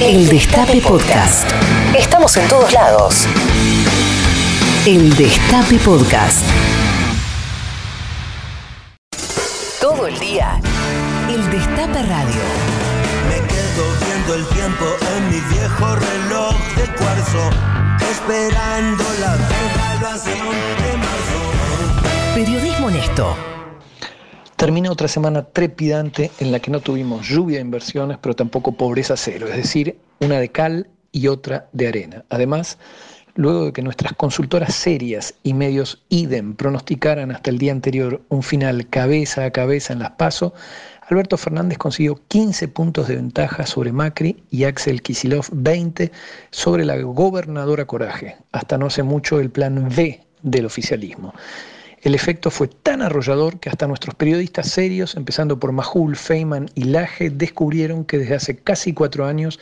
El Destape Podcast. Estamos en todos lados. El Destape Podcast. Todo el día. El Destape Radio. Me quedo viendo el tiempo en mi viejo reloj de cuarzo, esperando la devaluación de marzo. Periodismo honesto. Termina otra semana trepidante en la que no tuvimos lluvia de inversiones, pero tampoco pobreza cero, es decir, una de cal y otra de arena. Además, luego de que nuestras consultoras serias y medios idem pronosticaran hasta el día anterior un final cabeza a cabeza en las PASO, Alberto Fernández consiguió 15 puntos de ventaja sobre Macri y Axel Kisilov 20 sobre la gobernadora Coraje, hasta no hace mucho el plan B del oficialismo. El efecto fue tan arrollador que hasta nuestros periodistas serios, empezando por Majul, Feynman y Laje, descubrieron que desde hace casi cuatro años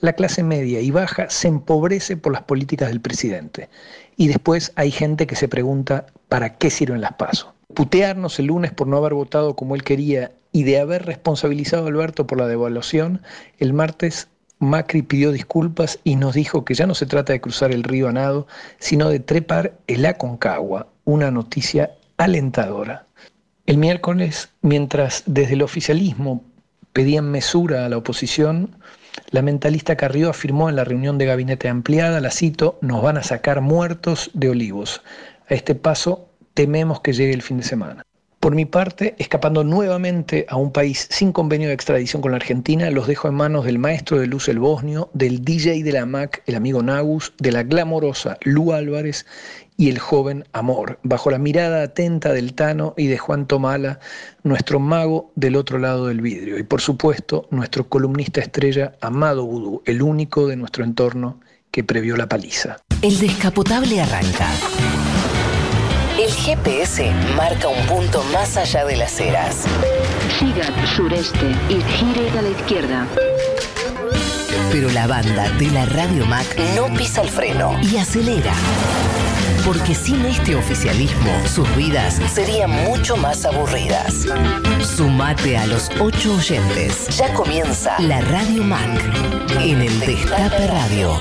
la clase media y baja se empobrece por las políticas del presidente. Y después hay gente que se pregunta ¿para qué sirven las pasos? Putearnos el lunes por no haber votado como él quería y de haber responsabilizado a Alberto por la devaluación, el martes Macri pidió disculpas y nos dijo que ya no se trata de cruzar el río a nado, sino de trepar el Aconcagua, una noticia alentadora. El miércoles, mientras desde el oficialismo pedían mesura a la oposición, la mentalista Carrió afirmó en la reunión de gabinete ampliada, la cito, nos van a sacar muertos de olivos. A este paso tememos que llegue el fin de semana. Por mi parte, escapando nuevamente a un país sin convenio de extradición con la Argentina, los dejo en manos del maestro de luz el bosnio, del DJ de la MAC, el amigo Nagus, de la glamorosa Lu Álvarez y el joven Amor, bajo la mirada atenta del Tano y de Juan Tomala, nuestro mago del otro lado del vidrio, y por supuesto nuestro columnista estrella Amado Vudú, el único de nuestro entorno que previó la paliza. El descapotable arranca. El GPS marca un punto más allá de las eras. Siga sureste y gire a la izquierda. Pero la banda de la Radio Mac no pisa el freno y acelera. Porque sin este oficialismo, sus vidas serían mucho más aburridas. Sumate a los ocho oyentes. Ya comienza la Radio Mac en el Destape Radio.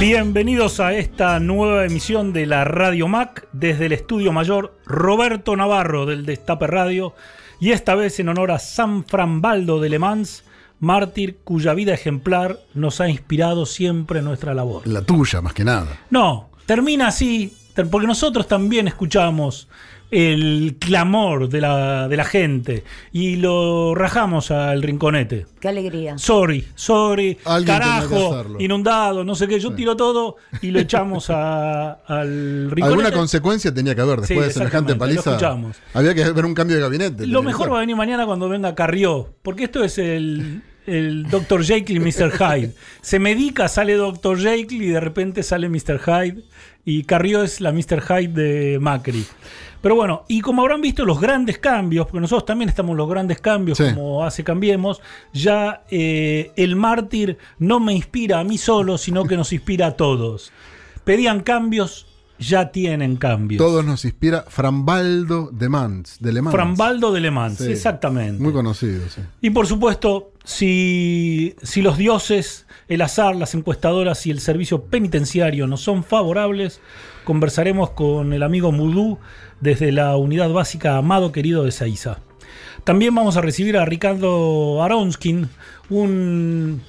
Bienvenidos a esta nueva emisión de la Radio Mac desde el estudio mayor Roberto Navarro del Destape Radio y esta vez en honor a San Frambaldo de Le Mans, mártir cuya vida ejemplar nos ha inspirado siempre en nuestra labor. La tuya, más que nada. No, termina así, porque nosotros también escuchamos el clamor de la, de la gente y lo rajamos al rinconete. Qué alegría. Sorry, sorry, Alguien carajo, inundado, no sé qué. Yo Sí. tiro todo y lo echamos a- al rinconete. Alguna consecuencia tenía que haber Sí, después de semejante lo paliza. escuchamos. Había que ver un cambio de gabinete. Lo mejor va a venir mañana cuando venga Carrió, porque esto es el, el Dr. Jekyll y Mr. Hyde. Se medica, sale Dr. Jekyll y de repente sale Mr. Hyde. Y Carrió es la Mr. Hyde de Macri. Pero bueno, y como habrán visto los grandes cambios, porque nosotros también estamos en los grandes cambios, Sí. como hace Cambiemos, ya eh, el mártir no me inspira a mí solo, sino que nos inspira a todos. Pedían cambios, ya tienen cambios. Todos nos inspira Frambaldo de Mans, de Le Mans. Frambaldo de Le Mans, Sí. exactamente. Muy conocido, sí. Y por supuesto, si, si los dioses, el azar, las encuestadoras y el servicio penitenciario nos son favorables, conversaremos con el amigo Mudú desde la unidad básica Amado Querido de Saiza. También vamos a recibir a Ricardo Aronskin, un,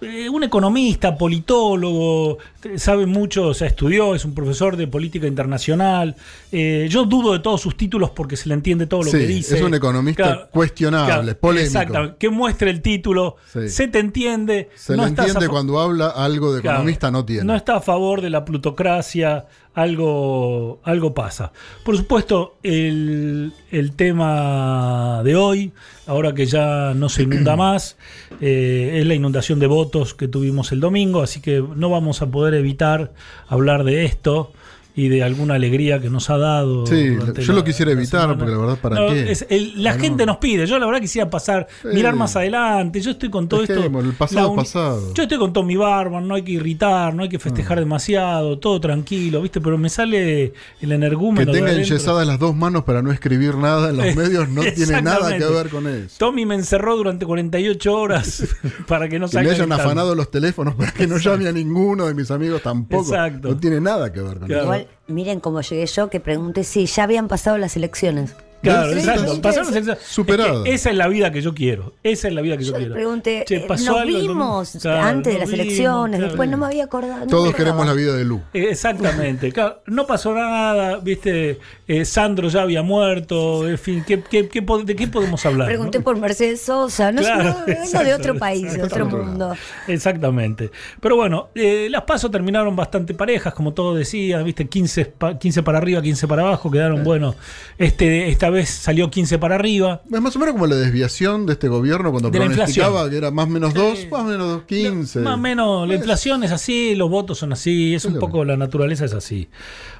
eh, un economista, politólogo, eh, sabe mucho, o sea, estudió, es un profesor de política internacional. Eh, yo dudo de todos sus títulos porque se le entiende todo lo Sí, que dice. es un economista cuestionable, polémico. Exactamente, que muestre el título, Sí. se te entiende. Se no le a entiende cuando habla algo de Claro, economista no tiene. No está a favor de la plutocracia, algo, algo pasa. Por supuesto, el, el tema de hoy, ahora que ya no se inunda más, eh, es la inundación de votos que tuvimos el domingo, así que no vamos a poder evitar hablar de esto. Y de alguna alegría que nos ha dado. Sí, yo la- lo quisiera evitar, porque la verdad, ¿para No, qué? es- el- la gente no. nos pide. Yo la verdad quisiera pasar, Sí. mirar más adelante. Yo estoy con todo esto. Dejémoslo, el pasado es pasado. Yo estoy con Tommy Barman, no hay que irritar, no hay que festejar demasiado, todo tranquilo, ¿viste? Pero me sale el Que energúmeno. de tenga enyesadas las dos manos para no escribir nada en los medios no tiene nada que ver con eso. Tommy me encerró durante 48 horas para que no Que salga me hayan gritando. afanado los teléfonos para que no llame a ninguno de mis amigos tampoco. Exacto. No tiene nada que ver con Claro. eso. Miren cómo llegué yo, que pregunté si ya habían pasado las elecciones. Claro, exacto. Pasaron. Superado. Es que esa es la vida que yo quiero. Esa es la vida que yo, Yo quiero. pregunté, Che, eh, ¿pasó nos algo vimos Claro, antes de las vimos, elecciones, claro. después no me había acordado. no Todos queremos la vida de Lu. Eh, Exactamente, claro, no pasó nada, viste, Eh, Sandro ya había muerto, en fin, ¿qué, qué- qué po- ¿de qué podemos hablar? Pregunté no? por Mercedes Sosa, no, Claro, no, vengo de otro país, de otro mundo. Exactamente. Pero bueno, eh, las pasos terminaron bastante parejas, como todos decían, viste, 15, pa- 15 para arriba, 15 para abajo, quedaron buenos. Este, esta vez salió 15 para arriba. Es más o menos como la desviación de este gobierno cuando De pronosticaba que era más o menos 2, más o menos dos, 15. Más o menos, la Es- inflación es así, los votos son así, es un poco la naturaleza es así.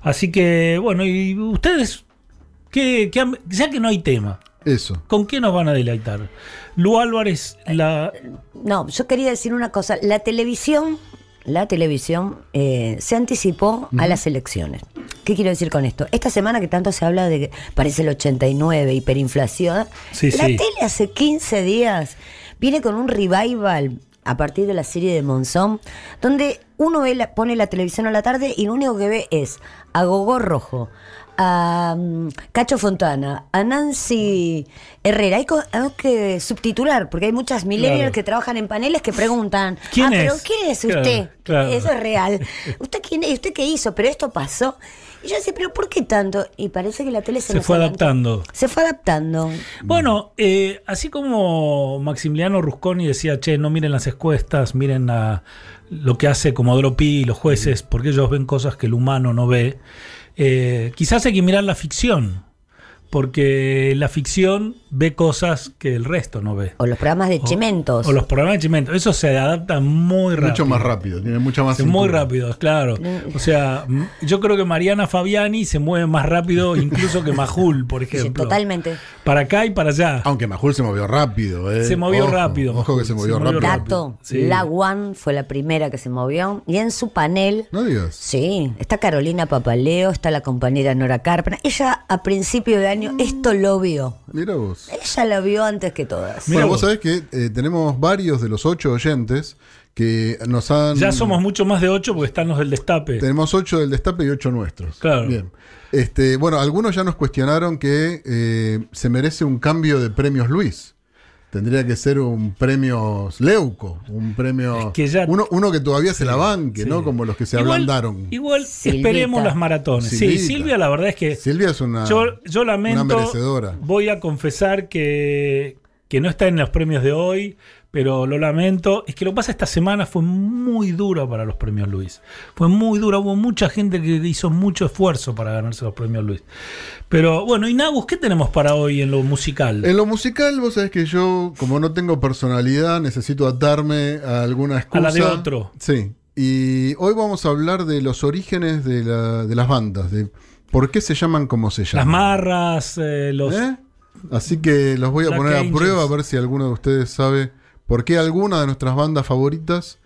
Así que, bueno, y ustedes, ¿qué, qué han- ya que no hay tema, Eso. ¿con qué nos van a deleitar? Lu Álvarez, la... No, yo quería decir una cosa. La televisión, la televisión eh, se anticipó a las elecciones. ¿Qué quiero decir con esto? Esta semana que tanto se habla de que parece el 89, hiperinflación, Sí, la sí. tele hace 15 días viene con un revival a partir de la serie de Monzón, donde uno ve la- pone la televisión a la tarde y lo único que ve es a Gogó Rojo, a mm, Cacho Fontana, a Nancy Herrera. Hay, que subtitular, porque hay muchas millennials Claro. que trabajan en paneles que preguntan, ¿Quién ah, pero es? ¿quién es usted? claro. Eso es real. ¿Usted quién es? ¿Usted qué hizo? Pero esto pasó. Y yo decía, pero ¿por qué tanto? Y parece que la tele se, Se fue adaptando. Se fue adaptando. Bueno, eh, así como Maximiliano Rusconi decía, che, no miren las encuestas, miren a lo que hace Comodoro Pi y los jueces, porque ellos ven cosas que el humano no ve, eh, quizás hay que mirar la ficción, porque la ficción ve cosas que el resto no ve. O los programas de Chimentos. O los programas de Chimento, eso se adapta muy rápido. Mucho más rápido, tiene mucha más Es muy rápido, claro. O sea, yo creo que Mariana Fabiani se mueve más rápido incluso que Majul, por Sí, ejemplo. totalmente. Para acá y para allá. Aunque Majul se movió rápido, ¿eh? Se movió Ojo, rápido, Ojo que se movió se movió rápido. rápido. Dato, Sí. la One fue la primera que se movió. Y en su panel, No digas. sí, está Carolina Papaleo, está la compañera Nora Carpena. Ella a principio de año esto lo vio. Mira vos. Ella lo vio antes que todas. Mira bueno, vos. vos sabés que eh, tenemos varios de los ocho oyentes que nos han. Ya somos mucho más de ocho porque están los del destape. Tenemos ocho del destape y ocho nuestros. Claro. Bien. Este, bueno, algunos ya nos cuestionaron que eh, se merece un cambio de premios Luis. Tendría que ser un premio Leuco, un premio. Es que ya- uno, uno que todavía se la banque, Sí. ¿no? Como los que se Igual- ablandaron. Igual Silvita. esperemos las maratones. Sí. Silvia, la verdad es que Silvia es una, yo, yo lamento. una merecedora. Voy a confesar que, que no está en los premios de hoy, pero lo lamento. Es que lo que pasa esta semana fue muy dura para los premios Luis. Fue muy dura. Hubo mucha gente que hizo mucho esfuerzo para ganarse los premios Luis. Pero bueno, Inagus, ¿qué tenemos para hoy en lo musical? En lo musical, vos sabés que yo, como no tengo personalidad, necesito atarme a alguna excusa. A la de otro. Sí. Y hoy vamos a hablar de los orígenes de, la- de las bandas, de por qué se llaman como se Las llaman. marras, eh, los. ¿Eh? Así que los voy a Black poner a Angels. prueba a ver si alguno de ustedes sabe por qué alguna de nuestras bandas favoritas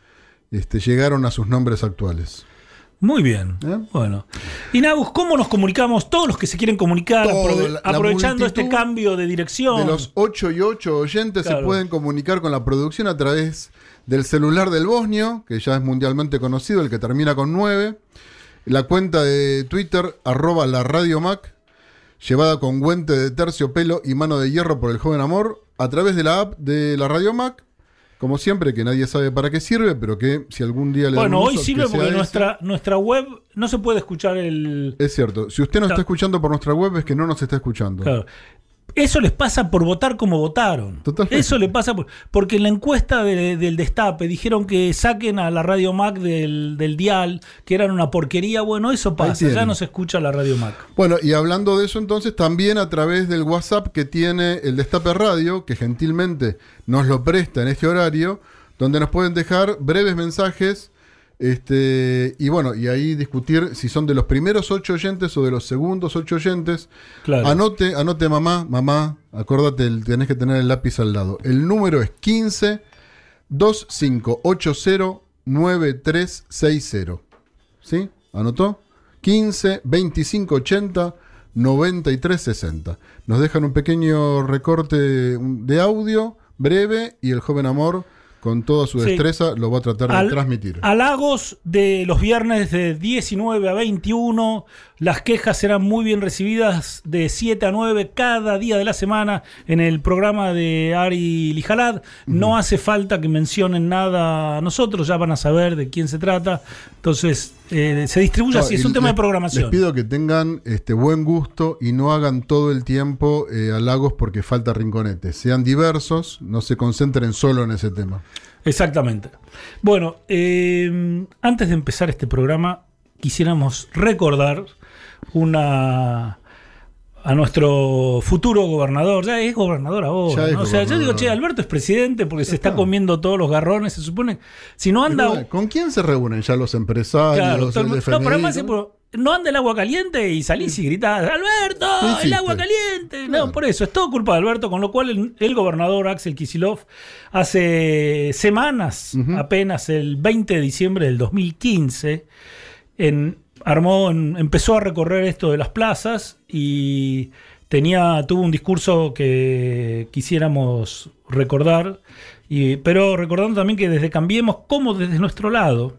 este, llegaron a sus nombres actuales. Muy bien. ¿Eh? Bueno. Inagus, ¿cómo nos comunicamos? Todos los que se quieren comunicar, Todo, aprove- la- la aprovechando este cambio de dirección. De los 8 y 8 oyentes se pueden comunicar con la producción a través del celular del Bosnio, que ya es mundialmente conocido, el que termina con 9. La cuenta de Twitter, arroba la Radio Mac, llevada con guante de terciopelo y mano de hierro por el joven amor, a través de la app de la Radio Mac. Como siempre, que nadie sabe para qué sirve, pero que si algún día le Bueno, hoy uso, sirve porque ese. nuestra, nuestra web no se puede escuchar el. Es cierto. Si usted no está escuchando por nuestra web, es que no nos está escuchando. Claro. Eso les pasa por votar como votaron. Totalmente. Eso le pasa por, porque en la encuesta de- del destape dijeron que saquen a la Radio Mac del, del dial, que eran una porquería. Bueno, eso pasa, ya no se escucha la Radio Mac. Bueno, y hablando de eso entonces, también a través del WhatsApp que tiene el Destape Radio, que gentilmente nos lo presta en este horario, donde nos pueden dejar breves mensajes Este, y bueno, y ahí discutir si son de los primeros ocho oyentes o de los segundos ocho oyentes. Claro. Anote, anote mamá, mamá, acordate, el- tenés que tener el lápiz al lado. El número es 15 2580 9360. ¿Sí? ¿Anotó? 15 2580 9360. Nos dejan un pequeño recorte de audio breve y el joven amor con toda su Sí. destreza lo va a tratar de Al- transmitir. Halagos de los viernes de 19 a 21. Las quejas serán muy bien recibidas de 7 a 9 cada día de la semana en el programa de Ari Lijalad. No hace falta que mencionen nada a nosotros, ya van a saber de quién se trata. Entonces, eh, se distribuye No, así, es un tema les- de programación. Les pido que tengan este buen gusto y no hagan todo el tiempo eh, halagos porque falta rinconete. Sean diversos, no se concentren solo en ese tema. Exactamente. Bueno, eh, antes de empezar este programa, quisiéramos recordar una a nuestro futuro gobernador. Ya es gobernador ahora. ¿no? O sea, yo digo, che, Alberto es presidente porque se está está. comiendo todos los garrones. Se supone. Si no anda. Pero, ¿Con quién se reúnen ya los empresarios? Claro, todo el el mundo- FMI, no, pero además ¿no? anda el agua caliente y salís y gritás, Alberto, ¿Qué el agua caliente. Claro. No, por eso, es todo culpa de Alberto, con lo cual el, el gobernador Axel Kisilov hace semanas, apenas el 20 de diciembre del 2015, en, armó, en- empezó a recorrer esto de las plazas y tenía, tuvo un discurso que quisiéramos recordar, y, pero recordando también que desde Cambiemos, como desde nuestro lado,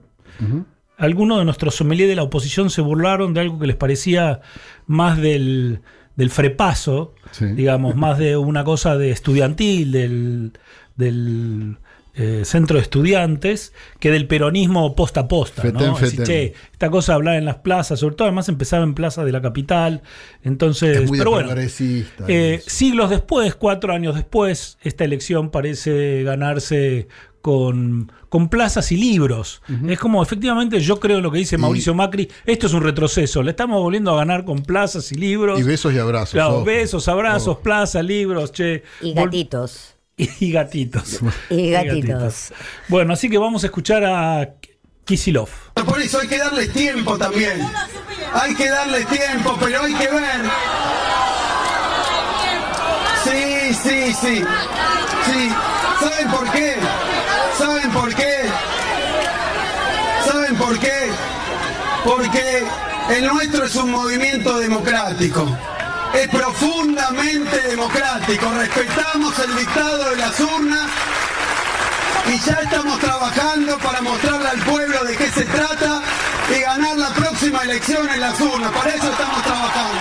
algunos de nuestros sommeliers de la oposición se burlaron de algo que les parecía más del, del frepaso, Sí. digamos, más de una cosa de estudiantil, del, del eh, centro de estudiantes, que del peronismo posta a posta. Fetén, ¿no? Fetén. che, esta cosa de hablar en las plazas, sobre todo además empezaba en plazas de la capital. Entonces, Es muy de pero bueno, progresista, eh, siglos después, cuatro años después, esta elección parece ganarse con, con plazas y libros. Es como, efectivamente, yo creo en lo que dice Mauricio Macri, esto es un retroceso, le estamos volviendo a ganar con plazas y libros. Y besos y abrazos. Claro, besos, abrazos, plazas, libros, che. Y gatitos. Y gatitos. Y gatitos. Bueno, así que vamos a escuchar a Kisilov. Por eso hay que darle tiempo también. Hay que darle tiempo, pero hay que ver. Sí, sí, sí. Sí. ¿Saben por qué? ¿Saben por qué? ¿Saben por qué? Porque el nuestro es un movimiento democrático. Es profundamente democrático. Respetamos el dictado de las urnas y ya estamos trabajando para mostrarle al pueblo de qué se trata y ganar la próxima elección en las urnas. Para eso estamos trabajando.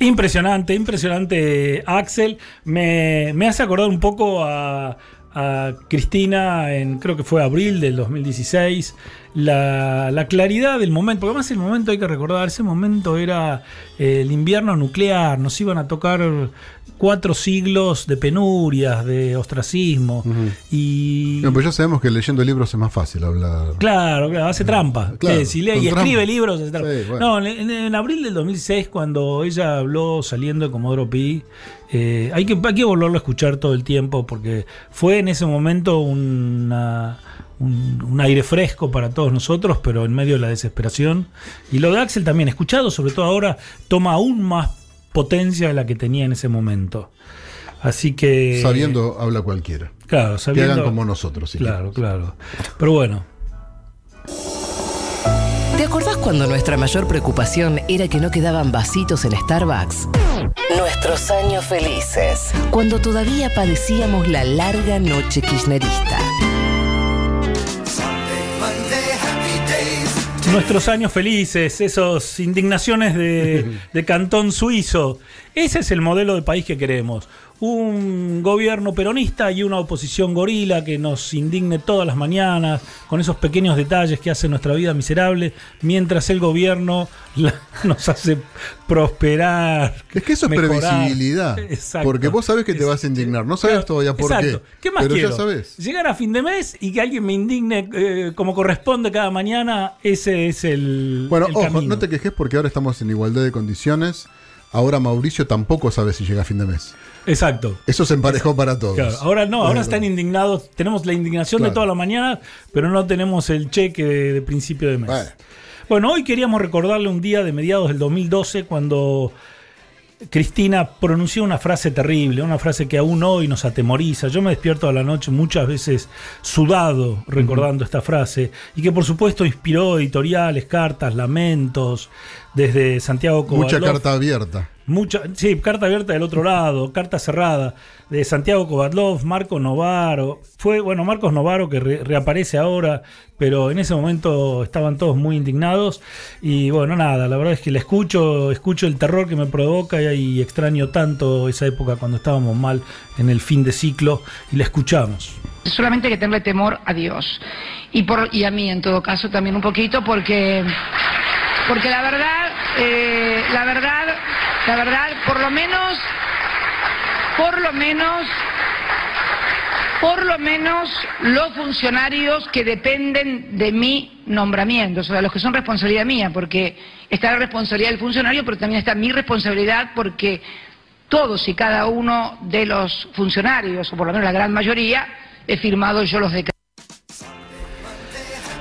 Impresionante, impresionante, Axel. Me, me hace acordar un poco a, a Cristina en, creo que fue abril del 2016. La, la claridad del momento, porque además el momento hay que recordar, ese momento era eh, el invierno nuclear, nos iban a tocar cuatro siglos de penurias, de ostracismo. Y. No, pues ya sabemos que leyendo libros es más fácil hablar. Claro, claro, hace trampa. Claro, Que si lee y escribe libros, hace trampa. Sí, bueno. No, en, en abril del 2006, cuando ella habló saliendo de Comodoro Pi, eh, hay, que, hay que volverlo a escuchar todo el tiempo porque fue en ese momento una- un, un aire fresco para todos nosotros, pero en medio de la desesperación. Y lo de Axel también, escuchado, sobre todo ahora, toma aún más potencia de la que tenía en ese momento. Así que. Sabiendo habla cualquiera. Claro, Que sabiendo. hagan como nosotros. si Claro, claro. Pero bueno, ¿Te acordás cuando nuestra mayor preocupación era que no quedaban vasitos en Starbucks? Nuestros años felices. Cuando todavía padecíamos la larga noche kirchnerista. Nuestros años felices, esos indignaciones de, de cantón suizo. Ese es el modelo de país que queremos. Un gobierno peronista y una oposición gorila que nos indigne todas las mañanas con esos pequeños detalles que hacen nuestra vida miserable, mientras el gobierno la- nos hace prosperar. Es que eso es previsibilidad. Exacto. Porque vos sabés que te vas a indignar. No sabes todavía por Exacto. qué. más pero quiero? ya sabés. Llegar a fin de mes y que alguien me indigne eh, como corresponde cada mañana, ese es el, Bueno, el ojo, camino. no te quejes porque ahora estamos en igualdad de condiciones. ahora Mauricio tampoco sabe si llega a fin de mes. Exacto. Eso se emparejó para todos. Claro, ahora no, ahora están indignados. Tenemos la indignación de toda la mañana, pero no tenemos el cheque de, de principio de mes. Bueno. Bueno, hoy queríamos recordarle un día de mediados del 2012 cuando Cristina pronunció una frase terrible, una frase que aún hoy nos atemoriza. Yo me despierto a la noche muchas veces sudado recordando esta frase y que por supuesto inspiró editoriales, cartas, lamentos desde Santiago Mucha Kovadlov. carta abierta. Mucha, sí, carta abierta del otro lado, carta cerrada de Santiago Kovadlov, Marcos Novaro. Fue, bueno, Marcos Novaro que re- reaparece ahora, pero en ese momento estaban todos muy indignados. Y bueno, nada, la verdad es que le escucho, escucho el terror que me provoca y, y extraño tanto esa época cuando estábamos mal en el fin de ciclo y la escuchamos. solamente hay que tenerle temor a Dios. Y, por, y a mí, en todo caso, también un poquito, porque, porque la verdad, eh, la verdad, la verdad, por lo menos, por lo menos, por lo menos los funcionarios que dependen de mi nombramiento, o sea, los que son responsabilidad mía, porque está la responsabilidad del funcionario, pero también está mi responsabilidad porque todos y cada uno de los funcionarios, o por lo menos la gran mayoría, he firmado yo los decretos.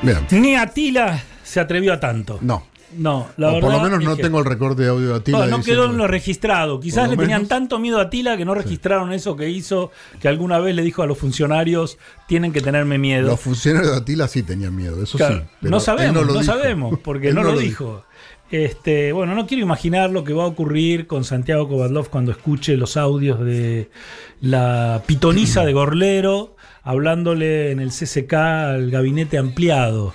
Bien. Ni Atila se atrevió a tanto. No. No, la o verdad. por lo menos es no que- tengo el recorte de audio de Atila. No, no quedó en lo registrado. Quizás le tenían tanto miedo a Tila que no registraron eso que hizo, que alguna vez le dijo a los funcionarios, tienen que tenerme miedo. Los funcionarios de Atila sí tenían miedo, eso Claro, sí. pero no sabemos, no, sabemos, porque no, lo dijo. Este, bueno, no quiero imaginar lo que va a ocurrir con Santiago Kovadlov cuando escuche los audios de la pitoniza de Gorlero hablándole en el CCK al gabinete ampliado.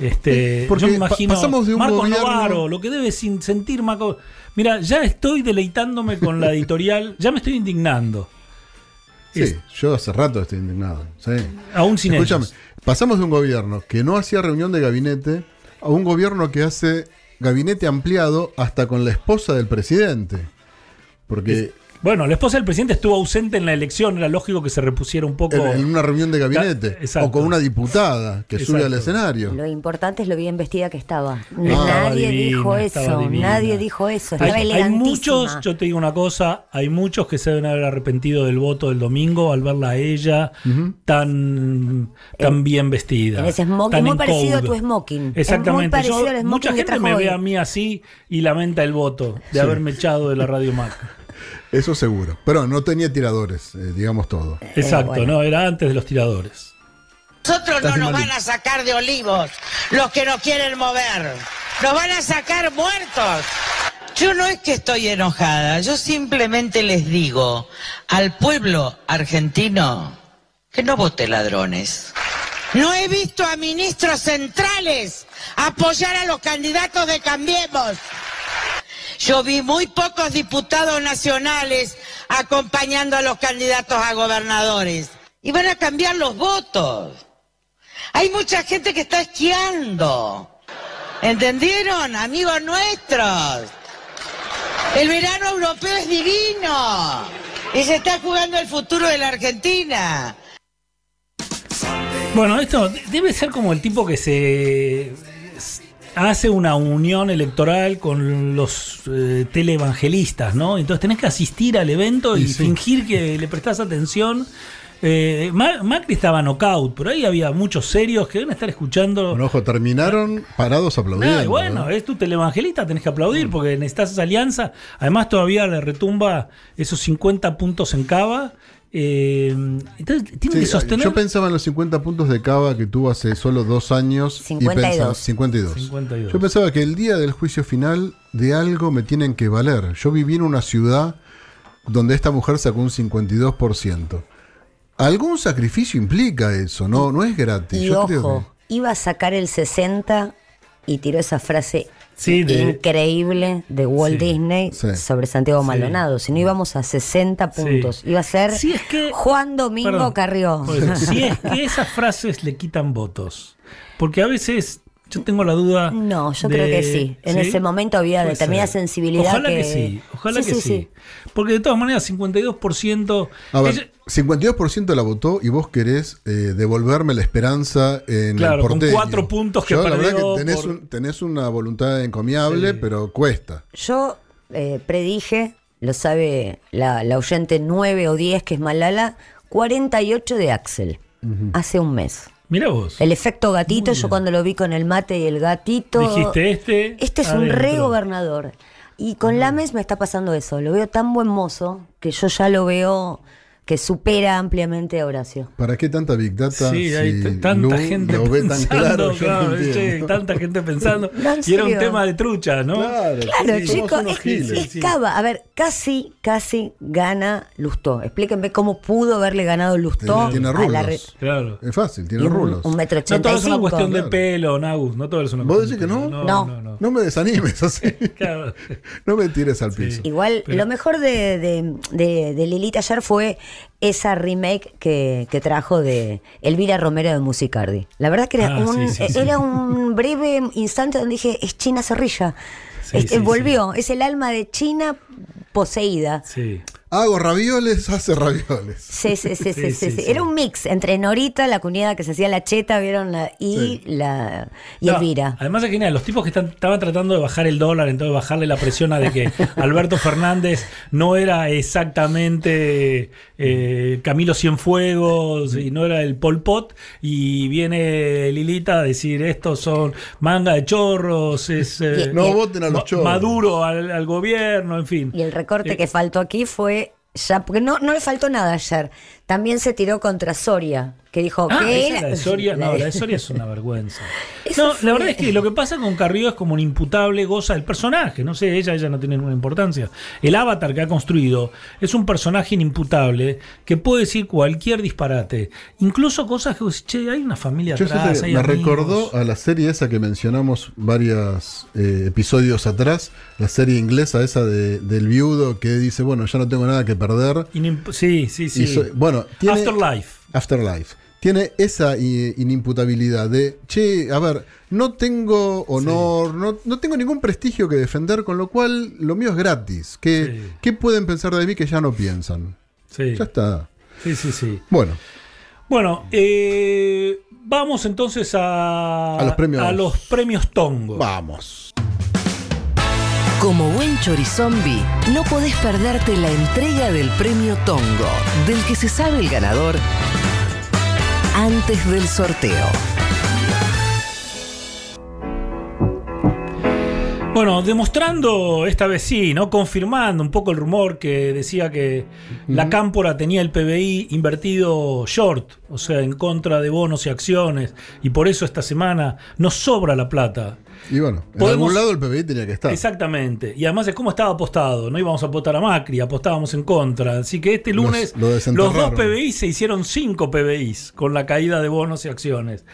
Este, Porque yo me imagino pasamos de un Marco gobierno- Novaro, lo que debe sin sentir Marco. Mira, ya estoy deleitándome con la editorial, ya me estoy indignando. Sí, Es- yo hace rato estoy indignado. sí. Aún sin Escúchame, ellos. pasamos de un gobierno que no hacía reunión de gabinete a un gobierno que hace gabinete ampliado hasta con la esposa del presidente. Porque Bueno, la esposa del presidente estuvo ausente en la elección, era lógico que se repusiera un poco. en, en una reunión de gabinete exacto. o con una diputada que sube al escenario. Lo importante es lo bien vestida que estaba. Nadie divina, dijo estaba eso, nadie dijo eso. Estaba Hay, hay muchos, yo te digo una cosa, hay muchos que se deben haber arrepentido del voto del domingo al verla a ella tan, tan bien vestida. en ese smoking, tan muy en parecido a tu smoking. Es Exactamente. muy parecido Yo- al smoking mucha gente me hoy. ve a mí así y lamenta el voto de Sí. haberme echado de la Radio Mac. Eso seguro. Pero no tenía tiradores, eh, digamos todo. Exacto, bueno. no, era antes de los tiradores. Nosotros no nos van a sacar de olivos los que nos quieren mover. Nos van a sacar muertos. Yo no es que estoy enojada, yo simplemente les digo al pueblo argentino que no vote ladrones. No he visto a ministros centrales apoyar a los candidatos de Cambiemos. Yo vi muy pocos diputados nacionales acompañando a los candidatos a gobernadores. Y van a cambiar los votos. Hay mucha gente que está esquiando. ¿Entendieron, amigos nuestros? El verano europeo es divino. Y se está jugando el futuro de la Argentina. Bueno, esto de- debe ser como el tipo que se hace una unión electoral con los eh, televangelistas, ¿no? Entonces tenés que asistir al evento y sí. fingir que le prestás atención. Eh, Ma- Macri estaba knockout, pero ahí había muchos serios que deben estar escuchando. Con ojo, terminaron parados aplaudiendo. Ah, bueno, ¿eh? es tu televangelista, tenés que aplaudir porque necesitas esa alianza. Además, todavía le retumba esos 50 puntos en Cava. Eh, entonces, tiene Sí, que sostener. Yo pensaba en los 50 puntos de Cava que tuvo hace solo dos años. y 52. pensaba- 52. 52. Yo pensaba que el día del juicio final de algo me tienen que valer. Yo viví en una ciudad donde esta mujer sacó un 52%. Algún sacrificio implica eso, no, no es gratis. Y Yo creo ojo, iba a sacar el 60 y tiró esa frase Sí, de- increíble de Walt Sí, Disney sí. sobre Santiago. Maldonado. Si no íbamos a 60 Sí. puntos, iba a ser Si es que- Juan Domingo Perdón, Carrió. eso, si es que esas frases le quitan votos. Porque a veces yo tengo la duda. No, yo de- creo que sí. En ese momento había Puede determinada ser. sensibilidad Ojalá que, que- sí. Ojalá Sí, que sí, sí, sí. Porque de todas maneras, 52%. A ver, ella- 52% la votó y vos querés eh, devolverme la esperanza en Claro, el con porteño. cuatro puntos que Yo, la verdad perdió que tenés, por- un- tenés una voluntad encomiable, Sí. pero cuesta. Yo eh, predije, lo sabe la, la oyente 9 o 10, que es Malala, 48 de Axel, hace un mes. Mira vos. El efecto gatito, yo cuando lo vi con el mate y el gatito. Dijiste este. Este es un re gobernador. Y con Lames me está pasando eso. Lo veo tan buen mozo que yo ya lo veo que supera ampliamente a Horacio. ¿Para qué tanta Big Data? Sí, hay si t- tanta Lu gente lo ve tan pensando, claro, no claro, che, tanta gente pensando. No, y era un tema de trucha, ¿no? Claro, Claro, sí, chicos, es, giles. es cava. A ver, casi, casi gana Lustó. Explíquenme cómo pudo haberle ganado Lustó Tiene a rulos. la re- Claro. Es fácil, tiene un, rulos. un metro No todo ochenta y es una cuestión de Claro. pelo, Nagus. No todo es una ¿Vos decís que no? No. no, no. No me desanimes así. Claro. No me tires al piso. Igual, Pero- lo mejor de, de, de- de Lilita ayer fue esa remake que, que trajo de Elvira Romero de Musicardi. La verdad que era, Ah, un, sí, sí, sí. era un breve instante donde dije, es China Zorrilla. Este, sí, volvió, es el alma de China poseída. Sí. Hago ravioles, hace ravioles. Sí, sí, sí, sí, Sí, sí. Era un mix entre Norita, la cuñada que se hacía la cheta, ¿vieron? La, y Sí. la y No, Elvira. Además es genial, los tipos que están- estaban tratando de bajar el dólar, entonces bajarle la presión a de que Alberto Fernández no era exactamente eh, Camilo Cienfuegos y no era el Pol Pot, y viene Lilita a decir estos son manga de chorros, es eh, Y- No y- voten a los chorros. Maduro al, al gobierno, en fin. Y el recorte Eh, que faltó aquí fue ya, porque no, no le faltó nada ayer. También se tiró contra Soria, que dijo Ah, que esa, la de Soria, no, la de Soria es una vergüenza. No, fue- la verdad es que lo que pasa con Carrillo es como un imputable goza del personaje. No sé, ella, ella no tiene ninguna importancia. El avatar que ha construido es un personaje inimputable que puede decir cualquier disparate. Incluso cosas que, vos decís, che, hay una familia Yo atrás, sé que hay me amigos. recordó a la serie esa que mencionamos varios episodios atrás, la serie inglesa esa de- del viudo que dice, bueno, ya no tengo nada que perder. Inim- sí, sí, sí. Y so- bueno, tiene, Afterlife. Afterlife. Tiene esa inimputabilidad de, che, a ver, no tengo honor, no, no tengo ningún prestigio que defender, con lo cual lo mío es gratis. ¿Qué, Sí. ¿qué pueden pensar de mí que ya no piensan? Sí, Ya está. sí, sí. sí. Bueno, Bueno, eh, vamos entonces a, A los premios. a los premios Tongo. vamos. Como buen chorizombi, no podés perderte la entrega del premio Tongo, del que se sabe el ganador antes del sorteo. Bueno, demostrando esta vez sí, ¿no? Confirmando un poco el rumor que decía que la Cámpora tenía el PBI invertido short, o sea, en contra de bonos y acciones, y por eso esta semana nos sobra la plata. Y bueno, en Podemos- algún lado el PBI tenía que estar. Exactamente. Y además es cómo estaba apostado. No íbamos a apostar a Macri, apostábamos en contra. Así que este Los- lunes lo los, dos PBI se hicieron cinco PBIs con la caída de bonos y acciones.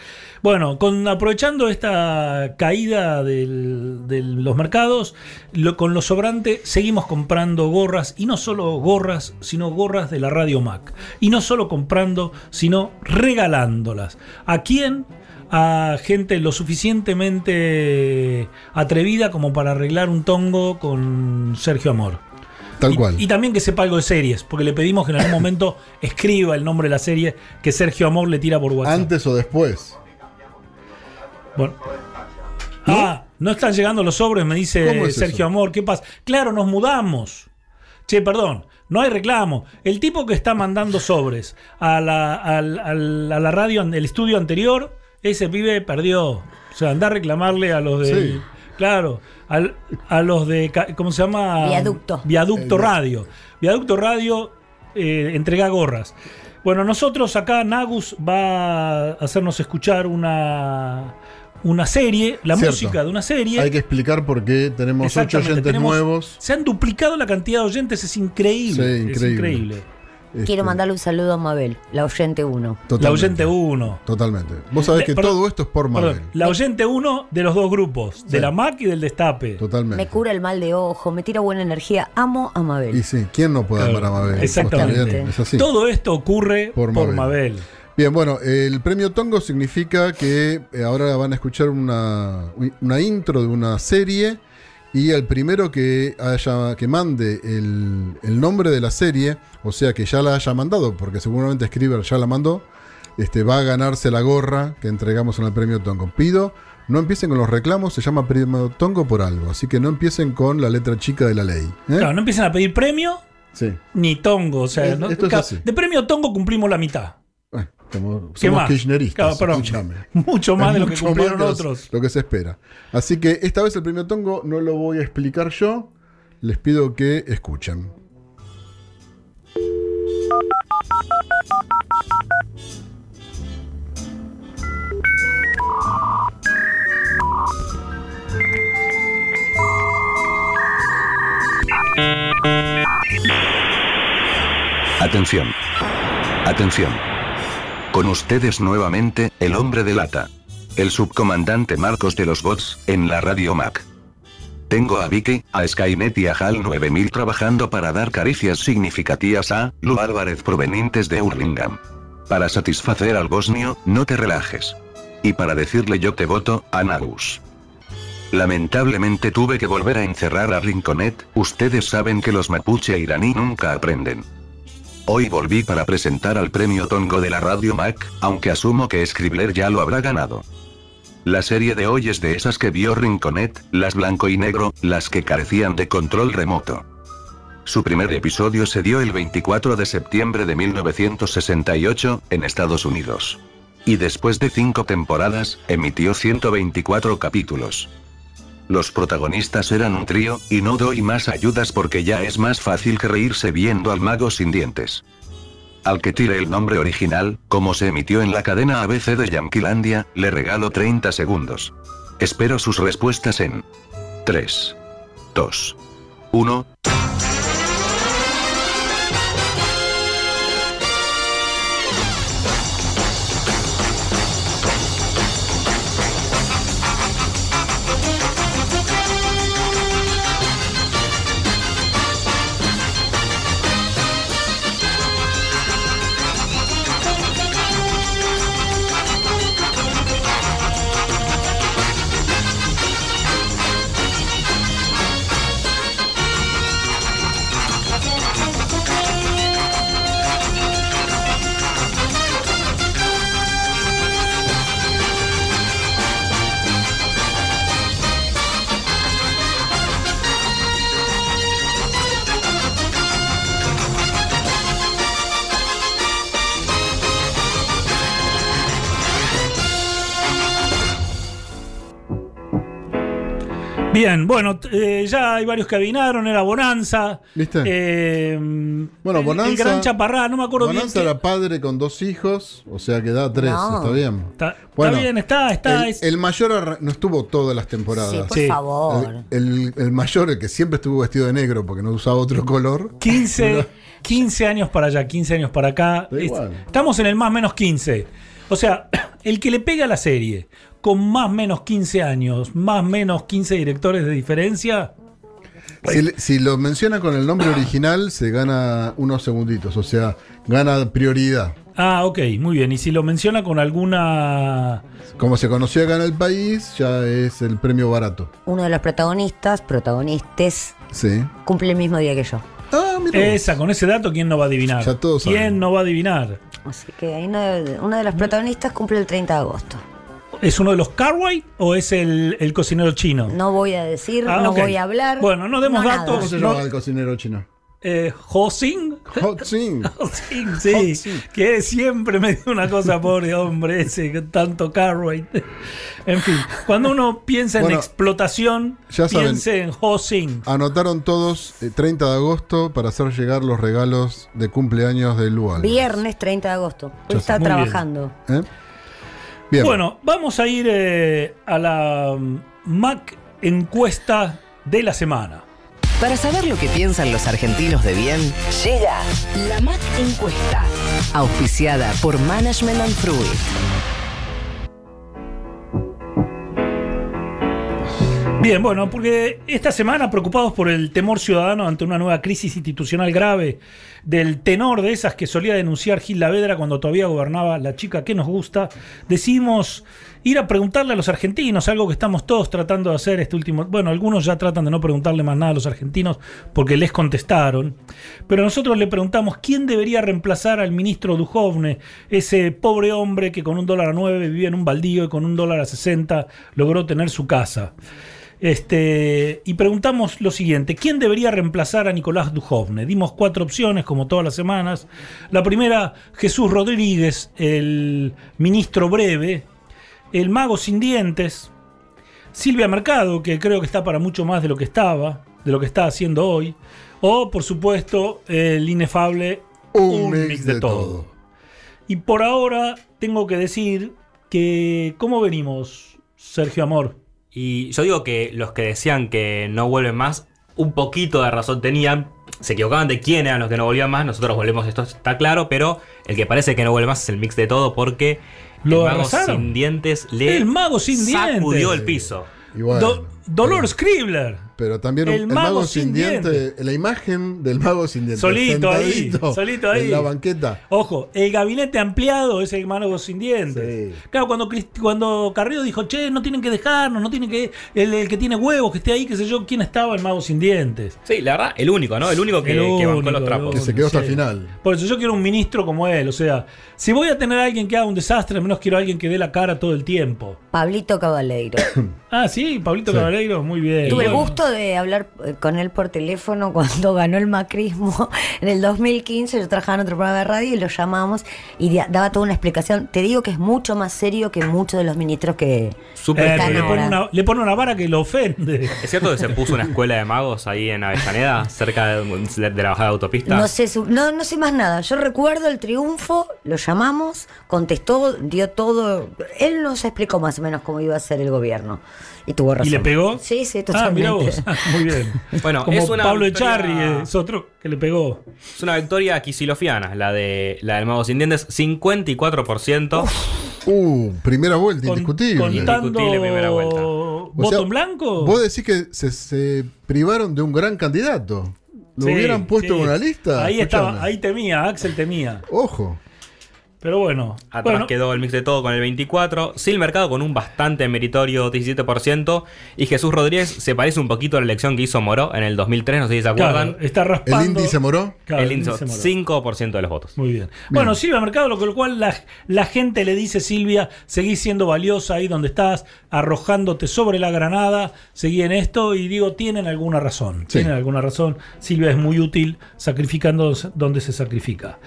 Bueno, con, aprovechando esta caída del- de los mercados, lo- con lo sobrante seguimos comprando gorras. Y no solo gorras, sino gorras de la Radio Mac. Y no solo comprando, sino regalándolas. ¿A quién? A gente lo suficientemente atrevida como para arreglar un tongo con Sergio Amor. Tal Y- cual. Y, también que sepa algo de series, porque le pedimos que en algún momento escriba el nombre de la serie que Sergio Amor le tira por WhatsApp. Antes o después. Bueno. Ah, no están llegando los sobres, me dice ¿Cómo es Sergio eso? Amor. ¿Qué pasa? Claro, nos mudamos. Che, perdón, no hay reclamo. El tipo que está mandando sobres a la, a la radio, el estudio anterior, ese pibe perdió. O sea, anda a reclamarle a los de. Sí. Claro, al- a los de. ¿Cómo se llama? Viaducto. Viaducto Radio. Viaducto Radio eh, entrega gorras. Bueno, nosotros acá, Nagus va a hacernos escuchar una, una serie, la Cierto. música de una serie. Hay que explicar por qué tenemos ocho oyentes tenemos- nuevos. Se han duplicado la cantidad de oyentes, es increíble. Sí, Es increíble. Increíble. Este, Quiero mandarle un saludo a Mabel, la oyente 1. La oyente 1. Totalmente. Vos sabés que Perdón, todo esto es por Mabel. Perdón, la oyente 1 de los dos grupos, de la MAC y del Destape. Totalmente. Me cura el mal de ojo, me tira buena energía. Amo a Mabel. Y sí, ¿quién no puede Claro, amar a Mabel? exactamente. Es así. Todo esto ocurre por, Por Mabel. Mabel. Bien, bueno, el premio Tongo significa que eh, ahora van a escuchar una, una intro de una serie y el primero que haya que mande el, el nombre de la serie, o sea que ya la haya mandado, porque seguramente Scriber ya la mandó, este, va a ganarse la gorra que entregamos en el premio Tongo. Pido No empiecen con los reclamos, se llama premio tongo por algo. Así que no empiecen con la letra chica de la ley. ¿eh? Claro, no empiecen a pedir premio Sí. ni tongo. O sea, Es- ¿no? de premio tongo cumplimos la mitad. ¿Qué somos más? kirchneristas, Claro, perdón. escúchame. Mucho más Es de lo que cumplieron más que otros. Lo que se espera. Así que esta vez el premio tongo no lo voy a explicar yo. Les pido que escuchen. Atención. Atención. Con ustedes nuevamente, el hombre de lata. El subcomandante Marcos de los Bots, en la radio Mac. Tengo a Vicky, a Skynet y a HAL 9000 trabajando para dar caricias significativas a Lu Álvarez provenientes de Hurlingham. Para satisfacer al bosnio, no te relajes. Y para decirle yo te voto, a Nagus. Lamentablemente tuve que volver a encerrar a Rinconet, ustedes saben que los mapuche iraní nunca aprenden. Hoy volví para presentar al premio Tongo de la Radio Mac, aunque asumo que Scribbler ya lo habrá ganado. La serie de hoy es de esas que vio Rinconet, las blanco y negro, las que carecían de control remoto. Su primer episodio se dio el 24 de septiembre de 1968, en Estados Unidos. Y después de cinco temporadas, emitió 124 capítulos. Los protagonistas eran un trío, y no doy más ayudas porque ya es más fácil que reírse viendo al mago sin dientes. Al que tire el nombre original, como se emitió en la cadena ABC de Yanquilandia, le regalo 30 segundos. Espero sus respuestas en 3, 2, 1. Bien, bueno, eh, ya hay varios que adivinaron, era Bonanza. ¿Viste? Eh, Bueno, el- Bonanza. El gran Chaparrá, no me acuerdo Bonanza bien. era padre con dos hijos, o sea que da tres, No. está bien. Está, está bien, está, está. El, es- el mayor no estuvo todas las temporadas. Sí, por Sí. favor. El, el- el mayor, el que siempre estuvo vestido de negro porque no usaba otro color. 15, 15 años para allá, 15 años para acá. Estamos en el más menos 15. O sea, el que le pega a la serie con más menos 15 años, más menos 15 directores de diferencia, Si, lo menciona con el nombre original, se gana unos segunditos, o sea, gana prioridad. Ah, ok, muy bien. Y si lo menciona con alguna. Como se conoció acá en el país, ya es el premio barato. Uno de los protagonistas, protagonistas, Sí. cumple el mismo día que yo. Ah, mira. Esa, con ese dato, ¿quién no va a adivinar? Ya todos ¿Quién saben. no va a adivinar? Así que ahí uno de, uno de los protagonistas cumple el 30 de agosto. ¿Es uno de los Carway o es el, el cocinero chino? No voy a decir, Ah, no voy a hablar. Bueno, no demos datos. ¿Cómo se no- llama el cocinero chino? Eh, Ho Sing. Hot Sing. Ho Sing, sí. Que siempre me dio una cosa, pobre hombre, ese tanto Carway. En fin, cuando uno piensa en explotación, ya saben. piense en Ho Sing. Anotaron todos eh, 30 de agosto para hacer llegar los regalos de cumpleaños de Lual. Viernes 30 de agosto. Hoy está bien. trabajando. ¿Eh? Bien. Bueno, vamos a ir eh, a la mm, Mac encuesta de la semana. Para saber lo que piensan los argentinos de bien, llega la MAC Encuesta, auspiciada por Management and Fruit. Bien, bueno, porque esta semana, preocupados por el temor ciudadano ante una nueva crisis institucional grave, del tenor de esas que solía denunciar Gil Lavedra cuando todavía gobernaba la chica que nos gusta, decidimos ir a preguntarle a los argentinos, algo que estamos todos tratando de hacer este último. Bueno, algunos ya tratan de no preguntarle más nada a los argentinos porque les contestaron. Pero nosotros le preguntamos quién debería reemplazar al ministro Dujovne, ese pobre hombre que con un dólar a nueve vivía en un baldío y con un dólar a 60 logró tener su casa. Este, y preguntamos lo siguiente: ¿quién debería reemplazar a Nicolás Dujovne? Dimos cuatro opciones, como todas las semanas. La primera, Jesús Rodríguez, el ministro breve, el mago sin dientes, Silvia Mercado, que creo que está para mucho más de lo que estaba, de lo que está haciendo hoy, o por supuesto el inefable Un mix de todo. Y por ahora tengo que decir que ¿cómo venimos, Sergio Amor? Y yo digo que los que decían que no vuelven más, un poquito de razón tenían. Se equivocaban de quién eran los que no volvían más. Nosotros volvemos, esto está claro, pero el que parece que no vuelve más es el mix de todo porque Lo el mago arrasaron. sin dientes le El mago sin sacudió dientes. el piso. Y bueno, Do- Dolor Scribbler. Pero también un- el el, mago mago, sin sin diente, la imagen del mago sin dientes. Solito ahí, solito ahí. En la banqueta. Ojo, el gabinete ampliado es el mago sin dientes. Claro, cuando, cuando Carrillo dijo, che, no tienen que dejarnos, no tienen que. El, el que tiene huevos, que esté ahí, qué sé yo, ¿quién estaba el mago sin dientes? Sí, la verdad, el único, ¿no? El único que, El que bancó los trapos. Que se quedó hasta Sí. el final. Por eso yo quiero un ministro como él. O sea, si voy a tener a alguien que haga un desastre, al menos quiero a alguien que dé la cara todo el tiempo. Pablito Cabaleiro. Ah, sí, Pablito Sí. Cabaleiro, muy bien. Tuve el De hablar eh, con él por teléfono cuando ganó el macrismo en el 2015. Yo trabajaba en otro programa de radio y lo llamamos y da- daba toda una explicación. Te digo que es mucho más serio que muchos de los ministros que Súper Eh, están le, pone una, le pone una vara que lo ofende. ¿Es cierto que se puso una escuela de magos ahí en Avellaneda, cerca de, de la bajada de autopista? No sé, su- no, no sé más nada. Yo recuerdo el triunfo, lo llamamos, contestó, dio todo. Él nos explicó más o menos cómo iba a ser el gobierno. Y tuvo razón. ¿Y le pegó? Sí, sí, Ah, totalmente. mira vos. Muy bien. Bueno, Como es una Pablo victoria- Echarri es otro que le pegó. Es una victoria quisilofiana, la, de, la del mago sin dientes, 54%. Uh, primera vuelta, Con- indiscutible. primera vuelta. voto sea, en blanco. Vos decís que se, se privaron de un gran candidato. Lo Sí, hubieran puesto sí. en una lista. Ahí estaba, ahí temía, Axel temía. Ojo. Pero bueno. Atrás bueno, quedó el mix de todo con el 24%, Sil Mercado con un bastante meritorio 17%, y Jesús Rodríguez se parece un poquito a la elección que hizo Moró en el 2003, no sé si se acuerdan. claro, está raspando. ¿El índice moró? Claro, el índice, Moró. 5% de los votos. Muy bien. Bueno, Silvia Mercado, lo con lo cual la, la gente le dice, Silvia, seguí siendo valiosa ahí donde estás, arrojándote sobre la granada, seguí en esto y digo, tienen alguna razón. Sí. Tienen alguna razón. Silvia es muy útil sacrificando donde se sacrifica.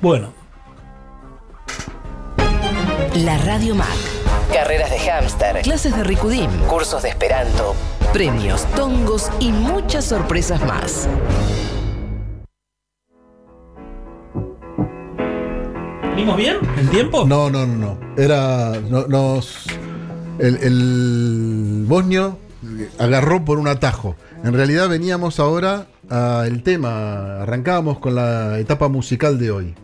Bueno, La Radio Mac. Carreras de hámster, clases de Ricudim, cursos de Esperanto, premios, tongos y muchas sorpresas más. ¿venimos bien? ¿En tiempo? No, no, no, no. Era. no- nos. El, el bosnio agarró por un atajo. En realidad veníamos ahora al tema. Arrancábamos con la etapa musical de hoy.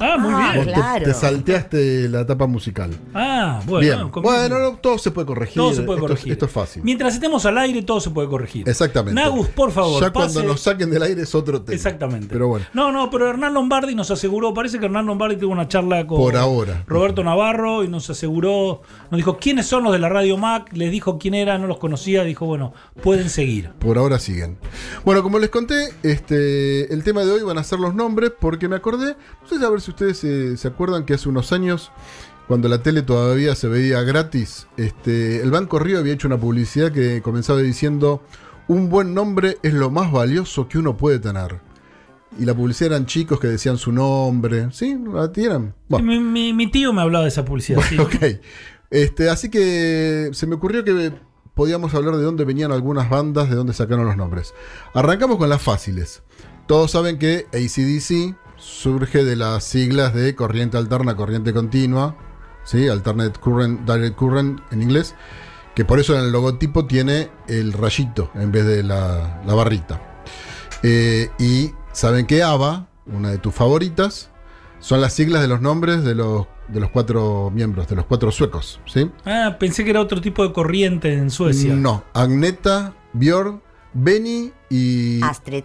Ah, muy Ah, bien. Vos te- claro. te, salteaste la etapa musical. Ah, bueno. Bien. Bueno, no, todo se puede corregir. todo se puede Esto- corregir. Esto, es fácil. Mientras estemos al aire, todo se puede corregir. Exactamente. Nagus, por favor. Ya cuando nos saquen del aire es otro tema. Exactamente. Pero bueno. No, no, pero Hernán Lombardi nos aseguró, parece que Hernán Lombardi tuvo una charla con Por ahora. Roberto Navarro y nos aseguró, nos dijo quiénes son los de la Radio Mac, les dijo quién era, no los conocía, dijo, bueno, pueden seguir. Por ahora siguen. Bueno, como les conté, este, el tema de hoy van a ser los nombres, porque me acordé, no sé a ver si ustedes eh, se acuerdan que hace unos años, cuando la tele todavía se veía gratis, este, el Banco Río había hecho una publicidad que comenzaba diciendo, un buen nombre es lo más valioso que uno puede tener. Y la publicidad eran chicos que decían su nombre, ¿sí? ¿La tienen? Bueno. Mi, mi- mi tío me hablaba de esa publicidad. sí. Ok. Este, así que se me ocurrió que podíamos hablar de dónde venían algunas bandas, de dónde sacaron los nombres. Arrancamos con las fáciles. Todos saben que ACDC surge de las siglas de corriente alterna, corriente continua, ¿sí? Alternate Current, Direct Current en inglés, que por eso en el logotipo tiene el rayito en vez de la, la barrita. Eh, y saben que ABBA, una de tus favoritas, son las siglas de los nombres de los de los cuatro miembros, de los cuatro suecos, ¿sí? Ah, pensé que era otro tipo de corriente en Suecia. No, Agneta, Björn, Benny y. Astrid.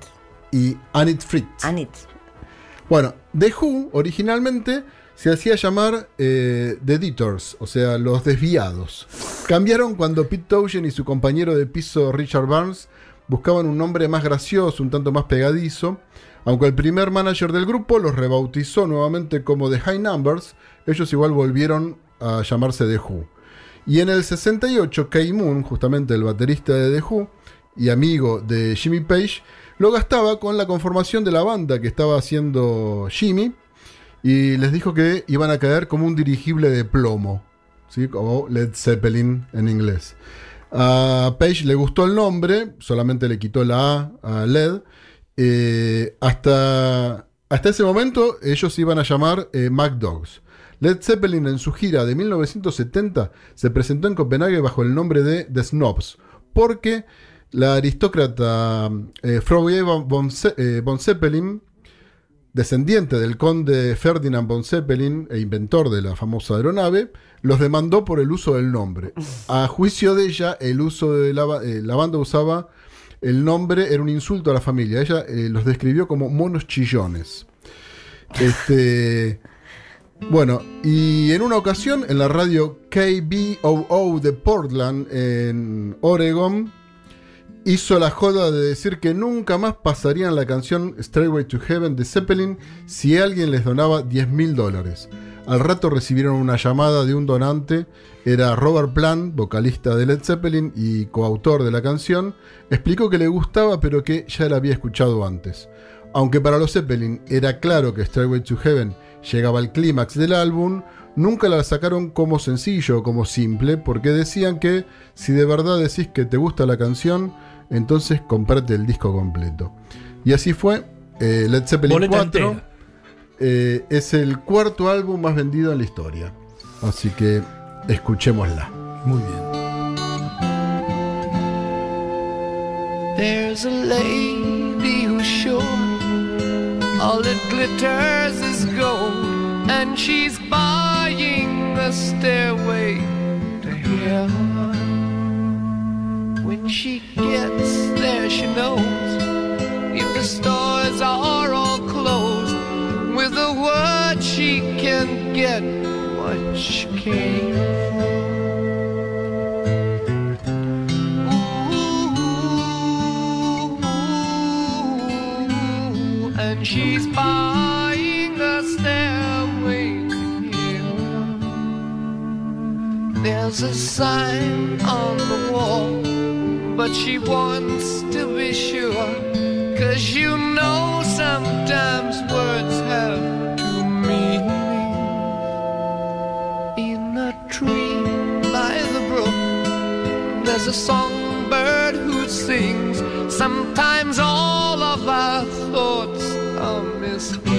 Y Anit Fritz. Anit. Bueno, The Who originalmente se hacía llamar eh, The Editors, o sea, los desviados. Cambiaron cuando Pete Townshend y su compañero de piso Richard Barnes buscaban un nombre más gracioso, un tanto más pegadizo. Aunque el primer manager del grupo los rebautizó nuevamente como The High Numbers, ellos igual volvieron a llamarse The Who. Y en el 68, Kay Moon, justamente el baterista de The Who y amigo de Jimmy Page, lo gastaba con la conformación de la banda que estaba haciendo Jimmy y les dijo que iban a caer como un dirigible de plomo, ¿sí? como Led Zeppelin en inglés. A Page le gustó el nombre, solamente le quitó la A a Led. Eh, hasta, hasta ese momento ellos iban a llamar eh, Mac Dogs. Led Zeppelin en su gira de 1970 se presentó en Copenhague bajo el nombre de The Snobs, porque la aristócrata eh, eh, von Zeppelin, descendiente del conde Ferdinand von Zeppelin e inventor de la famosa aeronave, los demandó por el uso del nombre. A juicio de ella, el uso de la, eh, la banda usaba el nombre, era un insulto a la familia. Ella eh, los describió como monos chillones. Este. Bueno, y en una ocasión en la radio KBOO de Portland, en Oregon, hizo la joda de decir que nunca más pasarían la canción Stairway to Heaven de Zeppelin si alguien les donaba 10 mil dólares. Al rato recibieron una llamada de un donante, era Robert Plant, vocalista de Led Zeppelin y coautor de la canción, explicó que le gustaba pero que ya la había escuchado antes. Aunque para los Zeppelin era claro que Stairway to Heaven llegaba al clímax del álbum, nunca la sacaron como sencillo o como simple, porque decían que si de verdad decís que te gusta la canción, entonces comprate el disco completo. Y así fue, eh, Led Zeppelin Boleta 4 entera. eh, es el cuarto álbum más vendido en la historia. Así que escuchémosla. Muy bien. There's a lady who's sure all that glitters is gold, and she's buying a stairway to heaven. When she gets there, she knows if the stores are all closed, with a word she can get what she came for. and she's buying a stairway to. There's a sign on the wall, but she wants to be sure. Cause you know sometimes words have two meanings. In a tree by the brook, there's a songbird who sings. Sometimes all of our thoughts are misgiven.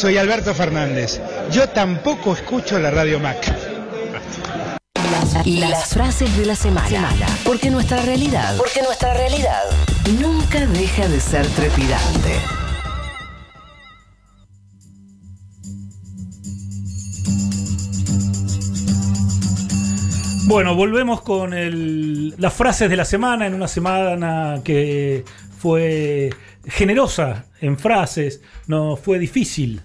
Soy Alberto Fernández. Yo tampoco escucho la Radio Mac. Las frases de la semana. Porque nuestra realidad. Porque nuestra realidad nunca deja de ser trepidante. Bueno, volvemos con el- las frases de la semana, en una semana que fue generosa en frases, no fue difícil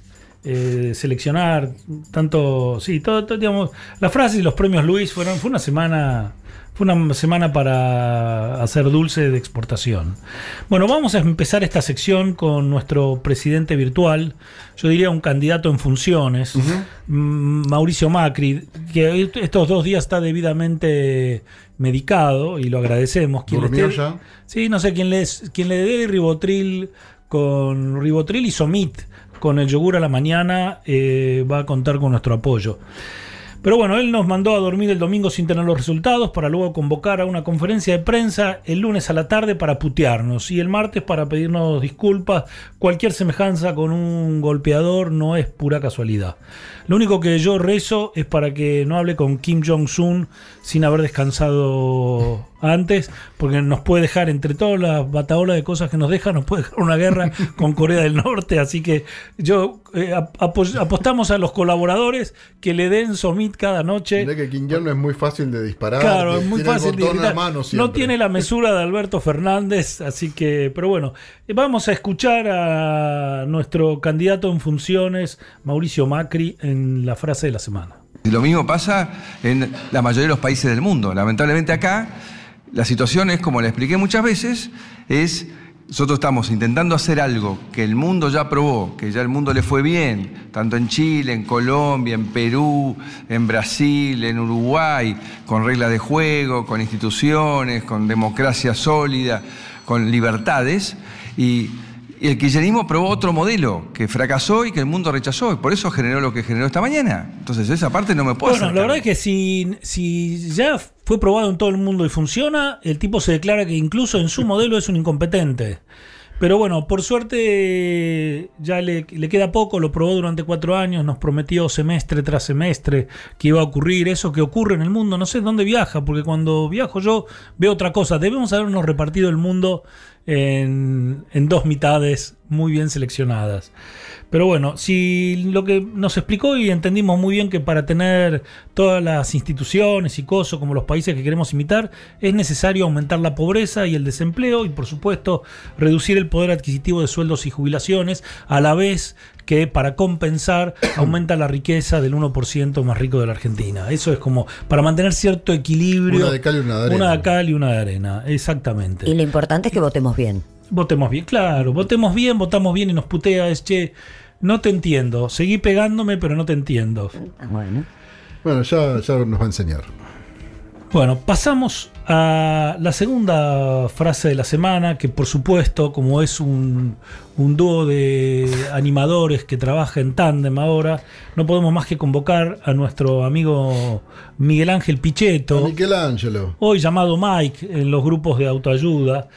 eh, seleccionar tanto, sí, todo, todo, digamos, las frases y los premios Luis fueron, fue una semana, fue una semana para hacer dulce de exportación. Bueno, vamos a empezar esta sección con nuestro presidente virtual, yo diría un candidato en funciones, mm, Mauricio Macri, que estos dos días está debidamente medicado y lo agradecemos. Quien le ¿Durmió ya? Sí, no sé quién le, quien le dé ribotril con ribotril y somit con el yogur a la mañana eh, va a contar con nuestro apoyo. Pero bueno, él nos mandó a dormir el domingo sin tener los resultados para luego convocar a una conferencia de prensa el lunes a la tarde para putearnos y el martes para pedirnos disculpas. Cualquier semejanza con un golpeador no es pura casualidad. Lo único que yo rezo es para que no hable con Kim Jong-un sin haber descansado antes, porque nos puede dejar, entre todas las bataolas de cosas que nos deja, nos puede dejar una guerra con Corea del Norte. Así que yo eh, ap- apo- apostamos a los colaboradores que le den somit cada noche. Mirá que Kim Jong no es muy fácil de disparar. Claro, es muy fácil de gritar. mano No tiene la mesura de Alberto Fernández, así que, pero bueno, vamos a escuchar a nuestro candidato en funciones, Mauricio Macri, en la frase de la semana. Lo mismo pasa en la mayoría de los países del mundo. Lamentablemente acá la situación es, como le expliqué muchas veces, es nosotros estamos intentando hacer algo que el mundo ya probó, que ya el mundo le fue bien, tanto en Chile, en Colombia, en Perú, en Brasil, en Uruguay, con reglas de juego, con instituciones, con democracia sólida, con libertades. Y, y el kirchnerismo probó otro modelo que fracasó y que el mundo rechazó, y por eso generó lo que generó esta mañana. Entonces, esa parte no me puedo Bueno, la verdad es que si, si ya fue probado en todo el mundo y funciona, el tipo se declara que incluso en su modelo es un incompetente. Pero bueno, por suerte ya le, le queda poco, lo probó durante cuatro años, nos prometió semestre tras semestre que iba a ocurrir eso que ocurre en el mundo. No sé dónde viaja, porque cuando viajo yo veo otra cosa. Debemos habernos repartido el mundo en, en dos mitades muy bien seleccionadas. Pero bueno, si lo que nos explicó y entendimos muy bien que para tener todas las instituciones y cosas como los países que queremos imitar, es necesario aumentar la pobreza y el desempleo y por supuesto reducir el poder adquisitivo de sueldos y jubilaciones, a la vez que para compensar aumenta la riqueza del 1% más rico de la Argentina. Eso es como para mantener cierto equilibrio. Una de cal y una de arena. Una de cal y una de arena, exactamente. Y lo importante es que votemos bien. Votemos bien, claro, votemos bien, votamos bien y nos putea, es che, no te entiendo, seguí pegándome pero no te entiendo. Bueno. Bueno, ya, ya nos va a enseñar. Bueno, pasamos a la segunda frase de la semana, que por supuesto, como es un, un dúo de animadores que trabaja en tándem ahora, no podemos más que convocar a nuestro amigo Miguel Ángel Pichetto, Michelangelo. hoy llamado Mike en los grupos de autoayuda,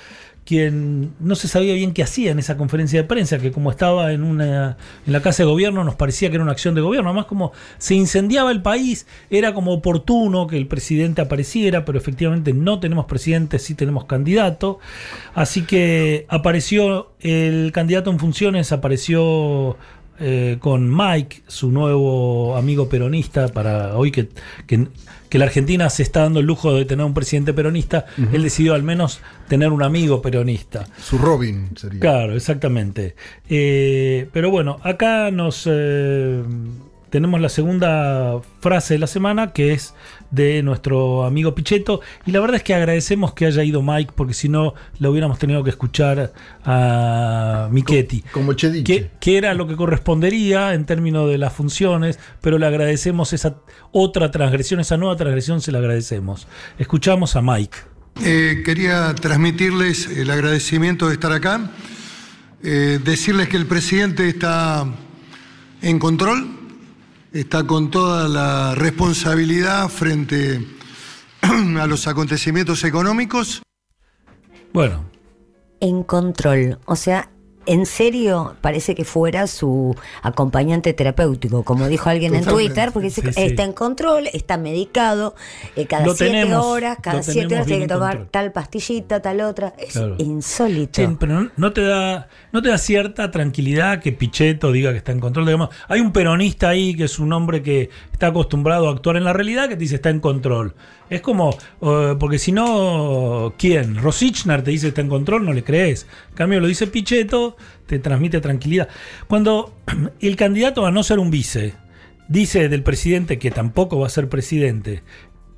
quien no se sabía bien qué hacía en esa conferencia de prensa, que como estaba en una en la casa de gobierno nos parecía que era una acción de gobierno, además como se incendiaba el país, era como oportuno que el presidente apareciera, pero efectivamente no tenemos presidente, sí tenemos candidato, así que apareció el candidato en funciones, apareció eh, con Mike, su nuevo amigo peronista, para hoy que, que, que la Argentina se está dando el lujo de tener un presidente peronista, él decidió al menos tener un amigo peronista. Su Robin sería. Claro, exactamente. Eh, pero bueno, acá nos eh, tenemos la segunda frase de la semana que es de nuestro amigo Pichetto y la verdad es que agradecemos que haya ido Mike porque si no lo hubiéramos tenido que escuchar a Michetti. Como Chediche. Que, que era lo que correspondería en términos de las funciones, pero le agradecemos esa otra transgresión, esa nueva transgresión se la agradecemos. Escuchamos a Mike. Eh, quería transmitirles el agradecimiento de estar acá, eh, decirles que el presidente está en control, está con toda la responsabilidad frente a los acontecimientos económicos. Bueno, En control. O sea, en serio, parece que fuera su acompañante terapéutico, como dijo alguien en. Twitter, porque dice Sí, que sí. está en control, está medicado, eh, cada Lo siete tenemos, horas, cada siete horas tiene que tomar control. tal pastillita, tal otra. Es Claro. insólito. Sí, pero no, te da, no te da cierta tranquilidad que Pichetto diga que está en control. Digamos, hay un peronista ahí que es un hombre que está acostumbrado a actuar en la realidad que te dice está en control. Es como, porque si no, ¿quién? Rosichner te dice está en control, no le crees. En cambio, lo dice Pichetto, te transmite tranquilidad. Cuando el candidato a no ser un vice dice del presidente que tampoco va a ser presidente,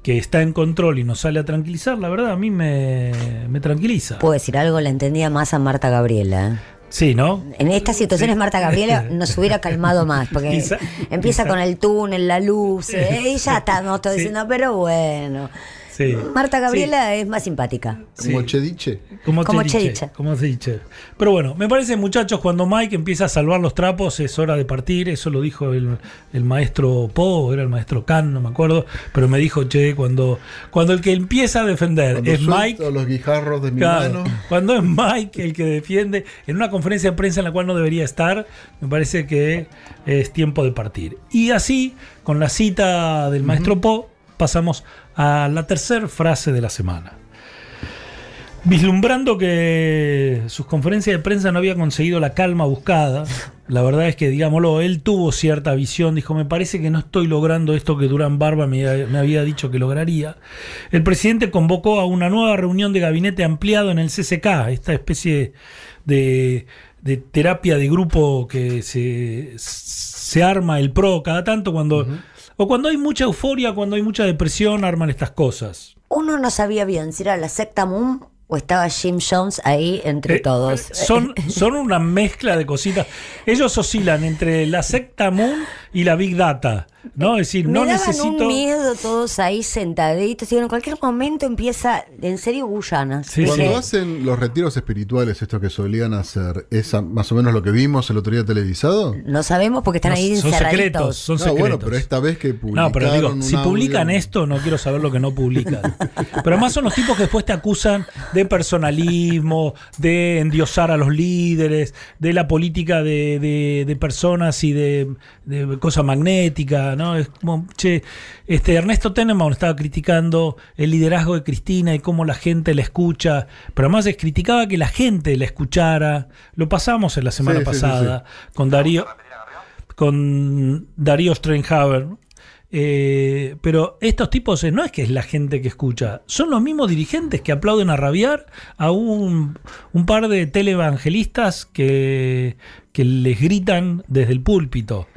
que está en control y nos sale a tranquilizar, la verdad a mí me, me tranquiliza. Puedo decir algo, la entendía más a Marta Gabriela. ¿eh? Sí, ¿no? En estas situaciones Marta Gabriela nos hubiera calmado más, porque Quizá- empieza quizá- con el túnel, la luz, eh, y ya estamos todos Sí. diciendo, pero bueno. Sí. Marta Gabriela es más simpática. Como Chediche. Como, Como te dice, Chediche. como se dice. Pero bueno, me parece, muchachos, cuando Mike empieza a salvar los trapos, es hora de partir. Eso lo dijo el, el maestro Po, era el maestro Khan, no me acuerdo. Pero me dijo, che, cuando, cuando el que empieza a defender Cuando es Mike. los guijarros de mi Claro, mano. cuando es Mike el que defiende en una conferencia de prensa en la cual no debería estar, me parece que es tiempo de partir. Y así, con la cita del maestro Po, pasamos a la tercera frase de la semana. Vislumbrando que sus conferencias de prensa no había conseguido la calma buscada, la verdad es que, digámoslo, él tuvo cierta visión, dijo, me parece que no estoy logrando esto que Durán Barba me, había dicho que lograría. El presidente convocó a una nueva reunión de gabinete ampliado en el CCK, esta especie de, de terapia de grupo que se, se arma el PRO cada tanto cuando... O cuando hay mucha euforia, cuando hay mucha depresión, arman estas cosas. Uno no sabía bien si era la secta Moon o estaba Jim Jones ahí entre Eh, todos. Son, son una mezcla de cositas. Ellos oscilan entre la secta Moon y la Big Data. ¿No? Es decir, Me no daban necesito. un miedo todos ahí sentaditos. Y en cualquier momento empieza, en serio, Guyana. Cuando hacen los retiros espirituales, estos que solían hacer, ¿es más o menos lo que vimos el otro día televisado? No sabemos porque están No, ahí son encerraditos. secretos, son No, secretos. bueno, pero esta vez que publicaron No, pero digo, si audio- publican esto, no quiero saber lo que no publican. Pero además son los tipos que después te acusan de personalismo, de endiosar a los líderes, de la política de, de- de personas y de, de cosa magnética. ¿No? Es como, che, este Ernesto Tenenbaum estaba criticando el liderazgo de Cristina y cómo la gente la escucha, pero además es, criticaba que la gente la escuchara. Lo pasamos en la semana Sí, sí, sí, pasada con Darío con Darío Strenhaber. Eh, pero estos tipos eh, no es que es la gente que escucha, son los mismos dirigentes que aplauden a rabiar a un, un par de televangelistas que, que les gritan desde el púlpito.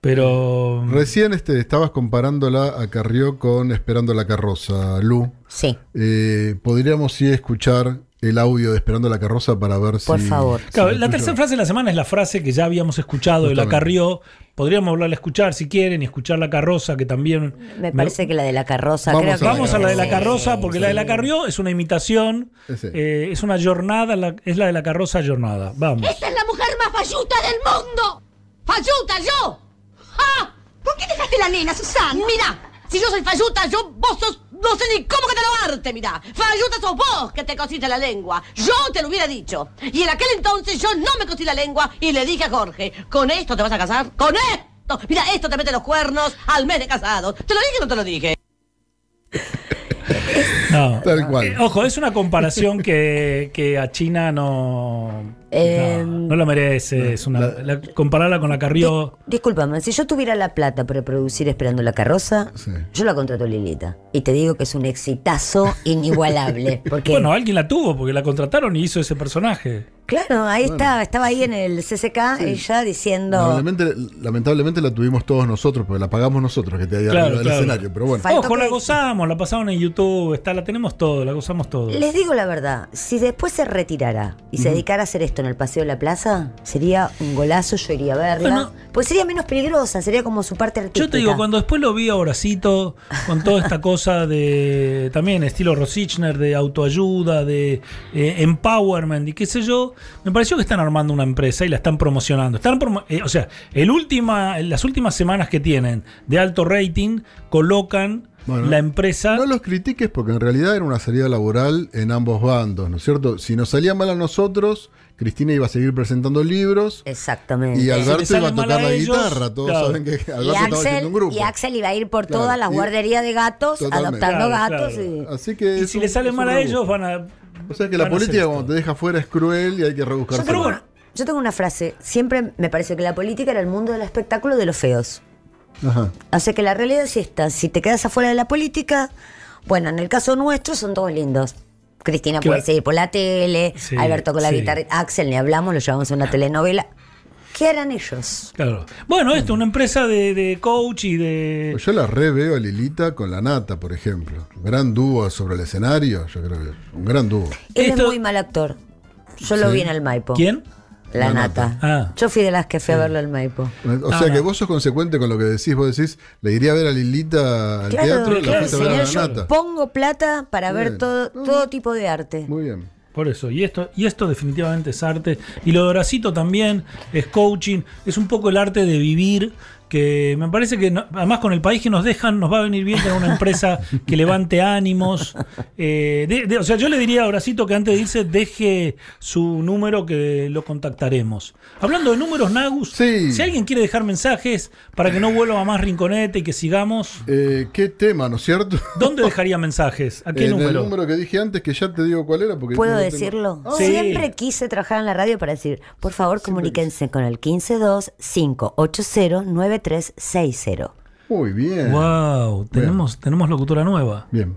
Pero Recién este, estabas comparándola a Carrió con Esperando la carroza, Lu. Sí. Eh, Podríamos sí escuchar el audio de Esperando la carroza para ver si. Claro, si la escucho. tercera frase de la semana es la frase que ya habíamos escuchado de la. Carrió. Podríamos volverla a escuchar si quieren y escuchar la carroza, que también. Me parece que la de la carroza. Vamos, creo que vamos a la de la Sí. carroza, porque la de la Carrió es una imitación, Ese. eh, es una jornada, la- es la de la carroza jornada. Vamos. ¡Esta es la mujer más falluta del mundo! ¡Falluta, yo! ¡Ah! ¿Por qué dejaste la nena, Susana? Mira, si yo soy falluta, yo, vos sos, no sé ni cómo catalogarte, mira. Falluta sos vos que te cosiste la lengua. Yo te lo hubiera dicho. Y en aquel entonces yo no me cosí la lengua y le dije a Jorge, ¿con esto te vas a casar? ¡Con esto! Mira, esto te mete los cuernos al mes de casado. ¿Te lo dije o no te lo dije? No. Tal cual. Eh, ojo, es una comparación que, que a China no, Eh, no, no la merece. Es una, la- compararla con la Carrió. Discúlpame, si yo tuviera la plata para producir Esperando la carroza, yo la contrato Lilita. Y te digo que es un exitazo inigualable. Porque, Bueno, alguien la tuvo porque la contrataron y hizo ese personaje. Claro, ahí Bueno. estaba, estaba ahí en el CCK, ella diciendo. Lamentablemente, lamentablemente la tuvimos todos nosotros, porque la pagamos nosotros, que te ahí Claro, arriba del claro. escenario. Pero bueno. Ojo, la que- gozamos, la pasaron en YouTube, está, la tenemos todo, la gozamos todo. Les digo la verdad, si después se retirara y se dedicara a hacer esto en el Paseo de la Plaza, sería un golazo, yo iría a verla. Bueno. pues sería menos peligrosa, sería como su parte artística. Yo te digo, cuando después lo vi a Horacito con toda esta cosa de también estilo Rosichner, de autoayuda, de eh, empowerment y qué sé yo, me pareció que están armando una empresa y la están promocionando. Están promo- eh, o sea, el última, las últimas semanas que tienen de alto rating colocan Bueno, la empresa. No los critiques porque en realidad era una salida laboral en ambos bandos, ¿no es cierto? Si nos salía mal a nosotros, Cristina iba a seguir presentando libros Exactamente. y Alberto iba a tocar a la ellos, guitarra. Todos claro. saben que Alberto y estaba Axel, haciendo un grupo. y Axel iba a ir por Claro, todas las guarderías de gatos, Totalmente. adoptando Claro, gatos. claro. y- Así que y si un- le sale mal a ellos, van a. O sea que la política cuando te deja fuera es cruel y hay que rebuscarse. Yo tengo, yo tengo una frase. Siempre me parece que la política era el mundo del espectáculo de los feos. Ajá. Así que la realidad es esta. Si te quedas afuera de la política, bueno, en el caso nuestro son todos lindos. Cristina Claro. puede seguir por la tele, Sí, Alberto con la sí. guitarra, Axel, ni hablamos, lo llevamos a una telenovela. ¿Qué harán ellos? Claro. Bueno, esto, una empresa de, de coach y de. Pues yo la re veo a Lilita con la nata, por ejemplo. Gran dúo sobre el escenario, yo creo que es un gran dúo. Él Esto- es muy mal actor. Yo lo Sí. vi en el Maipo. ¿Quién? La, La nata. Nata. Ah. Yo fui de las que fui a verlo al Maipo. O sea que vos sos consecuente con lo que decís. Vos decís, le iría a ver a Lilita al Claro, teatro y la claro, fuiste a ver a la yo nata. pongo plata para ver todo, todo tipo de arte. Muy bien. Por eso, y esto, y esto definitivamente es arte. Y lo de Horacito también es coaching, es un poco el arte de vivir, que me parece que no- además con el país que nos dejan nos va a venir bien tener una empresa que levante ánimos. Eh, de- de- o sea, yo le diría a Horacito que antes de irse deje su número que lo contactaremos. Hablando de números, Nagus, si alguien quiere dejar mensajes para que no vuelva a más rinconete y que sigamos, Eh, ¿Qué tema, no es cierto? ¿dónde dejaría mensajes? ¿A qué en número? el número que dije antes, que ya te digo cuál era. Porque ¿Puedo no lo tengo. decirlo? Ah, Siempre quise trabajar en la radio para decir, por favor, comuníquense con el 152-580-9360. Muy bien. Wow, tenemos, tenemos locutora nueva. Bien.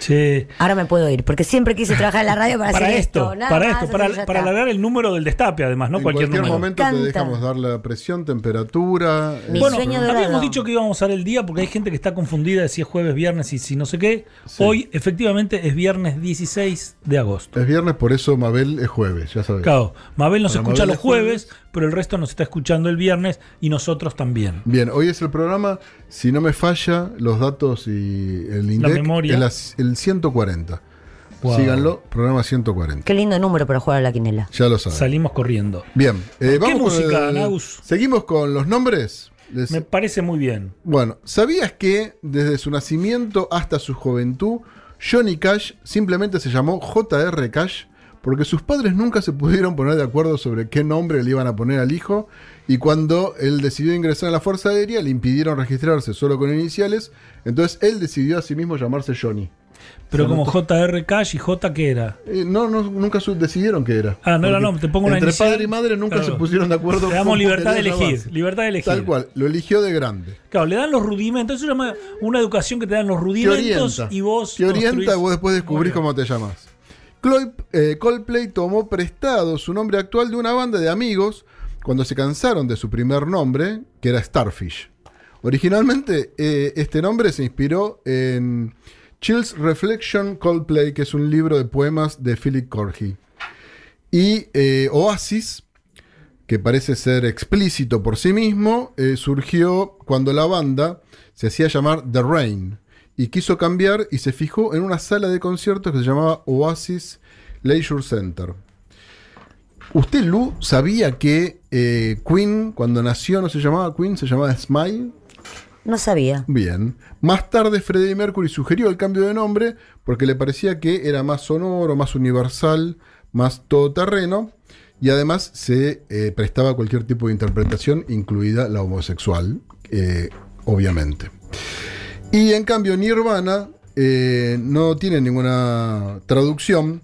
Che, Ahora me puedo ir, porque siempre quise trabajar en la radio para, para hacer esto, esto. nada para esto, para, para alargar el número del destape, además, no en cualquier, momento te dejamos dar la presión, temperatura. Mi eh, Bueno, sueño dorado. habíamos dicho que íbamos a usar el día porque hay gente que está confundida de si es jueves, viernes y si no sé qué. Hoy, efectivamente, es viernes 16 de agosto. Es viernes, por eso Mabel es jueves, ya sabes. Claro, Mabel nos Para escucha Mabel los es jueves. jueves, pero el resto nos está escuchando el viernes y nosotros también. Bien, hoy es el programa, si no me falla, los datos y el INDEC, memoria. el, as- el 140. Wow. Síganlo, programa 140. Qué lindo número para jugar a la quinela. Ya lo saben. Salimos corriendo. Bien, eh, ¿Qué vamos con música, el- Naus? Seguimos con los nombres. Les- Me parece muy bien. Bueno, ¿sabías que desde su nacimiento hasta su juventud, Johnny Cash simplemente se llamó J.R. Cash porque sus padres nunca se pudieron poner de acuerdo sobre qué nombre le iban a poner al hijo y cuando él decidió ingresar a la Fuerza Aérea le impidieron registrarse solo con iniciales, entonces él decidió a sí mismo llamarse Johnny. Pero como JR Cash y J, ¿qué era? Eh, no, no, nunca decidieron qué era. Ah, no era Porque no, te pongo una Entre inicial. padre y madre nunca Claro. se pusieron de acuerdo. Le damos libertad de elegir. Libertad de elegir. Tal cual, lo eligió de grande. Claro, le dan los rudimentos. Eso se llama una educación que te dan los rudimentos y vos. Te orienta construís- y vos después descubrís cómo te llamas. Eh, Coldplay tomó prestado su nombre actual de una banda de amigos cuando se cansaron de su primer nombre, que era Starfish. Originalmente, eh, este nombre se inspiró en Chills Reflection Coldplay, que es un libro de poemas de Philip Corgi. Y eh, Oasis, que parece ser explícito por sí mismo, surgió cuando la banda se hacía llamar The Rain y quiso cambiar y se fijó en una sala de conciertos que se llamaba Oasis Leisure Center. ¿Usted, Lu, sabía que eh, Queen, cuando nació, no se llamaba Queen, se llamaba Smile? No sabía. Bien. Más tarde Freddie Mercury sugirió el cambio de nombre porque le parecía que era más sonoro, más universal, más todoterreno y además se eh, prestaba cualquier tipo de interpretación, incluida la homosexual, eh, obviamente. Y en cambio Nirvana eh, no tiene ninguna traducción.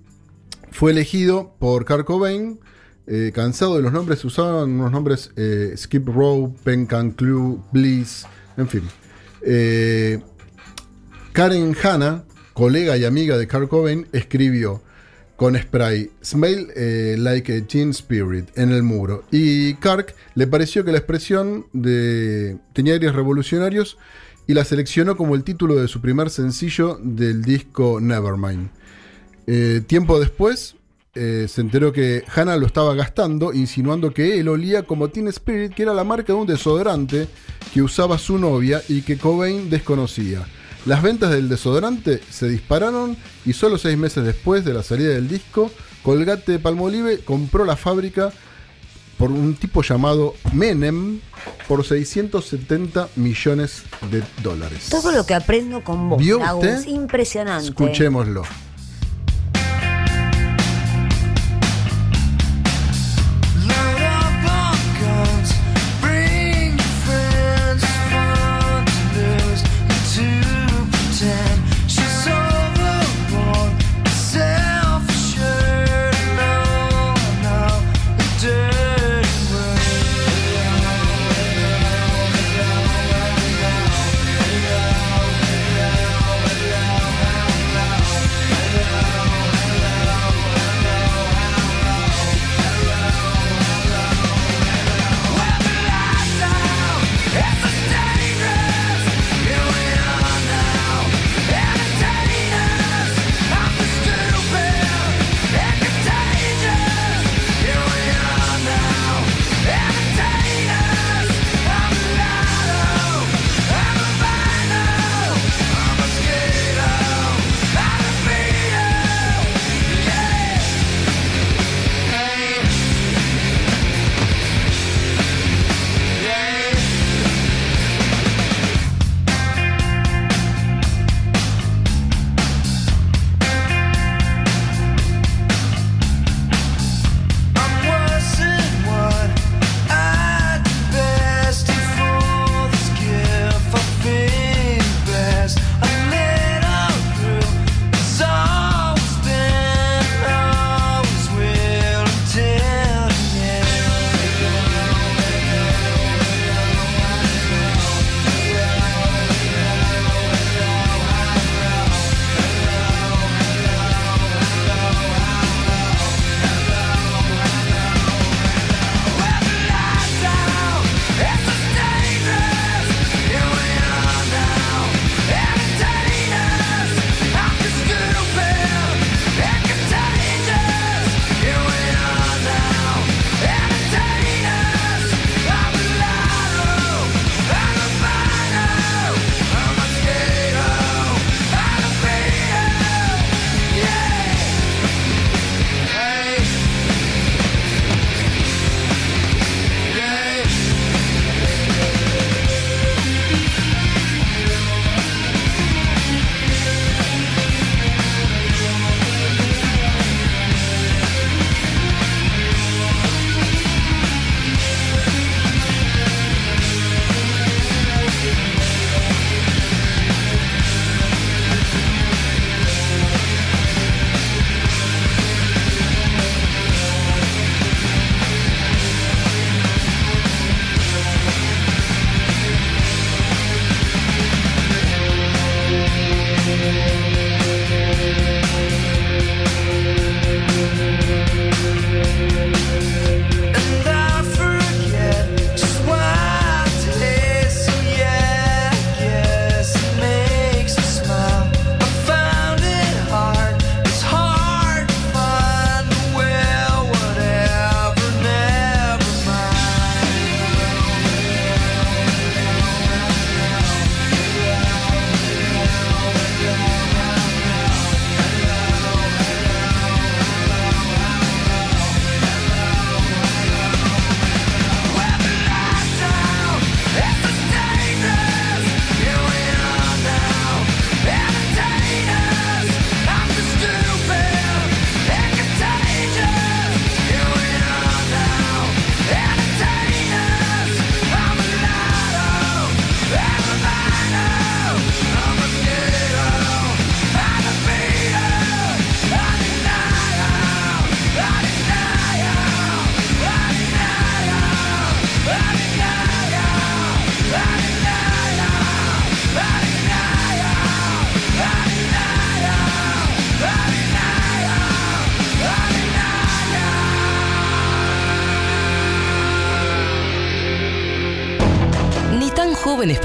Fue elegido por Kurt Cobain. eh, cansado de los nombres, usaban unos nombres eh, Skip Row, Pencan Clue, Bliss, en fin. Karen Hanna, colega y amiga de Kurt Cobain, escribió con spray Smell like a teen spirit en el muro. Y Kirk le pareció que la expresión de, tenía aires revolucionarios y la seleccionó como el título de su primer sencillo del disco Nevermind. Eh, tiempo después eh, se enteró que Hannah lo estaba gastando, insinuando que él olía como Teen Spirit, que era la marca de un desodorante que usaba su novia y que Cobain desconocía. Las ventas del desodorante se dispararon y solo seis meses después de la salida del disco, Colgate Palmolive compró la fábrica por un tipo llamado Menem por 670 millones de dólares. Todo lo que aprendo con vos, ¿Vio usted? impresionante. Escuchémoslo.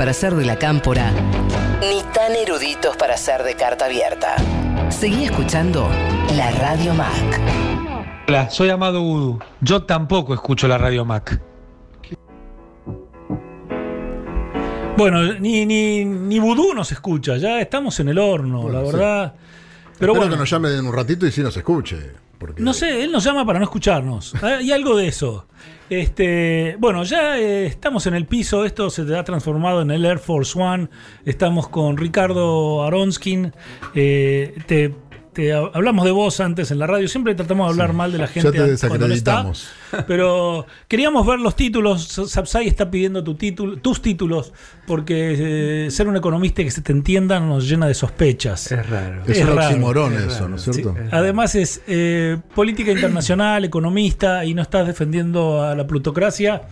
Para ser de la cámpora, ni tan eruditos para ser de carta abierta. Seguí escuchando la Radio Mac. Hola, soy Amado Udu. Yo tampoco escucho la Radio Mac. Bueno, ni, ni, ni Vudú nos escucha, ya estamos en el horno, la sí. verdad. Pero Pero bueno, que nos llame en un ratito y sí nos escuche. No sé, él nos llama para no escucharnos. Hay algo de eso. Este, bueno, ya eh, estamos en el piso, esto se ha transformado en el Air Force One. Estamos con Ricardo Aronskin. Eh, te, te ha- hablamos de vos antes en la radio, siempre tratamos de hablar mal de la gente ya te an- cuando no está. Pero queríamos ver los títulos. Sapsai está pidiendo tu título, tus títulos, porque eh, ser un economista y que se te entienda nos llena de sospechas. Es raro. Es un Es eso, raro, ¿no es cierto? Además es eh, política internacional, economista y no estás defendiendo a la plutocracia.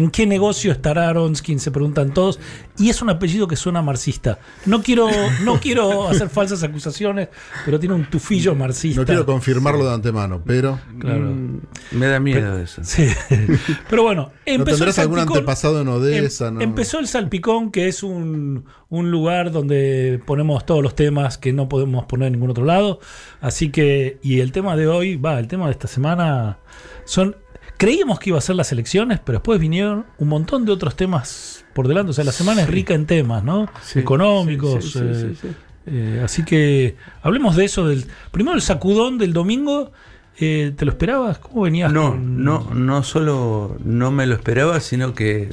¿En qué negocio estará Aronskin? Se preguntan todos. Y es un apellido que suena marxista. No quiero, no quiero hacer falsas acusaciones, pero tiene un tufillo marxista. No quiero confirmarlo de antemano, pero. Claro. Mm, Me da miedo eso. Sí. Pero bueno, empezó tendrás el algún salpicón. antepasado en Odessa, Em- no? Empezó el Salpicón, que es un, un lugar donde ponemos todos los temas que no podemos poner en ningún otro lado. Así que, y el tema de hoy, va, el tema de esta semana son. Creíamos que iba a ser las elecciones, pero después vinieron un montón de otros temas por delante. O sea, la semana es rica en temas, ¿no? Sí, Económicos. sí, sí, sí, eh, sí, sí. eh, así que hablemos de eso. Del, primero el sacudón del domingo. eh, ¿Te lo esperabas? ¿Cómo venías? No, con- no, no solo no me lo esperaba, sino que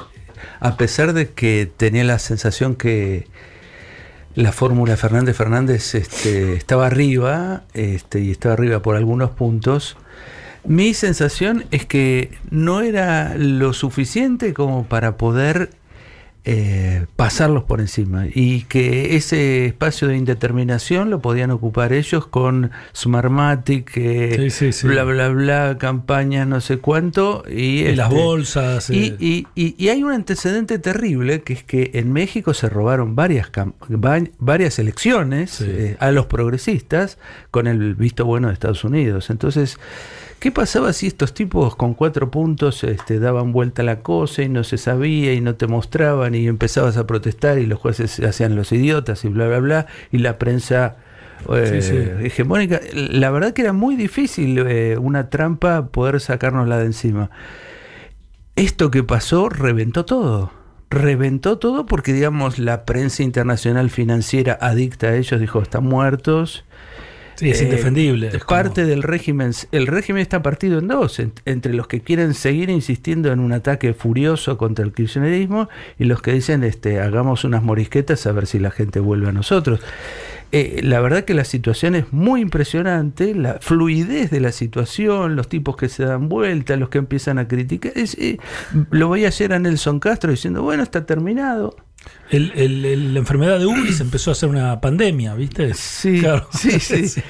a pesar de que tenía la sensación que la fórmula Fernández Fernández este, estaba arriba, este, y estaba arriba por algunos puntos, mi sensación es que no era lo suficiente como para poder eh, pasarlos por encima y que ese espacio de indeterminación lo podían ocupar ellos con Smartmatic, eh, Sí, sí, sí. bla bla bla, campañas no sé cuánto y, Y las este, bolsas, y, eh. y- y- y hay un antecedente terrible que es que en México se robaron varias varias elecciones eh, a los progresistas con el visto bueno de Estados Unidos. Entonces ¿Qué pasaba si estos tipos con cuatro puntos este, daban vuelta a la cosa y no se sabía y no te mostraban y empezabas a protestar y los jueces hacían los idiotas y bla, bla, bla y la prensa eh, Sí, sí. hegemónica? La verdad que era muy difícil eh, una trampa poder sacárnosla de encima. Esto que pasó reventó todo. Reventó todo porque, digamos, la prensa internacional financiera adicta a ellos dijo, están muertos. Sí, es indefendible, es parte del régimen. El régimen está partido en dos, en- entre los que quieren seguir insistiendo en un ataque furioso contra el kirchnerismo y los que dicen, este, hagamos unas morisquetas a ver si la gente vuelve a nosotros. Eh, la verdad que la situación es muy impresionante, la fluidez de la situación, los tipos que se dan vuelta, los que empiezan a criticar. Es, eh, lo veía ayer a Nelson Castro diciendo, bueno, está terminado. El- el- el- la enfermedad de Ubris empezó a ser una pandemia, ¿viste? Sí, Claro. sí, sí.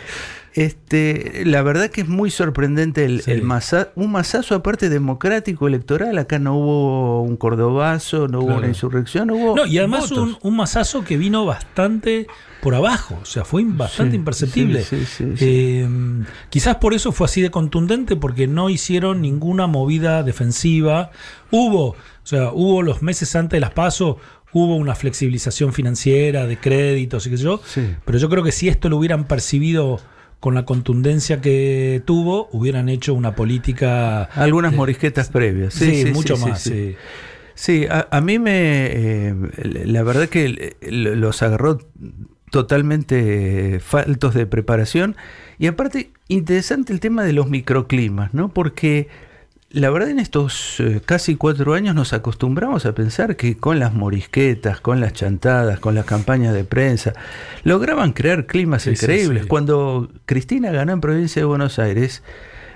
Este, la verdad que es muy sorprendente el, el masa- un masazo aparte democrático electoral. Acá no hubo un cordobazo, no hubo Claro. una insurrección, no hubo. No, y además un, un masazo que vino bastante por abajo, o sea, fue bastante Sí, imperceptible. sí, sí, sí, Eh, quizás por eso fue así de contundente, porque no hicieron ninguna movida defensiva. Hubo, o sea, hubo los meses antes de las PASO, hubo una flexibilización financiera de créditos y qué sé yo, pero yo creo que si esto lo hubieran percibido con la contundencia que tuvo, hubieran hecho una política... Algunas morisquetas previas. Sí, Sí, mucho más. sí. sí. Sí, a, a mí me. eh, la verdad que eh, los agarró totalmente eh, faltos de preparación. Y aparte, interesante el tema de los microclimas, ¿no? Porque la verdad en estos eh, casi cuatro años nos acostumbramos a pensar que con las morisquetas, con las chantadas, con las campañas de prensa, lograban crear climas Sí, sí, increíbles. sí. Cuando Cristina ganó en provincia de Buenos Aires,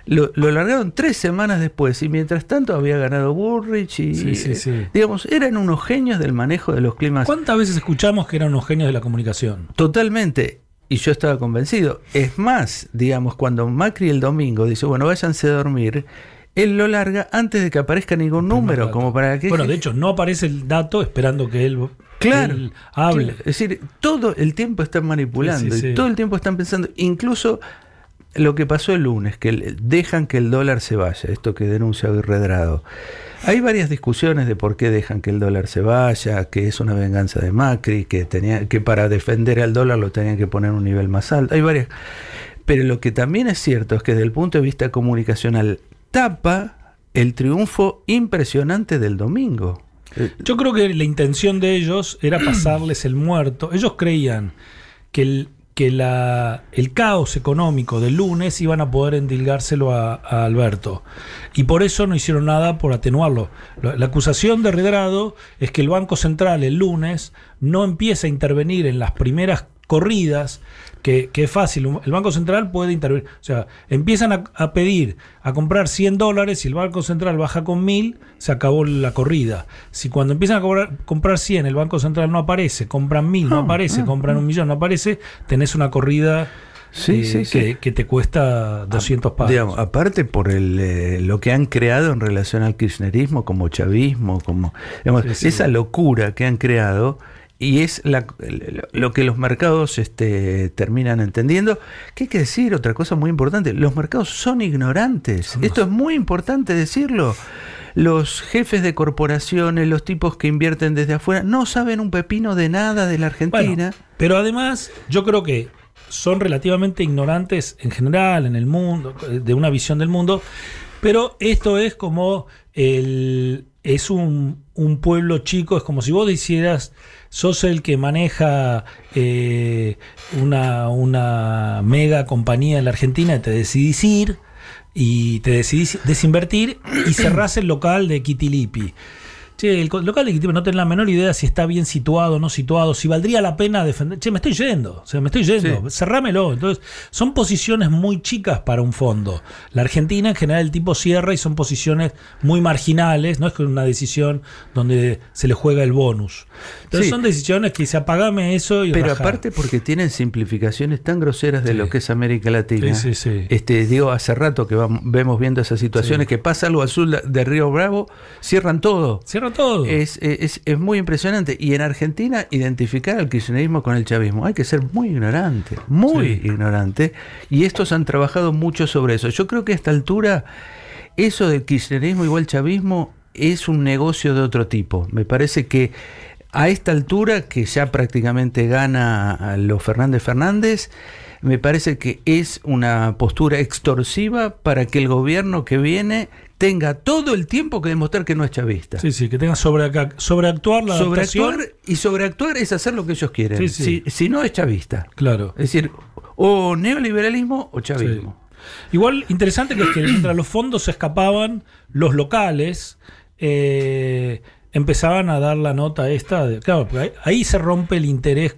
lo, lo largaron tres semanas después y mientras tanto había ganado Burrich y Sí, sí, sí. digamos eran unos genios del manejo de los climas ¿Cuántas veces escuchamos que eran unos genios de la comunicación? totalmente y yo estaba convencido es más digamos cuando Macri el domingo dice bueno váyanse a dormir él lo larga antes de que aparezca ningún número como para que Bueno, de hecho, no aparece el dato esperando que él, Claro, él hable. claro. Es decir, todo el tiempo están manipulando Sí, sí, y sí. todo el tiempo están pensando, incluso lo que pasó el lunes, que dejan que el dólar se vaya, esto que denuncia hoy Redrado. Hay varias discusiones de por qué dejan que el dólar se vaya, que es una venganza de Macri, que, tenía, que para defender al dólar lo tenían que poner a un nivel más alto. Hay varias. Pero lo que también es cierto es que desde el punto de vista comunicacional tapa el triunfo impresionante del domingo. Yo creo que la intención de ellos era pasarles el muerto. Ellos creían que el, que la, el caos económico del lunes iban a poder endilgárselo a, a Alberto. Y por eso no hicieron nada por atenuarlo. La, la acusación de Redrado es que el Banco Central el lunes no empieza a intervenir en las primeras corridas, que, que es fácil. El Banco Central puede intervenir. O sea, empiezan a, a pedir a comprar 100 dólares y el Banco Central baja con 1000, se acabó la corrida. Si cuando empiezan a cobrar- comprar 100, el Banco Central no aparece, compran 1000, no Ah, aparece, ah, compran un millón, no aparece, tenés una corrida Sí, eh, sí, sí. que, que te cuesta 200 pavos. Digamos, aparte por el, eh, lo que han creado en relación al kirchnerismo, como chavismo, como digamos, esa locura que han creado, y es la- lo que los mercados este, terminan entendiendo. Que hay que decir otra cosa muy importante, los mercados son ignorantes. Esto es muy importante decirlo. Los jefes de corporaciones, los tipos que invierten desde afuera, no saben un pepino de nada de la Argentina. Pero además, yo creo que son relativamente ignorantes en general, en el mundo, de una visión del mundo, pero esto es como el. Es un, un pueblo chico, es como si vos hicieras, sos el que maneja eh, una, una mega compañía en la Argentina y te decidís ir y te decidís desinvertir y cerrás el local de Kitilipi. Che, el local Kitilipi no tenés la menor idea si está bien situado o no situado, si valdría la pena defender. Che, me estoy yendo, o sea, me estoy yendo, cerrámelo. Entonces, son posiciones muy chicas para un fondo. La Argentina en general el tipo cierra y son posiciones muy marginales, no es que una decisión donde se le juega el bonus. Entonces Sí. son decisiones que dice apagame eso y Pero rajá". aparte porque tienen simplificaciones tan groseras de lo que es América Latina. Sí, sí, sí. Este, digo, hace rato que vamos, vemos viendo esas situaciones, que pasa algo al sur de Río Bravo, cierran todo. Cierran todo. Es, es, es muy impresionante. Y en Argentina, identificar al kirchnerismo con el chavismo, hay que ser muy ignorante, muy ignorante. Y estos han trabajado mucho sobre eso. Yo creo que a esta altura, eso del kirchnerismo igual chavismo es un negocio de otro tipo. Me parece que a esta altura, que ya prácticamente gana a los Fernández Fernández, me parece que es una postura extorsiva para que el gobierno que viene tenga todo el tiempo que demostrar que no es chavista. Sí, sí, que tenga sobreaca- sobreactuar la Sobreactuar adaptación. y sobreactuar es hacer lo que ellos quieren. Sí, sí. Si, si no es chavista. Claro. Es decir, o neoliberalismo o chavismo. Igual interesante que es que mientras los fondos se escapaban, los locales eh, empezaban a dar la nota esta. De, claro, porque ahí, ahí se rompe el interés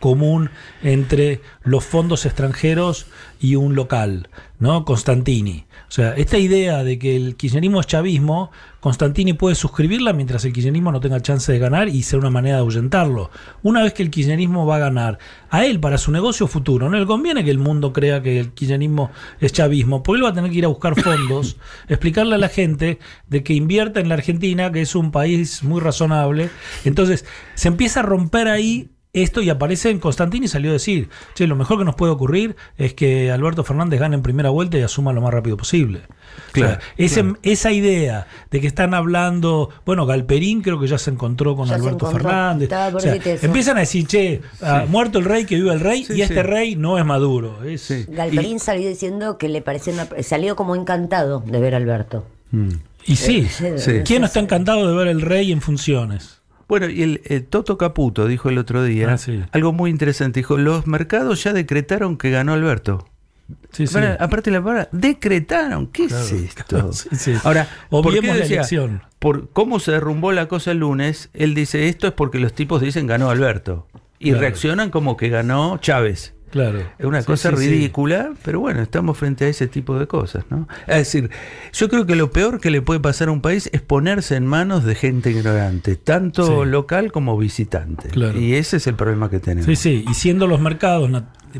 común entre los fondos extranjeros y un local, ¿no? Constantini. O sea, esta idea de que el kirchnerismo es chavismo, Constantini puede suscribirla mientras el kirchnerismo no tenga chance de ganar y ser una manera de ahuyentarlo. Una vez que el kirchnerismo va a ganar, a él para su negocio futuro, no le conviene que el mundo crea que el kirchnerismo es chavismo, porque él va a tener que ir a buscar fondos, explicarle a la gente de que invierta en la Argentina, que es un país muy razonable. Entonces, se empieza a romper ahí esto y aparece en Constantini y salió a decir, che, lo mejor que nos puede ocurrir es que Alberto Fernández gane en primera vuelta y asuma lo más rápido posible. Claro, O sea, ese- claro. Esa idea de que están hablando, bueno, Galperín creo que ya se encontró con Ya se Alberto encontró. Fernández. O sea, empiezan a decir, che, ah, muerto el rey, que viva el rey, Sí, y este sí. rey no es Maduro. Es, Galperín salió diciendo que le parecía una- salió como encantado de ver a Alberto. Y sí, Eh, sí. ¿quién no está encantado de ver el rey en funciones? Bueno, y el, Toto Caputo dijo el otro día Ah, algo muy interesante. Dijo, los mercados ya decretaron que ganó Alberto. Sí, sí. Bueno, aparte la palabra, decretaron. ¿Qué Claro, es esto? claro, sí, sí. Ahora, ¿por qué la elección. Por cómo se derrumbó la cosa el lunes, él dice esto es porque los tipos dicen ganó Alberto. Y Claro. reaccionan como que ganó Chávez. Claro. Es una Sí, cosa sí, sí. ridícula, pero bueno, estamos frente a ese tipo de cosas, ¿no? Es decir, yo creo que lo peor que le puede pasar a un país es ponerse en manos de gente ignorante, tanto local como visitante. Claro. Y ese es el problema que tenemos. Sí, sí, y siendo los mercados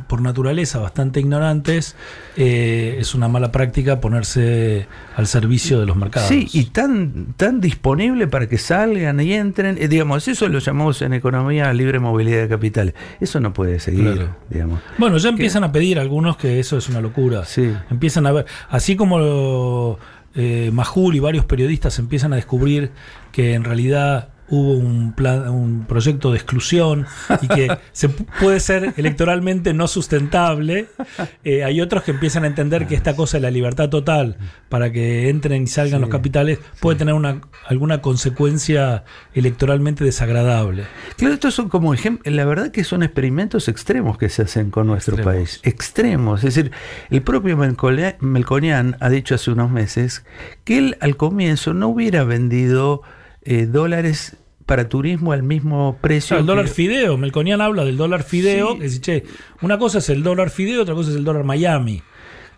por naturaleza bastante ignorantes, eh, es una mala práctica ponerse al servicio de los mercados. Sí, y tan, tan disponible para que salgan y entren. eh, digamos, eso lo llamamos en economía libre movilidad de capitales. Eso no puede seguir, Claro. digamos. Bueno, ya empiezan a pedir algunos que eso es una locura. Empiezan a ver, así como eh, Majul y varios periodistas empiezan a descubrir que en realidad hubo un plan, un proyecto de exclusión y que se pu- puede ser electoralmente no sustentable. eh, hay otros que empiezan a entender que esta cosa de la libertad total para que entren y salgan los capitales puede tener una alguna consecuencia electoralmente desagradable. Claro, estos son como ejemplos, la verdad que son experimentos extremos que se hacen con nuestro Extremos. país. Extremos. Es decir, el propio Melconian ha dicho hace unos meses que él al comienzo no hubiera vendido eh, dólares para turismo al mismo precio. Claro, el dólar que- fideo, Melconian habla del dólar fideo, Sí. que dice, che, una cosa es el dólar fideo, otra cosa es el dólar Miami.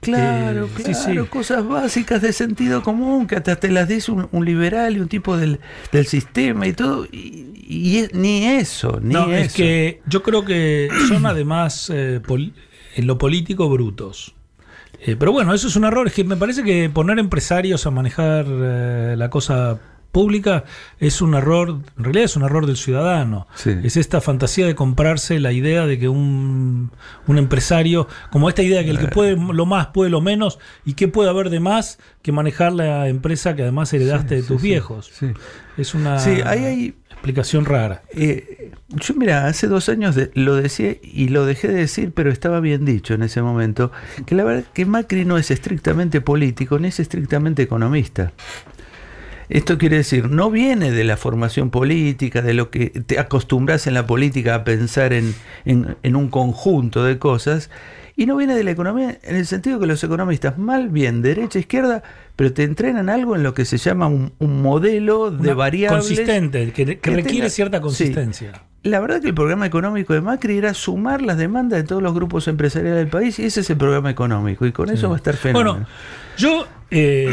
Claro, Eh, claro, sí, sí. cosas básicas de sentido común que hasta te las dice un, un liberal y un tipo del, del sistema y todo, y, y es- ni eso, ni No, eso. es que yo creo que son además eh, en lo político brutos. Eh, pero bueno, eso es un error. Es que me parece que poner empresarios a manejar la cosa pública es un error, en realidad es un error del ciudadano. Sí. Es esta fantasía de comprarse la idea de que un, un empresario, como esta idea de que el que Eh. puede lo más puede lo menos, y qué puede haber de más que manejar la empresa que además heredaste de tus sí, viejos. sí. Es una Sí, ahí hay- explicación rara. Eh, yo, mira, hace dos años de- lo decía y lo dejé de decir, pero estaba bien dicho en ese momento, que la verdad que Macri no es estrictamente político, ni es estrictamente economista. Esto quiere decir, no viene de la formación política, de lo que te acostumbras en la política a pensar en, en- en un conjunto de cosas, y no viene de la economía en el sentido que los economistas, mal bien, derecha, izquierda, pero te entrenan algo en lo que se llama un, un modelo de Una variables. consistente, que, que que requiere tenga- cierta sí. consistencia. La verdad que el programa económico de Macri era sumar las demandas de todos los grupos empresariales del país y ese es el programa económico y con eso va a estar fenómeno. Bueno, yo eh,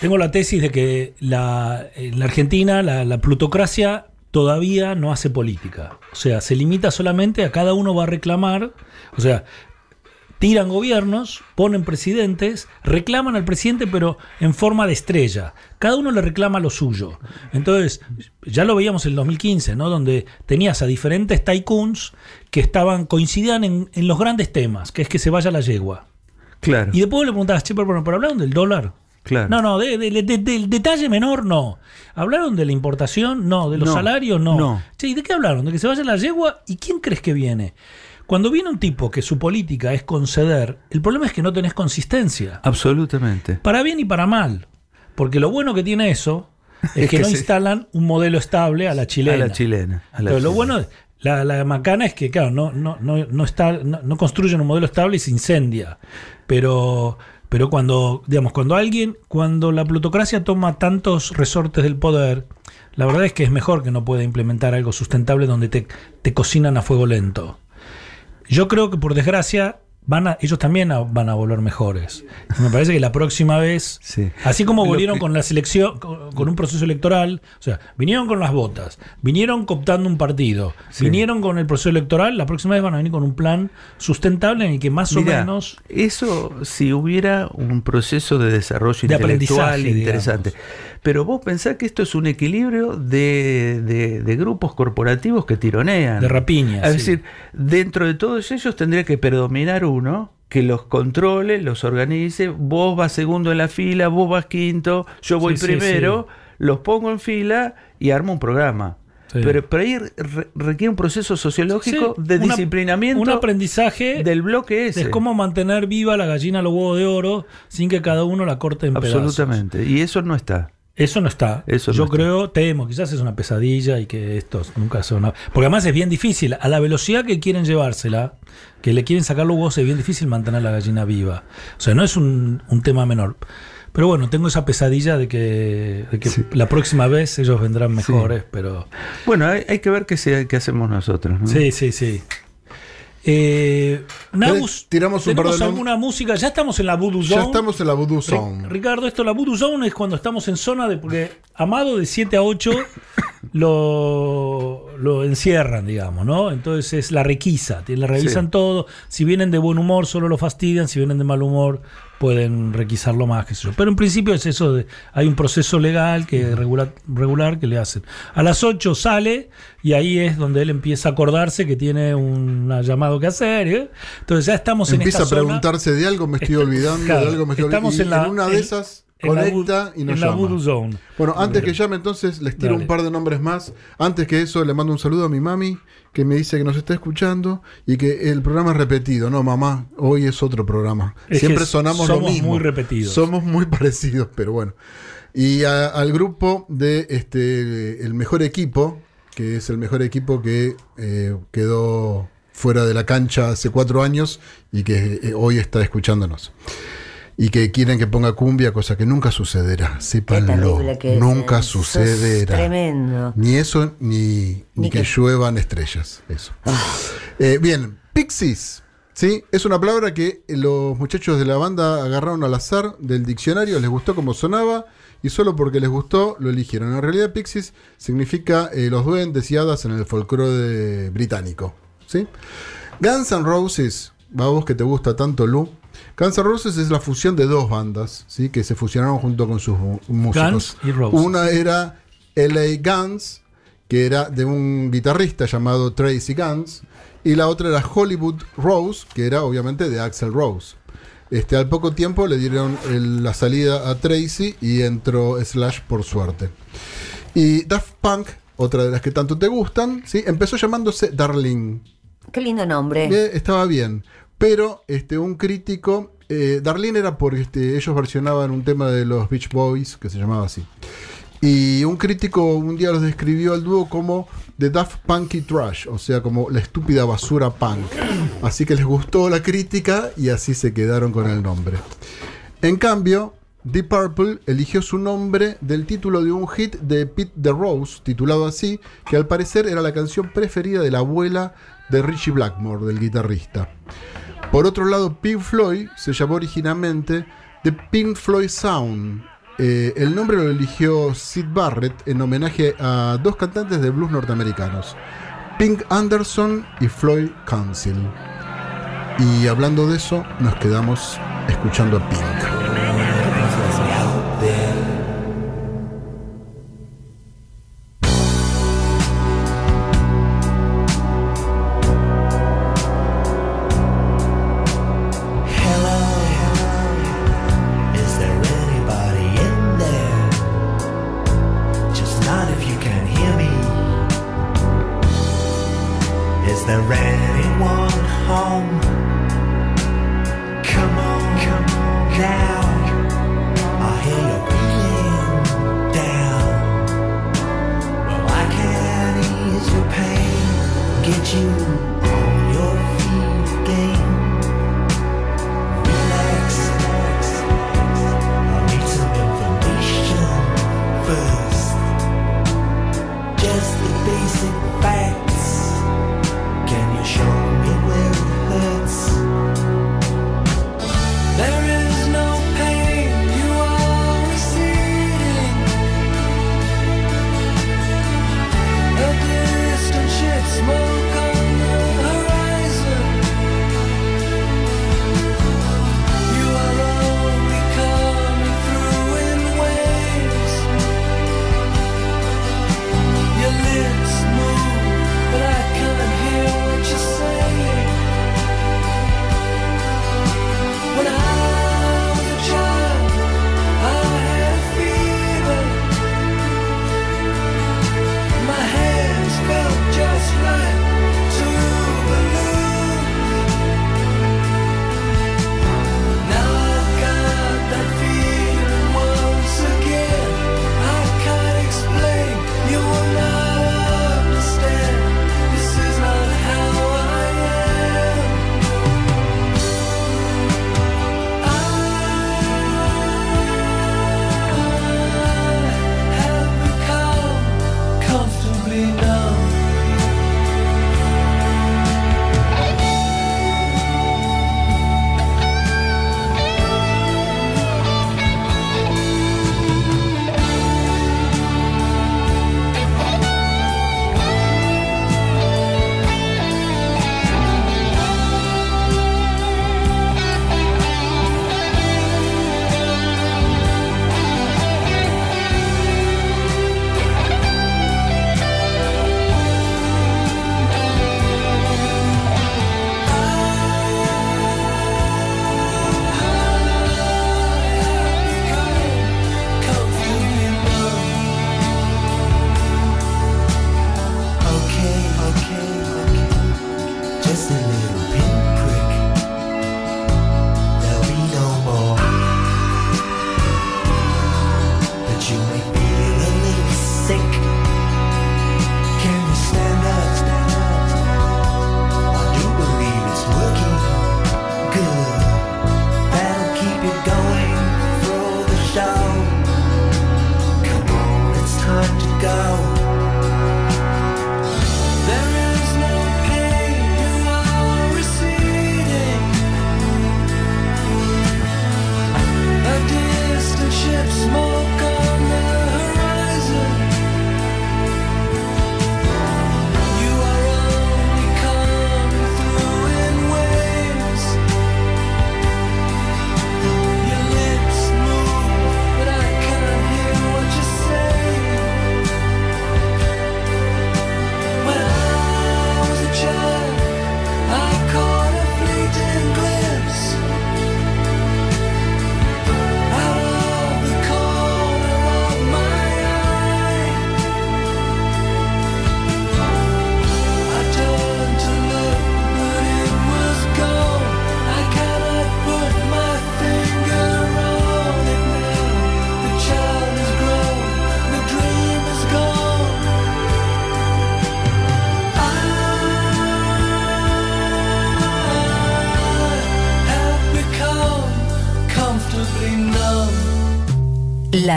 tengo la tesis de que la, en la Argentina la, la plutocracia todavía no hace política. O sea, se limita solamente a cada uno va a reclamar. O sea, tiran gobiernos, ponen presidentes, reclaman al presidente, pero en forma de estrella. Cada uno le reclama lo suyo. Entonces, ya lo veíamos en el 2015, ¿no? Donde tenías a diferentes tycoons que estaban, coincidían en, en los grandes temas, que es que se vaya la yegua. Claro. Y después le preguntabas, che, pero, pero hablaron del dólar. Claro. No, no, de- de- de- del detalle menor no. ¿Hablaron de la importación? No. ¿De los No, salarios? No. no. Che, ¿y de qué hablaron? ¿De que se vaya la yegua? ¿Y quién crees que viene? Cuando viene un tipo que su política es conceder, el problema es que no tenés consistencia. Absolutamente. Para bien y para mal. Porque lo bueno que tiene eso es, Es que, que no se- instalan un modelo estable a la chilena. A la chilena. a la Pero lo bueno, la, la macana es que, claro, no, no, no, no, está, no, no construyen un modelo estable y se incendia. Pero, pero cuando, digamos, cuando alguien, cuando la plutocracia toma tantos resortes del poder, la verdad es que es mejor que no pueda implementar algo sustentable donde te, te cocinan a fuego lento. Yo creo que por desgracia van a, ellos también a- van a volver mejores. Y me parece que la próxima vez, así como volvieron que- con la selección, con, con un proceso electoral, o sea, vinieron con las botas, vinieron cooptando un partido, Sí. vinieron con el proceso electoral, la próxima vez van a venir con un plan sustentable en el que más o menos Eso si hubiera un proceso de desarrollo De intelectual aprendizaje, interesante. Pero vos pensás que esto es un equilibrio de, de- de grupos corporativos que tironean. De rapiña, Es sí. decir, dentro de todos ellos tendría que predominar uno que los controle, los organice. Vos vas segundo en la fila, vos vas quinto, yo voy Sí, sí, primero, los pongo en fila y armo un programa. Sí. Pero, pero ahí re- requiere un proceso sociológico Sí, de una- disciplinamiento un aprendizaje del bloque ese. es cómo mantener viva la gallina a los huevos de oro sin que cada uno la corte en pedazos. Absolutamente. Y eso no está. Eso no está. Eso no Yo está. creo, temo, quizás es una pesadilla y que esto nunca una... Porque además es bien difícil. A la velocidad que quieren llevársela, que le quieren sacar los huevos, es bien difícil mantener la gallina viva. O sea, no es un, un tema menor. Pero bueno, tengo esa pesadilla de que, de que la próxima vez ellos vendrán mejores, pero... Bueno, hay, hay que ver qué, qué hacemos nosotros. ¿no? Sí, sí, sí. Eh, Naus, Tiramos un ¿tenemos alguna música? Ya estamos en la Voodoo Zone. Ya estamos en la Voodoo Zone. Ricardo, esto la Voodoo Zone es cuando estamos en zona de. Porque Amado de 7 a 8 lo, lo encierran, digamos, ¿no? Entonces es la requisa, le revisan Sí. todo. Si vienen de buen humor, solo lo fastidian. Si vienen de mal humor, pueden requisarlo más, qué sé yo. Pero en principio es eso de. Hay un proceso legal que regular, regular que le hacen. A las 8 sale y ahí es donde él empieza a acordarse que tiene un llamado que hacer. ¿eh? Entonces ya estamos Empieza en a esta zona. preguntarse de algo, me estoy Está- olvidando, claro, de algo me estoy estamos olvidando. en la- una de en- esas en conecta y nos en la llama. voodoo zone. Bueno, antes que llame, entonces les tiro Dale. un par de nombres más. Antes que eso, le mando un saludo a mi mami, que me dice que nos está escuchando y que el programa es repetido. No, mamá, hoy es otro programa. Es Siempre sonamos lo somos mismo. muy repetidos. Somos muy parecidos, pero bueno. Y a- al grupo de este el mejor equipo, que es el mejor equipo que eh, quedó fuera de la cancha hace cuatro años y que eh, hoy está escuchándonos. Y que quieren que ponga cumbia, cosa que nunca sucederá. Sépanlo. es, Nunca sucederá. tremendo. Ni eso, ni, ni, Ni que, que- lluevan estrellas. Eso. Eh, bien, Pixies. ¿sí? Es una palabra que los muchachos de la banda agarraron al azar del diccionario, les gustó como sonaba y solo porque les gustó lo eligieron. En realidad, Pixies significa eh, los duendes y hadas en el folclore británico. ¿sí? Guns N' Roses, va a vos que te gusta tanto, Lu. Guns N' Roses es la fusión de dos bandas ¿sí? que se fusionaron junto con sus músicos. Guns y Roses. Una era LA Guns, que era de un guitarrista llamado Tracy Guns, y la otra era Hollywood Rose, que era obviamente de Axel Rose. Este, al poco tiempo le dieron el- la salida a Tracy y entró Slash por suerte. Y Daft Punk, otra de las que tanto te gustan, ¿sí? empezó llamándose Darling. Qué lindo nombre. Eh, estaba bien. Pero este, un crítico. Eh, Darlene era porque este, ellos versionaban un tema de los Beach Boys que se llamaba así. Y un crítico un día los describió al dúo como The Daft Punky Trash, o sea, como la estúpida basura punk. Así que les gustó la crítica y así se quedaron con el nombre. En cambio, Deep Purple eligió su nombre del título de un hit de Pete the Rose, titulado así, que al parecer era la canción preferida de la abuela de Richie Blackmore, del guitarrista. Por otro lado, Pink Floyd se llamó originalmente The Pink Floyd Sound. Eh, el nombre lo eligió Sid Barrett en homenaje a dos cantantes de blues norteamericanos, Pink Anderson y Floyd Council. Y hablando de eso, nos quedamos escuchando a Pink.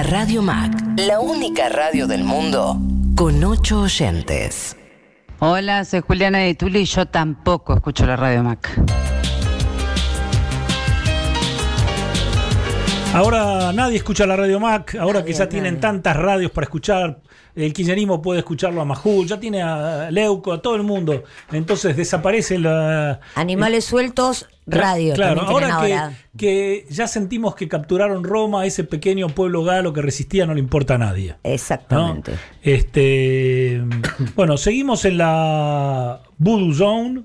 La Radio Mac, la única radio del mundo con ocho oyentes. Hola, soy Juliana de Tuli y yo tampoco escucho la Radio Mac. Ahora nadie escucha la Radio Mac, ahora que ya tienen tantas radios para escuchar, el kirchnerismo puede escucharlo a Majul, ya tiene a Leuco, a todo el mundo. Entonces desaparece la... Animales sueltos, radio. Claro, que, ahora. que ya sentimos que capturaron Roma, ese pequeño pueblo galo que resistía no le importa a nadie. Exactamente. Este, bueno, seguimos en la Voodoo Zone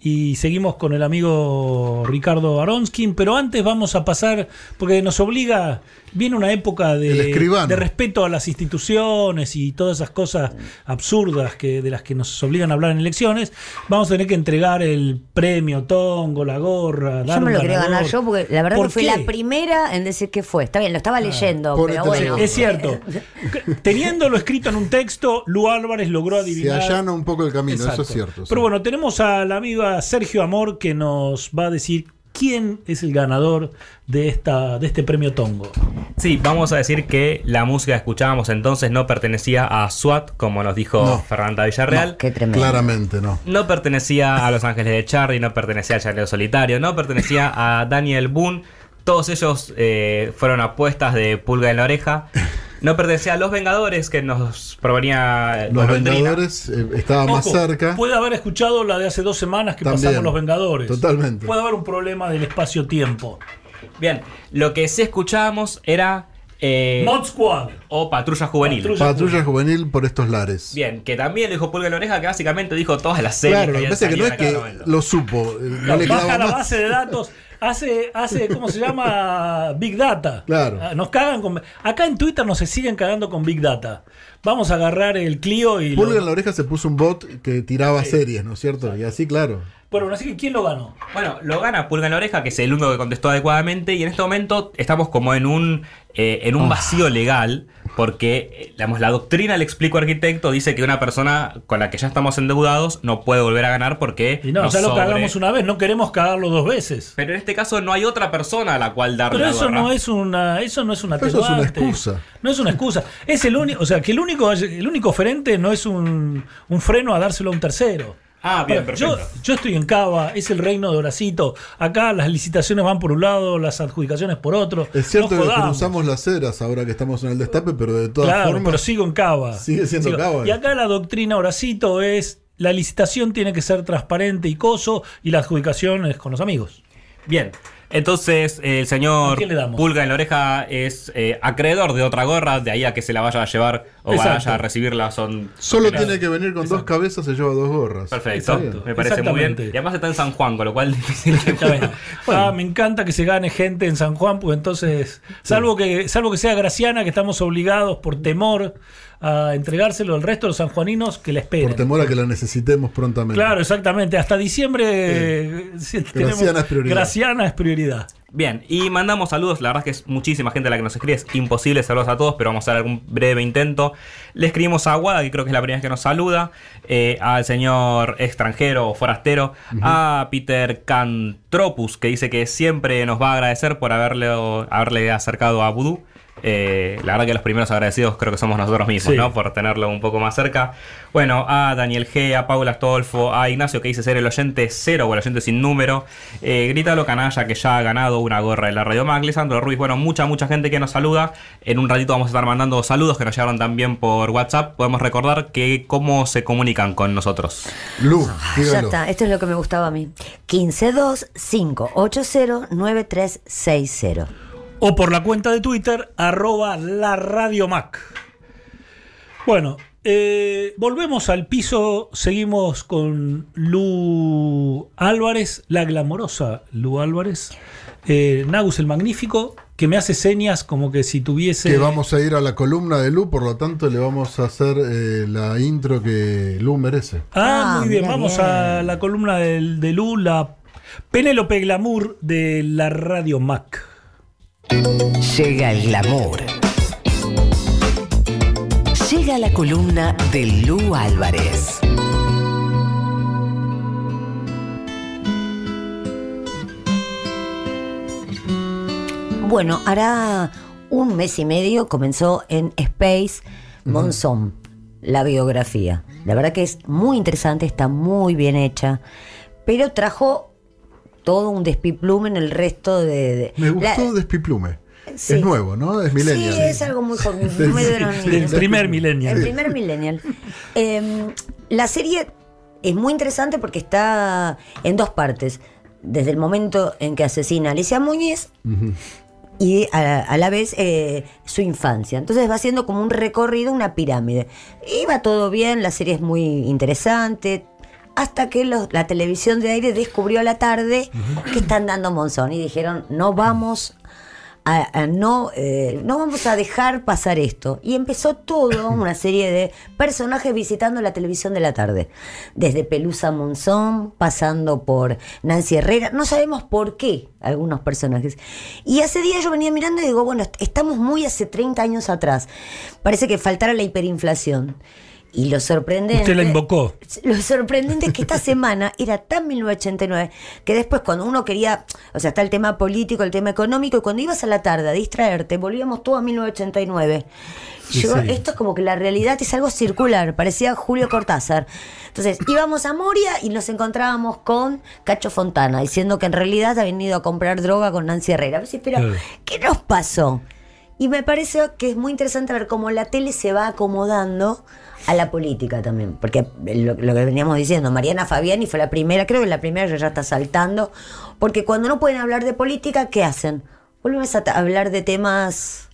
y seguimos con el amigo Ricardo Aronskin, pero antes vamos a pasar, porque nos obliga, viene una época de, respeto a las instituciones y todas esas cosas absurdas que, de las que nos obligan a hablar en elecciones, vamos a tener que entregar el premio Tongo, la gorra. dar Yo me un lo quería ganar yo porque la verdad ¿Por que fui la primera en decir que fue. Está bien, lo estaba leyendo, Por pero bueno. Es cierto. Teniéndolo escrito en un texto, Lu Álvarez logró Se adivinar. allana un poco el camino, eso es cierto. sí. Pero bueno, tenemos a la amiga Sergio Amor que nos va a decir quién es el ganador de, esta, de este premio Tongo. Sí, vamos a decir que la música que escuchábamos entonces no pertenecía a SWAT, como nos dijo No. Fernanda Villarreal. Qué tremendo. Claramente no. No pertenecía a Los Ángeles de Charlie, no pertenecía al Charlie Solitario, no pertenecía a Daniel Boone. Todos ellos eh, fueron apuestas de pulga en la oreja. No pertenecía a Los Vengadores, que nos provenía Los. Vengadores eh, estaba más cerca. Puede haber escuchado la de hace dos semanas que También. pasamos Los Vengadores. Totalmente. Puede haber un problema del espacio-tiempo. Bien, lo que sí escuchábamos era. Eh, Mod Squad. O Patrulla Juvenil. Patrulla juvenil por estos lares. Bien, que también dijo Pulga en la oreja, que básicamente dijo todas las series Claro, que lo que habían pasa es que no es que lo supo, eh, no le la más. base de datos. Hace, hace, ¿cómo se llama? Big Data. Claro. Ah, Nos cagan con. Acá en Twitter nos se siguen cagando con Big Data. Vamos a agarrar el Clio y. lo- Pulga en la oreja se puso un bot que tiraba series, ¿no es cierto? Y así, claro. Bueno, así que ¿quién lo ganó? Bueno, lo gana Pulga en la oreja, que es el único que contestó adecuadamente, y en este momento estamos como en un, eh, en un vacío legal, porque eh, digamos, la doctrina del explico arquitecto dice que una persona con la que ya estamos endeudados no puede volver a ganar porque Y no, ya lo sobre. cagamos una vez, no queremos cagarlo dos veces. Pero en este caso no hay otra persona a la cual darle Pero la eso gorra. no es una, eso no es una Eso es una excusa. No es una excusa. Es el único, o sea, que el único, el único oferente no es un, un freno a dárselo a un tercero. Ah, bien, Ahora, perfecto. yo estoy en Cava, es el reino de Horacito. Acá las licitaciones van por un lado, las adjudicaciones por otro. Es cierto No que cruzamos las ceras ahora que estamos en el destape, pero de todas Claro, formas. pero sigo en Cava. Sigue siendo Cava. Y acá la doctrina Horacito es la licitación tiene que ser transparente y coso y la adjudicación es con los amigos. Bien, entonces el señor ¿A quién le damos? Pulga en la oreja es eh, acreedor de otra gorra, de ahí a que se la vaya a llevar o Exacto. vaya a recibirla son... Solo tiene que venir con dos cabezas, se lleva dos gorras. Perfecto, me parece muy bien. Y además está en San Juan, con lo cual difícil que. Ah, me encanta que se gane gente en San Juan, pues entonces, salvo que, salvo que sea Graciana, que estamos obligados por temor a entregárselo al resto de los sanjuaninos que la esperen. Por temor a que la necesitemos prontamente. Claro, exactamente. Hasta diciembre sí, tenemos- Graciana es prioridad. Graciana es prioridad. Bien, y mandamos saludos, la verdad es que es muchísima gente la que nos escribe, es imposible saludos a todos, pero vamos a hacer algún breve intento. Le escribimos a Aguada, que creo que es la primera vez que nos saluda, eh, al señor extranjero o forastero, a Peter Cantropus, que dice que siempre nos va a agradecer por haberle, haberle acercado a Voodoo. Eh, la verdad que los primeros agradecidos creo que somos nosotros mismos, Sí. ¿no? Por tenerlo un poco más cerca. Bueno, a Daniel G, a Paula Astolfo, a Ignacio que dice ser el oyente cero o el oyente sin número. Eh, Grítalo Canalla que ya ha ganado una gorra de la Radio Mac. Lisandro Ruiz, bueno, mucha, mucha gente que nos saluda. En un ratito vamos a estar mandando saludos que nos llegaron también por WhatsApp. Podemos recordar que cómo se comunican con nosotros. Lu, Ya está, esto es lo que me gustaba a mí. 152-580-9360. O por la cuenta de Twitter, arroba la Radio Mac. Bueno, eh, volvemos al piso, seguimos con Lu Álvarez, la glamorosa Lu Álvarez. Eh, Nagus el Magnífico, que me hace señas como que si tuviese... Que vamos a ir a la columna de Lu, por lo tanto le vamos a hacer eh, la intro que Lu merece. Ah, Ah, muy bien, vamos bien. a la columna del- de Lu, la Penélope Glamour de la Radio Mac. Llega el glamour. Llega la columna de Lu Álvarez. Bueno, hará un mes y medio comenzó en Space Monzón, la biografía. La verdad que es muy interesante, está muy bien hecha, pero trajo todo un despiplume en el resto de... de- Me gustó la- Despiplume. Sí. Es nuevo, ¿no? Es millennial. Sí, es algo muy joven. Muy de niños. primer millennial. El primer millennial. Eh, la serie es muy interesante porque está en dos partes. Desde el momento en que asesina a Alicia Muñiz y a, a la vez eh, su infancia. Entonces va haciendo como un recorrido, una pirámide. Y va todo bien, la serie es muy interesante. Hasta que los- la televisión de aire descubrió a la tarde que están dando Monzón y dijeron, no vamos a, a no, eh, no vamos a dejar pasar esto. Y empezó todo una serie de personajes visitando la televisión de la tarde. Desde Pelusa Monzón, pasando por Nancy Herrera. No sabemos por qué algunos personajes. Y hace días yo venía mirando y digo, bueno, est- estamos muy hace 30 años atrás. Parece que faltara la hiperinflación. Y lo sorprendente. Usted la invocó. Lo sorprendente es que esta semana era tan 1989 que después cuando uno quería, o sea, está el tema político, el tema económico, y cuando ibas a la tarde a distraerte, volvíamos todo a 1989. Sí, Llegó- sí. Esto es como que la realidad es algo circular, parecía Julio Cortázar. Entonces íbamos a Moria y nos encontrábamos con Cacho Fontana, diciendo que en realidad habían ido a comprar droga con Nancy Herrera. Pero, pero ¿qué nos pasó? Y me parece que es muy interesante ver cómo la tele se va acomodando a la política también. Porque lo, que veníamos diciendo, Mariana Fabiani fue la primera, creo que la primera ya está saltando. Porque cuando no pueden hablar de política, ¿qué hacen? Vuelven a hablar de temas.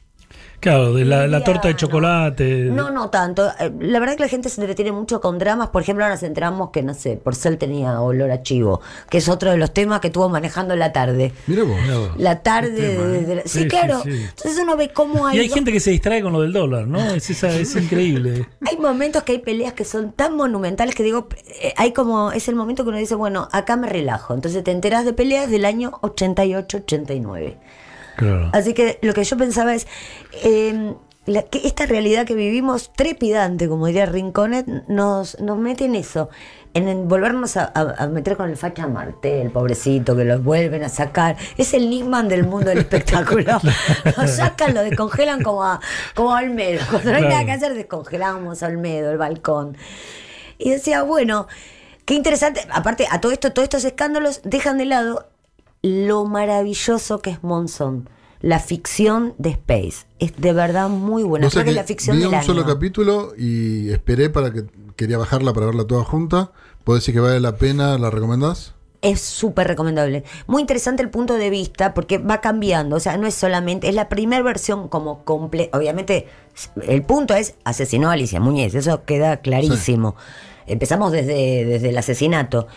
Claro, de la, la torta de chocolate. No, no tanto. Eh, La verdad que la gente se entretiene mucho con dramas. Por ejemplo, ahora nos enteramos que, no sé, Porcel tenía olor a chivo, que es otro de los temas que estuvo manejando la tarde. Mira vos. La tarde. de- de la- sí, Sí, claro. sí, sí. Entonces uno ve cómo hay. Y hay gente que se distrae con lo del dólar, ¿no? Es, esa, es increíble. Hay momentos que hay peleas que son tan monumentales que digo, eh, hay como, es el momento que uno dice, bueno, acá me relajo. Entonces te enteras de peleas del año 88-89. Claro. Así que lo que yo pensaba es, eh, la- que esta realidad que vivimos, trepidante, como diría Rinconet, nos, nos mete en eso, en, en volvernos a, a- a meter con el facha Martel, pobrecito, que los vuelven a sacar. Es el Nisman del mundo del espectáculo. lo sacan, lo descongelan como a, como a Olmedo. Cuando no hay Claro. nada que hacer, descongelamos a Olmedo, el balcón. Y decía, bueno, qué interesante. Aparte, a todo esto, todos estos escándalos dejan de lado lo maravilloso que es Monzón. La ficción de Space. Es de verdad muy buena. No sé Creo que que la ficción vi un año. solo capítulo y esperé para que quería bajarla para verla toda junta. ¿Puedo decir que vale la pena? ¿La recomendás? Es súper recomendable. Muy interesante el punto de vista porque va cambiando. O sea, no es solamente, es la primera versión como completa. Obviamente, el punto es asesinó a Alicia Muñez. Eso queda clarísimo. Empezamos desde, desde el asesinato.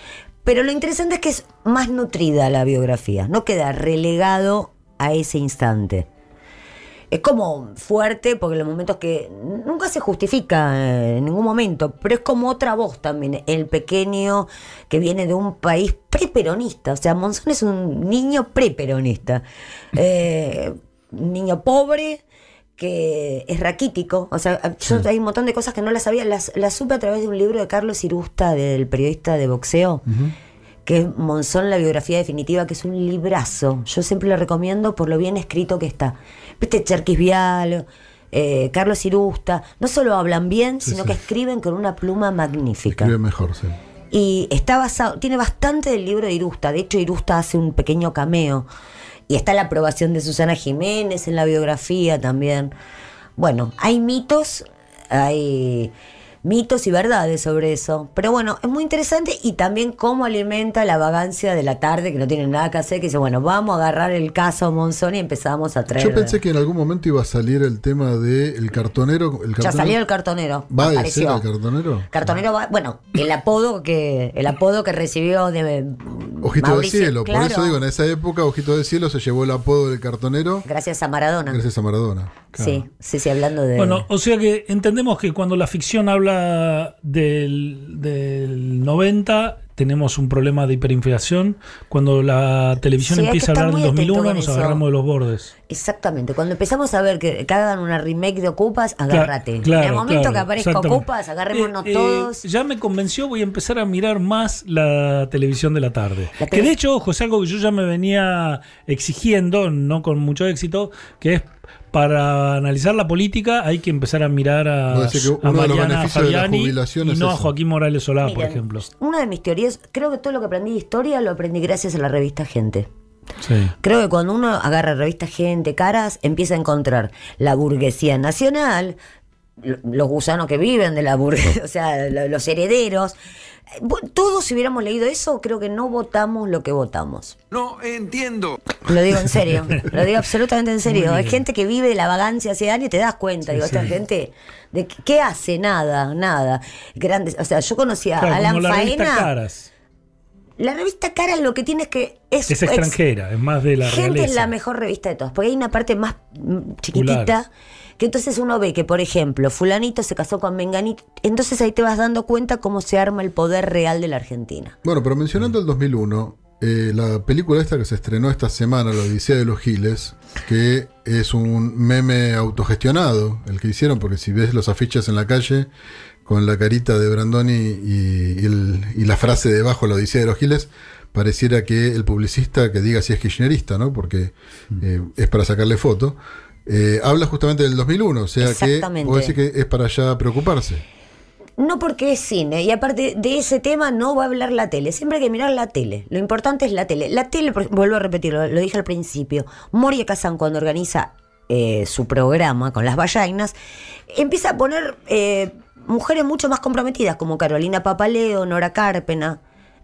Pero lo interesante es que es más nutrida la biografía. No queda relegado a ese instante. Es como fuerte porque los momentos que nunca se justifica eh, en ningún momento, pero es como otra voz también, el pequeño que viene de un país preperonista, o sea, Monzón es un niño preperonista, eh, niño pobre que es raquítico, o sea, yo hay un montón de cosas que no las sabía, las, las supe a través de un libro de Carlos Irusta, del periodista de boxeo, que es Monzón, la biografía definitiva, que es un librazo. Yo siempre lo recomiendo por lo bien escrito que está. Viste, Cherkis Vial, eh, Carlos Irusta, no solo hablan bien, Sí, sino sí. que escriben con una pluma magnífica. Escribe mejor, sí. Y está basado, tiene bastante del libro de Irusta. De hecho, Irusta hace un pequeño cameo. Y está la aprobación de Susana Jiménez en la biografía también. Bueno, hay mitos, hay mitos y verdades sobre eso. Pero bueno, es muy interesante y también cómo alimenta la vagancia de la tarde, que no tiene nada que hacer, que dice, bueno, vamos a agarrar el caso Monzón y empezamos a traer. Yo pensé que en algún momento iba a salir el tema de el cartonero. El Ya cartonero- salió el cartonero. ¿Va a ser el cartonero? Cartonero va, bueno, el apodo que el apodo que recibió de Ojito Mauricio, de cielo. Por claro. eso digo, en esa época, Ojito de cielo se llevó el apodo del cartonero gracias a Maradona. gracias a Maradona. Sí, sí, sí, hablando de Bueno, o sea que entendemos que cuando la ficción habla del, del 90 tenemos un problema de hiperinflación. Cuando la televisión Sí, empieza a hablar del muy atento 2001 con nos agarramos de los bordes. Exactamente, cuando empezamos a ver que, que hagan una remake de Ocupas, agárrate. Claro, en el momento claro, que aparezca. Ocupas, agarrémonos Eh, eh, todos. ya me convenció, voy a empezar a mirar más la televisión de la tarde. La que de hecho, ojo, es algo que yo ya me venía exigiendo, no con mucho éxito, que es para analizar la política hay que empezar a mirar a, que a uno de los Mariana beneficios de la Fabiani jubilación y es no a. Joaquín Morales Solá, por ejemplo. Una de mis teorías, creo que todo lo que aprendí de historia lo aprendí gracias a la revista Gente. Sí. Creo que cuando uno agarra revista Gente, Caras, empieza a encontrar la burguesía nacional, lo- los gusanos que viven de la burguesía, o sea, lo- los herederos. Todos si hubiéramos leído eso, creo que no votamos lo que votamos. No entiendo. Lo digo en serio, lo digo absolutamente en serio. Hay gente que vive de la vagancia hace años y te das cuenta. digo, Sí, esta gente, ¿de qué, hace? Nada, nada. Grandes, o sea, yo conocí a Alan como la revista Faena. Caras. La revista Caras lo que tiene es que es, Es extranjera, es más de la Gente realeza. es la mejor revista de todas, porque hay una parte más mm, chiquitita Popular. Que entonces uno ve que, por ejemplo, fulanito se casó con Menganito, entonces ahí te vas dando cuenta cómo se arma el poder real de la Argentina. Bueno, pero mencionando el 2001, eh, la película esta que se estrenó esta semana, La Odisea de los Giles, que es un meme autogestionado, el que hicieron, porque si ves los afiches en la calle, con la carita de Brandoni y, la frase debajo, La Odisea de los Giles, pareciera que el publicista que diga si es kirchnerista, ¿no? Porque eh, es para sacarle foto. Eh, habla justamente del 2001, o sea que puedo decir que es para ya preocuparse. No porque es cine, y aparte de ese tema no va a hablar la tele, siempre hay que mirar la tele, lo importante es la tele. La tele, vuelvo a repetirlo, lo dije al principio, Moria Kazan cuando organiza eh, su programa con las ballainas, empieza a poner eh, mujeres mucho más comprometidas, como Carolina Papaleo, Nora Carpena,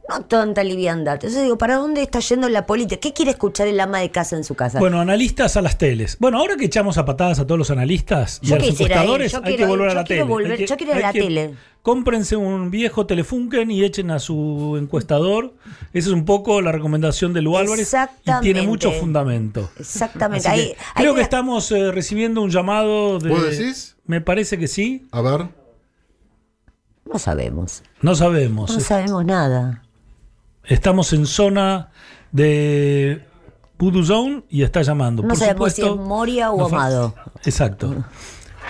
no tanta liviandad. Entonces digo, ¿para dónde está yendo la política? ¿Qué quiere escuchar el ama de casa en su casa? Bueno, analistas a las teles. Bueno, ahora que echamos a patadas a todos los analistas y Yo a los encuestadores, hay quiero que volver a la tele. volver- Hay que- yo quiero ir a la que- tele. Cómprense un viejo Telefunken y echen a su encuestador. Esa es un poco la recomendación de Lu Álvarez. Y Exactamente. tiene mucho fundamento. Exactamente. Ahí- que ahí creo que la- estamos eh, recibiendo un llamado de. ¿Vos decís? Me parece que sí. A ver. No sabemos. No sabemos. No sabemos nada. Estamos en zona de Voodoo Zone y está llamando. No Por sabemos si supuesto, es Moria o no Amado. Exacto.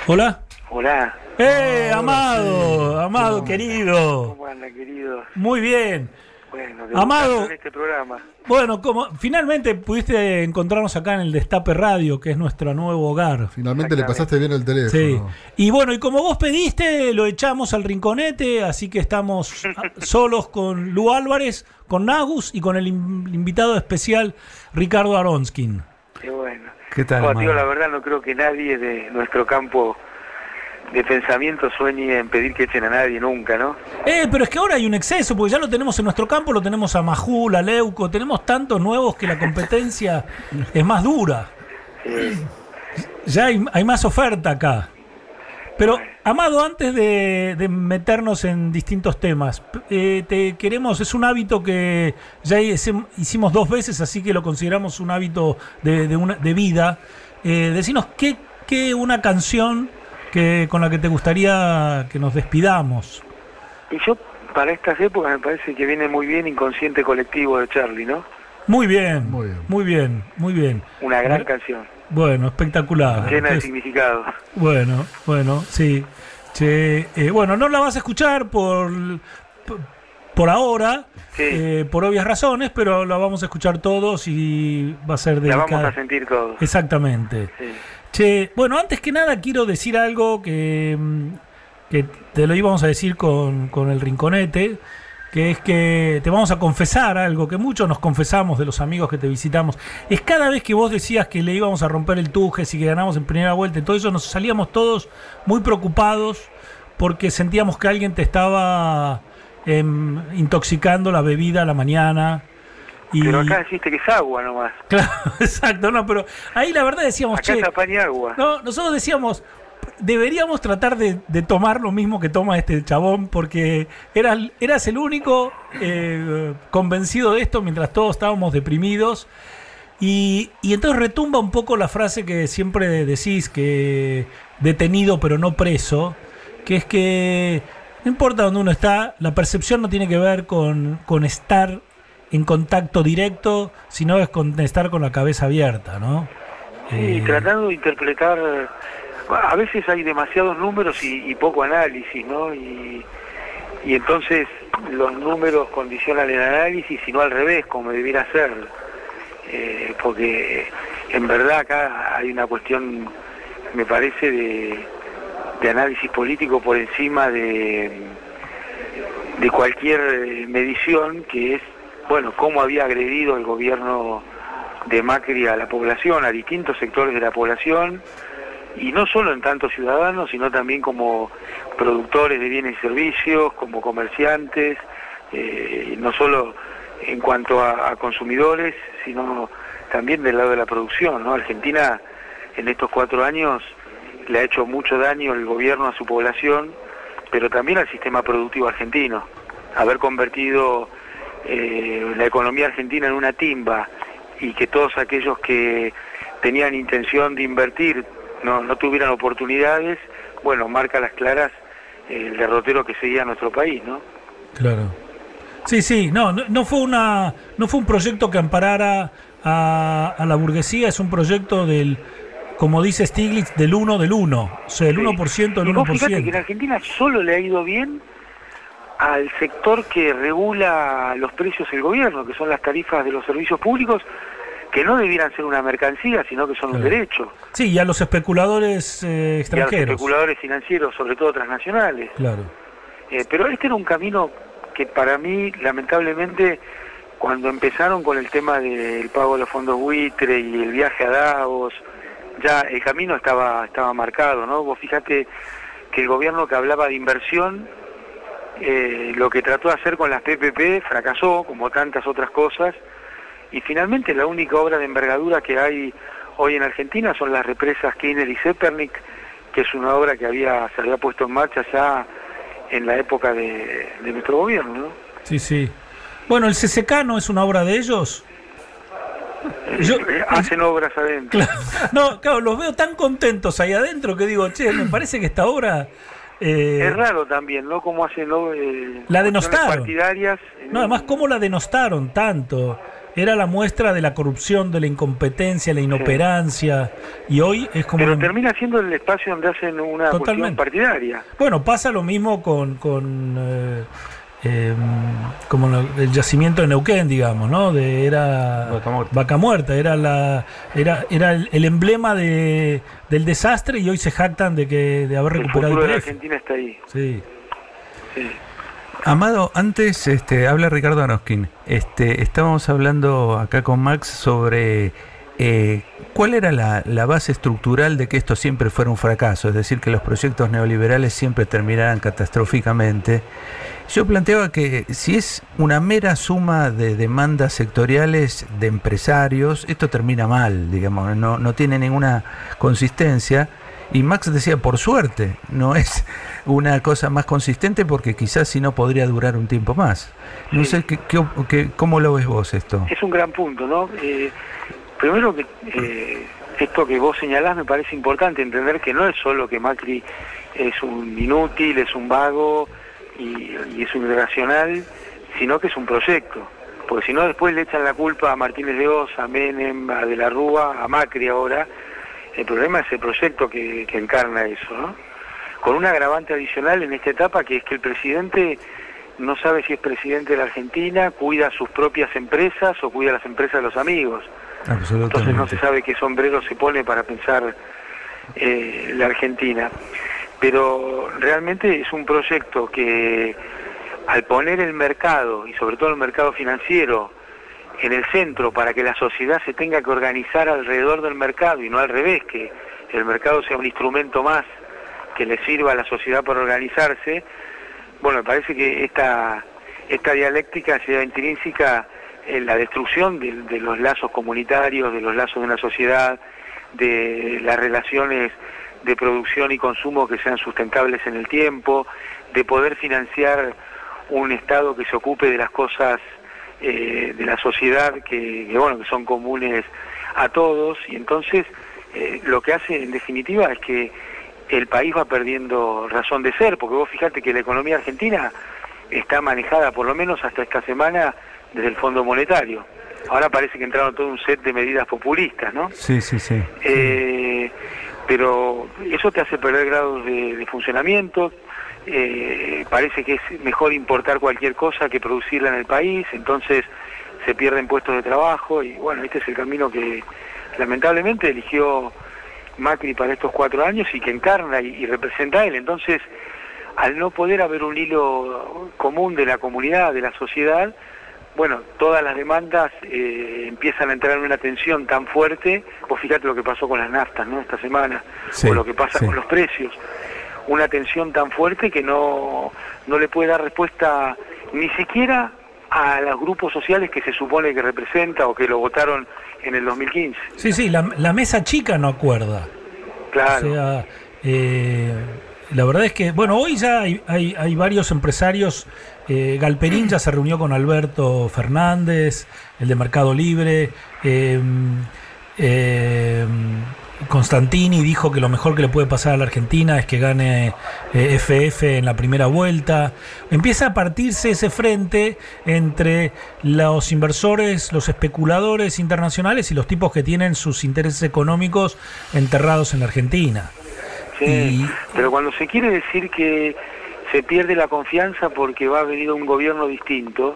Hola. Hola. ¡Eh, Amado! Amado, querido. ¿Cómo anda, querido? Muy bien. Bueno, Amado. este programa. Bueno, como finalmente pudiste encontrarnos acá en el Destape Radio, que es nuestro nuevo hogar. Finalmente le pasaste bien el teléfono. Sí. Y bueno, y como vos pediste, lo echamos al rinconete, así que estamos a- solos con Lu Álvarez, con Nagus y con el in- invitado especial Ricardo Aronskin. Qué bueno. ¿Qué tal, Bueno, Amado? la verdad no creo que nadie de nuestro campo de pensamiento sueñe en pedir que echen a nadie nunca, ¿no? Eh, pero es que ahora hay un exceso, porque ya lo tenemos en nuestro campo, lo tenemos a Majul, a Leuco, tenemos tantos nuevos que la competencia es más dura. Ya hay, hay más oferta acá. Pero, Amado, antes de, de meternos en distintos temas, eh, te queremos, es un hábito que ya hicimos dos veces, así que lo consideramos un hábito de, de una, de vida. Eh, decinos, ¿qué, qué una canción que, con la que te gustaría que nos despidamos? Y yo, para estas épocas, me parece que viene muy bien Inconsciente Colectivo de Charlie, ¿no? Muy bien, muy bien, muy bien, Una gran Bueno, canción, Bueno, espectacular. llena de significado. bueno, bueno, sí. Che, eh, bueno, no la vas a escuchar por, por, ahora, eh, por obvias razones, pero la vamos a escuchar todos y va a ser La dedicada. vamos a sentir todos. Exactamente. Sí. Che, bueno, antes que nada quiero decir algo que, mm, que te lo íbamos a decir con, con el rinconete, que es que te vamos a confesar algo que muchos nos confesamos de los amigos que te visitamos. Es cada vez que vos decías que le íbamos a romper el Tujes y que ganamos en primera vuelta y todo eso, nos salíamos todos muy preocupados porque sentíamos que alguien te estaba em, intoxicando la bebida a la mañana. Y, Pero acá deciste que es agua nomás. Claro, exacto, no, pero ahí la verdad decíamos, Acá che, es pan y agua. no, nosotros decíamos, deberíamos tratar de, de tomar lo mismo que toma este chabón, porque eras, eras el único eh, convencido de esto mientras todos estábamos deprimidos. Y, y entonces retumba un poco la frase que siempre decís, que detenido pero no preso, que es que no importa dónde uno está, la percepción no tiene que ver con, con estar en contacto directo, sino es con estar con la cabeza abierta, ¿no? Sí, Eh, tratando de interpretar. A veces hay demasiados números y, y poco análisis, ¿no? Y, y entonces los números condicionan el análisis y no al revés, como debiera ser. Eh, porque en verdad acá hay una cuestión, me parece, de, de análisis político por encima de, de cualquier eh, medición, que es, bueno, cómo había agredido el gobierno de Macri a la población, a distintos sectores de la población, y no solo en tantos ciudadanos, sino también como productores de bienes y servicios, como comerciantes, eh, no solo en cuanto a, a consumidores, sino también del lado de la producción. ¿no? Argentina en estos cuatro años le ha hecho mucho daño el gobierno a su población, pero también al sistema productivo argentino. Haber convertido eh, la economía argentina en una timba y que todos aquellos que tenían intención de invertir no, no tuvieran oportunidades, bueno, marca las claras eh, el derrotero que seguía nuestro país, ¿no? Claro. Sí, sí, no, no, no fue una, no fue un proyecto que amparara a, a la burguesía, es un proyecto del, como dice Stiglitz, del 1 del 1, o sea, el 1% del Y vos fíjate que 1%. en Argentina solo le ha ido bien al sector que regula los precios del gobierno, que son las tarifas de los servicios públicos, que no debieran ser una mercancía, sino que son un derecho. Sí, y a los especuladores eh, Y a los extranjeros. especuladores financieros, sobre todo transnacionales. Claro. Eh, pero este era un camino que para mí, lamentablemente, cuando empezaron con el tema del pago de los fondos buitre y el viaje a Davos, ya el camino estaba, estaba marcado, ¿no? Vos fíjate que el gobierno que hablaba de inversión, eh, lo que trató de hacer con las PPP fracasó, como tantas otras cosas, y finalmente la única obra de envergadura que hay hoy en Argentina son las represas Kirchner y Zepernik, que es una obra que había, se había puesto en marcha ya en la época de, de nuestro gobierno, ¿no? Sí, sí. Bueno, el CCK no es una obra de ellos. Yo- Eh, Hacen obras adentro. No, claro, los veo tan contentos ahí adentro que digo, che, me parece que esta obra... eh, Es raro también, ¿no? Cómo hacen ¿no? Eh, La denostaron. partidarias. No, además, ¿cómo la denostaron tanto? Era la muestra de la corrupción, de la incompetencia, la inoperancia. Y hoy es como... Pero termina siendo el espacio donde hacen una cuestión Totalmente. partidaria. Bueno, pasa lo mismo con, con eh, eh, como lo- el yacimiento de Neuquén, digamos, ¿no? De, era Vaca Muerta. era la era era el, el emblema de, del desastre y hoy se jactan de que de haber El recuperado futuro de la el. Argentina está ahí. Sí. Sí. Amado, antes este, habla Ricardo Anoskin. Este, estábamos hablando acá con Max sobre eh, cuál era la, la base estructural de que esto siempre fuera un fracaso, es decir, que los proyectos neoliberales siempre terminaran catastróficamente. Yo planteaba que si es una mera suma de demandas sectoriales de empresarios, esto termina mal, digamos, no, no tiene ninguna consistencia. Y Max decía, por suerte, no es una cosa más consistente porque quizás si no podría durar un tiempo más. No sé qué, qué qué- cómo lo ves vos esto. Es un gran punto, ¿no? Eh, primero que eh, esto que vos señalás me parece importante, entender que no es solo que Macri es un inútil, es un vago y, y es un irracional, sino que es un proyecto. Porque si no después le echan la culpa a Martínez de Oz, a Menem, a De la Rúa, a Macri ahora. El problema es el proyecto que, que encarna eso, ¿no? Con un agravante adicional en esta etapa que es que el presidente no sabe si es presidente de la Argentina, cuida sus propias empresas o cuida las empresas de los amigos. Entonces no se sabe qué sombrero se pone para pensar eh, la Argentina. Pero realmente es un proyecto que al poner el mercado, y sobre todo el mercado financiero, en el centro para que la sociedad se tenga que organizar alrededor del mercado y no al revés, que el mercado sea un instrumento más que le sirva a la sociedad para organizarse, bueno, me parece que esta, esta dialéctica sea intrínseca en la destrucción de, de los lazos comunitarios, de los lazos de una sociedad, de las relaciones de producción y consumo que sean sustentables en el tiempo, de poder financiar un Estado que se ocupe de las cosas eh, de la sociedad que, que, bueno que son comunes a todos. Y entonces eh, lo que hace en definitiva es que el país va perdiendo razón de ser porque vos fíjate que la economía argentina está manejada por lo menos hasta esta semana desde el Fondo Monetario. Ahora parece que entraron todo un set de medidas populistas no Sí, sí, sí. eh, pero eso te hace perder grados de, de funcionamiento, eh, parece que es mejor importar cualquier cosa que producirla en el país, entonces se pierden puestos de trabajo y bueno, este es el camino que lamentablemente eligió Macri para estos cuatro años y que encarna y, representa él. Entonces, al no poder haber un hilo común de la comunidad, de la sociedad, bueno, todas las demandas eh, empiezan a entrar en una tensión tan fuerte, vos fíjate lo que pasó con las naftas, ¿no? Esta semana, Sí, o lo que pasa sí. con los precios, una tensión tan fuerte que no, no le puede dar respuesta ni siquiera a los grupos sociales que se supone que representa o que lo votaron en el 2015. Sí, sí, la, la mesa chica no acuerda. Claro. O sea, eh, la verdad es que, bueno, hoy ya hay, hay, hay varios empresarios. Eh, Galperín ya se reunió con Alberto Fernández, el de Mercado Libre. eh, eh, Constantini dijo que lo mejor que le puede pasar a la Argentina es que gane eh, FF en la primera vuelta. Empieza a partirse ese frente entre los inversores, los especuladores internacionales y los tipos que tienen sus intereses económicos enterrados en la Argentina. Sí, pero cuando se quiere decir que se pierde la confianza porque va a venir un gobierno distinto,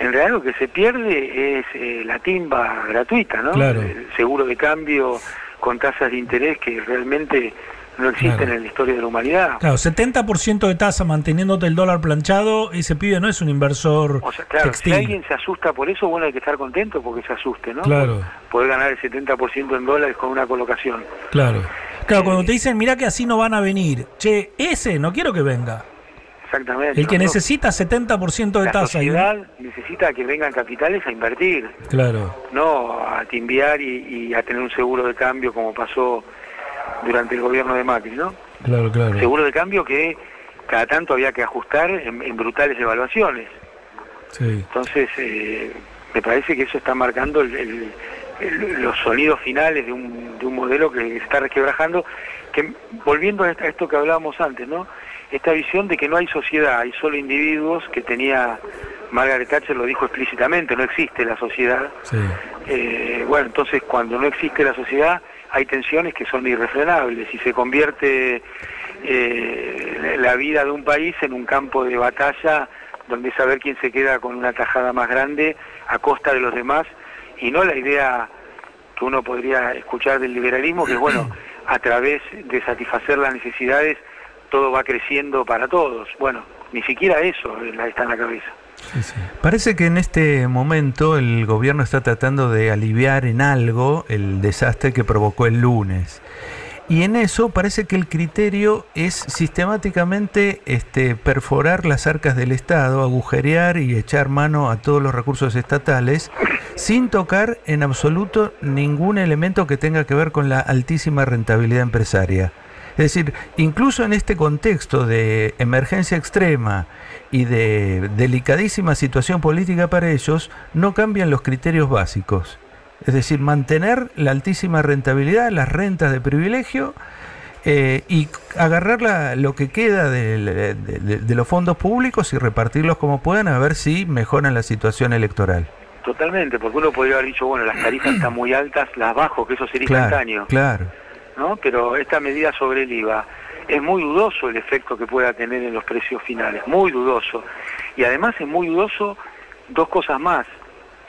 en realidad lo que se pierde es eh, la timba gratuita, ¿no? Claro. El seguro de cambio con tasas de interés que realmente no existen Claro. en la historia de la humanidad. Claro, 70% de tasa manteniéndote el dólar planchado, ese pibe no es un inversor O sea, claro, textil. si alguien se asusta por eso, bueno, hay que estar contento porque se asuste, ¿no? Claro. Poder ganar el 70% en dólares con una colocación. Claro. Claro, cuando te dicen, mira que así no van a venir. Che, ese no quiero que venga. Exactamente. El que necesita 70% de La tasa. y- sociedad necesita que vengan capitales a invertir. Claro. no a timbiar y, y a tener un seguro de cambio como pasó durante el gobierno de Macri, ¿no? Claro, claro. Seguro de cambio que cada tanto había que ajustar en, en brutales evaluaciones. Sí. Entonces, eh, me parece que eso está marcando el- el- el- los sonidos finales de un, de un modelo que se está resquebrajando, que volviendo a esto que hablábamos antes, ¿no? Esta visión de que no hay sociedad, hay solo individuos, que tenía Margaret Thatcher lo dijo explícitamente, no existe la sociedad. Sí. Eh, bueno, entonces cuando no existe la sociedad hay tensiones que son irrefrenables y se convierte eh, la- la vida de un país en un campo de batalla donde saber quién se queda con una tajada más grande a costa de los demás y no la idea que uno podría escuchar del liberalismo, que es bueno, a través de satisfacer las necesidades todo va creciendo para todos. Bueno, ni siquiera eso está en la cabeza. Parece que en este momento el gobierno está tratando de aliviar en algo el desastre que provocó el lunes. Y en eso parece que el criterio es sistemáticamente este, perforar las arcas del Estado, agujerear y echar mano a todos los recursos estatales, sin tocar en absoluto ningún elemento que tenga que ver con la altísima rentabilidad empresaria. Es decir, incluso en este contexto de emergencia extrema y de delicadísima situación política para ellos, no cambian los criterios básicos. Es decir, mantener la altísima rentabilidad, las rentas de privilegio eh, y agarrar la- lo que queda de, de- de los fondos públicos y repartirlos como puedan a ver si mejoran la situación electoral. Totalmente, porque uno podría haber dicho, bueno, las tarifas están muy altas, las bajo, que eso sería Claro, instantáneo, claro. ¿No? Pero esta medida sobre el IVA es muy dudoso el efecto que pueda tener en los precios finales, muy dudoso. Y además es muy dudoso dos cosas más,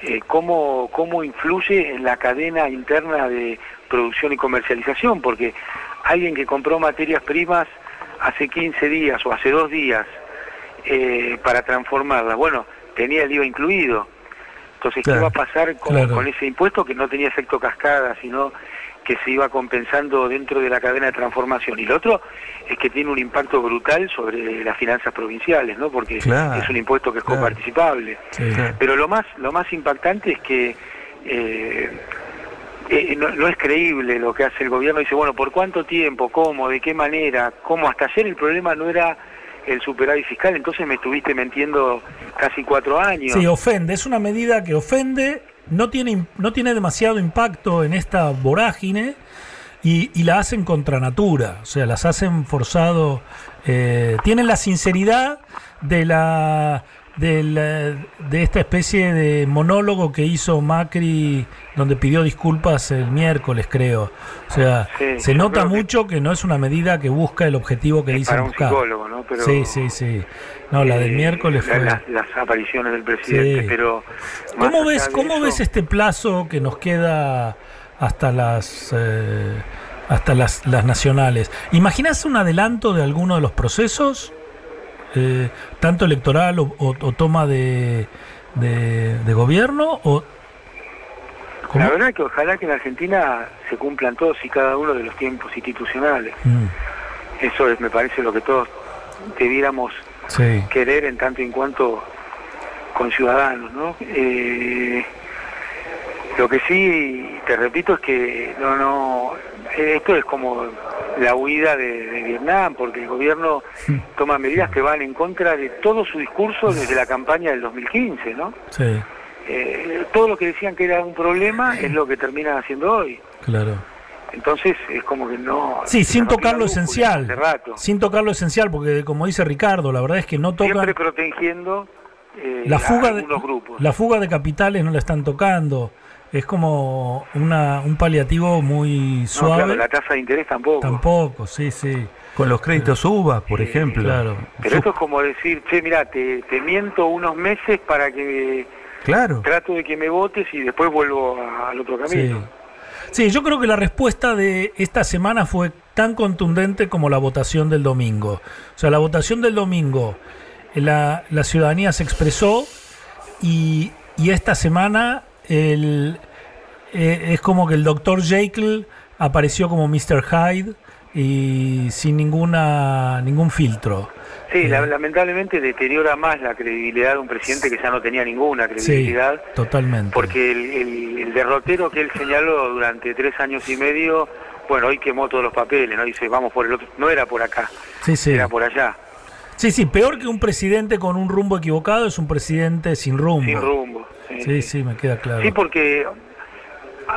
eh, cómo, cómo influye en la cadena interna de producción y comercialización, porque alguien que compró materias primas hace 15 días o hace dos días eh, para transformarlas, bueno, tenía el IVA incluido. Entonces, ¿qué va a pasar con, claro. con ese impuesto que no tenía efecto cascada, sino que se iba compensando dentro de la cadena de transformación? Y lo otro es que tiene un impacto brutal sobre las finanzas provinciales, ¿no? Porque Claro, es un impuesto que es claro. coparticipable. Pero lo más, lo más impactante es que eh, eh, no, no es creíble lo que hace el gobierno. Dice, bueno, ¿por cuánto tiempo? ¿Cómo? ¿De qué manera? ¿Cómo? Hasta ayer el problema no era el superávit fiscal, entonces me estuviste mintiendo casi cuatro años. Sí, ofende. Es una medida que ofende, no tiene, no tiene demasiado impacto en esta vorágine y, y la hacen contra natura. O sea, las hacen forzado. eh, tienen la sinceridad de la. De, la- de esta especie de monólogo que hizo Macri, donde pidió disculpas el miércoles, creo. O sea, Sí, se nota que- mucho que no es una medida que busca el objetivo que un buscar. psicólogo, ¿no? Pero- sí, sí, sí. No, la del Eh, miércoles fue. la- las apariciones del presidente, Sí. pero ¿Cómo ves, cómo eso- ves este plazo que nos queda hasta las eh, hasta las, las nacionales. ¿Imaginás un adelanto de alguno de los procesos? Eh, tanto electoral o, o- o toma de, de, de gobierno o La verdad que ojalá que en Argentina se cumplan todos y cada uno de los tiempos institucionales. Mm, Eso es, me parece, lo que todos debiéramos sí. querer en tanto y en cuanto con ciudadanos, ¿no? Eh, lo que sí, te repito, es que no, no, esto es como la huida de, de Vietnam, porque el gobierno toma medidas que van en contra de todo su discurso desde la campaña del 2015, ¿no? Sí, Eh, todo lo que decían que era un problema es lo que terminan haciendo hoy. claro. Entonces es como que no... Sí, sin tocar lo esencial. rato. Sin tocar lo esencial, porque como dice Ricardo, la verdad es que no tocan. Siempre protegiendo eh, la a fuga de algunos grupos. la fuga de capitales no la están tocando es como una, un paliativo muy No, suave claro, la tasa de interés tampoco. tampoco sí sí Con los créditos UBA, por ejemplo. claro Pero esto es como decir, che, mira, te, te miento unos meses para que Claro. trato de que me votes y después vuelvo al otro sí. camino. Sí, yo creo que la respuesta de esta semana fue tan contundente como la votación del domingo. O sea, la votación del domingo, la, la ciudadanía se expresó y, y esta semana el, eh, es como que el doctor Jekyll apareció como Mr. Hyde y sin ninguna ningún filtro. Sí, la- lamentablemente deteriora más la credibilidad de un presidente que ya no tenía ninguna Sí, credibilidad. totalmente. Porque el, el- el derrotero que él señaló durante tres años y medio, bueno, hoy quemó todos los papeles, ¿no? Dice, vamos por el otro. No era por acá, Sí, sí. era por allá, Sí, sí, peor que un presidente con un rumbo equivocado es un presidente sin rumbo. sin rumbo. Sí. Sí, me queda claro. Sí, porque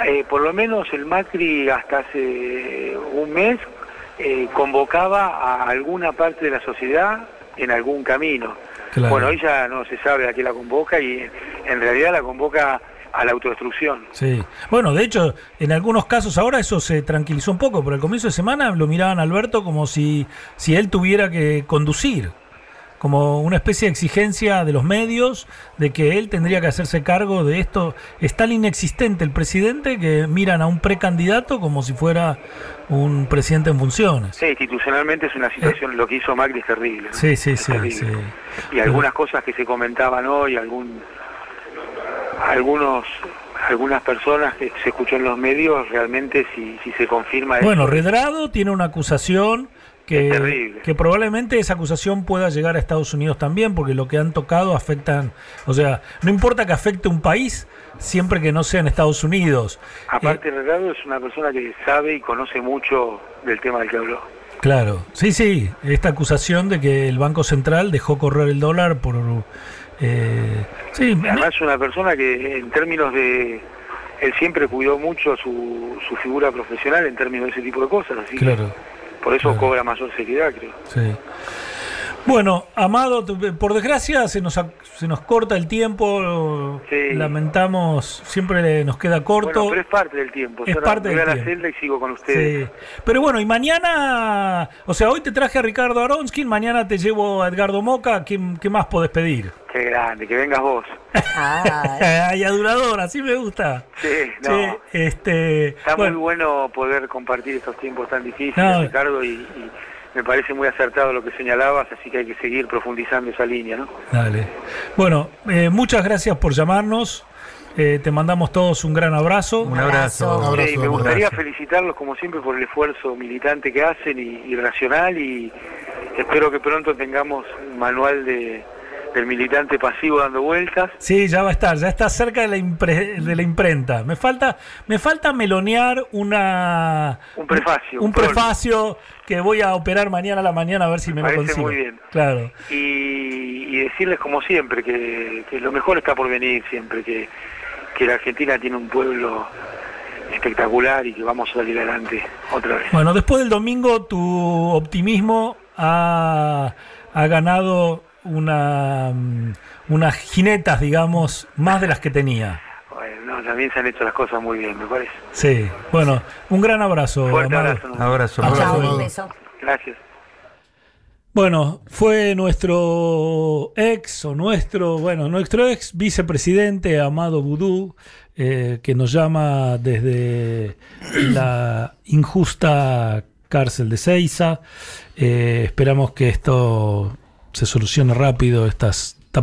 eh, por lo menos el Macri hasta hace un mes eh, convocaba a alguna parte de la sociedad en algún camino. Claro. Bueno, ya no se sabe a qué la convoca y en realidad la convoca a la autodestrucción. Sí. Bueno, de hecho, en algunos casos ahora eso se tranquilizó un poco, pero al comienzo de semana lo miraban a Alberto como si, si él tuviera que conducir, como una especie de exigencia de los medios de que él tendría que hacerse cargo de esto. Es tan inexistente el presidente que miran a un precandidato como si fuera un presidente en funciones. Sí, institucionalmente es una situación, lo que hizo Macri es terrible. ¿no? Sí, sí, Es sí, terrible. sí. Y algunas cosas que se comentaban hoy, algún, algunos, algunas personas que se escuchó en los medios, realmente si, si se confirma Bueno, Redrado tiene una acusación que, que probablemente esa acusación pueda llegar a Estados Unidos también, porque lo que han tocado afectan, o sea, no importa que afecte un país, siempre que no sea en Estados Unidos. Aparte, Renato es una persona que sabe y conoce mucho del tema del que habló. Claro, sí, sí, esta acusación de que el Banco Central dejó correr el dólar por... eh, sí, Además, es una persona que en términos de... Él siempre cuidó mucho su, su figura profesional en términos de ese tipo de cosas, así que claro, por eso cobra mayor seriedad, creo. sí. Bueno, Amado, tu- por desgracia se nos, se nos corta el tiempo, lamentamos, siempre nos queda corto. Bueno, pero es parte del tiempo. Es Yo parte voy del a la tiempo. celda y sigo con ustedes. Sí. Pero bueno, y mañana, o sea, hoy te traje a Ricardo Aronskin, mañana te llevo a Edgardo Moca, ¿qué, qué más podés pedir? Qué grande, que vengas vos. Ay, adulador, así me gusta. Sí, no. Sí, este, Está bueno, muy bueno poder compartir estos tiempos tan difíciles, No. Ricardo, y, y me parece muy acertado lo que señalabas, así que hay que seguir profundizando esa línea, ¿no? dale. Bueno, eh, muchas gracias por llamarnos. Eh, te mandamos todos un gran abrazo. Un abrazo. Sí, me gustaría felicitarlos como siempre por el esfuerzo militante que hacen y, y racional y espero que pronto tengamos un manual de, del militante pasivo dando vueltas. Sí, ya va a estar, ya está cerca de la, impre- de la imprenta. Me falta, me falta melonear una Un prefacio. un prefacio que voy a operar mañana a la mañana a ver si me lo Parece consigo. muy bien. Claro. y, y decirles como siempre que, que lo mejor está por venir siempre, que, que la Argentina tiene un pueblo espectacular y que vamos a salir adelante otra vez. Bueno, después del domingo tu optimismo ha, ha ganado una mm, unas jinetas, digamos, más de las que tenía. Bueno, no, también se han hecho las cosas muy bien, me parece. Sí. Bueno, un gran abrazo. Fuerte Amado. abrazo. Abrazo. Abrazo. Chao, un beso. Gracias. Bueno, fue nuestro ex o nuestro, bueno, nuestro ex vicepresidente Amado Vudú, eh, que nos llama desde la injusta cárcel de Ceiza. Eh, esperamos que esto se solucione rápido, esta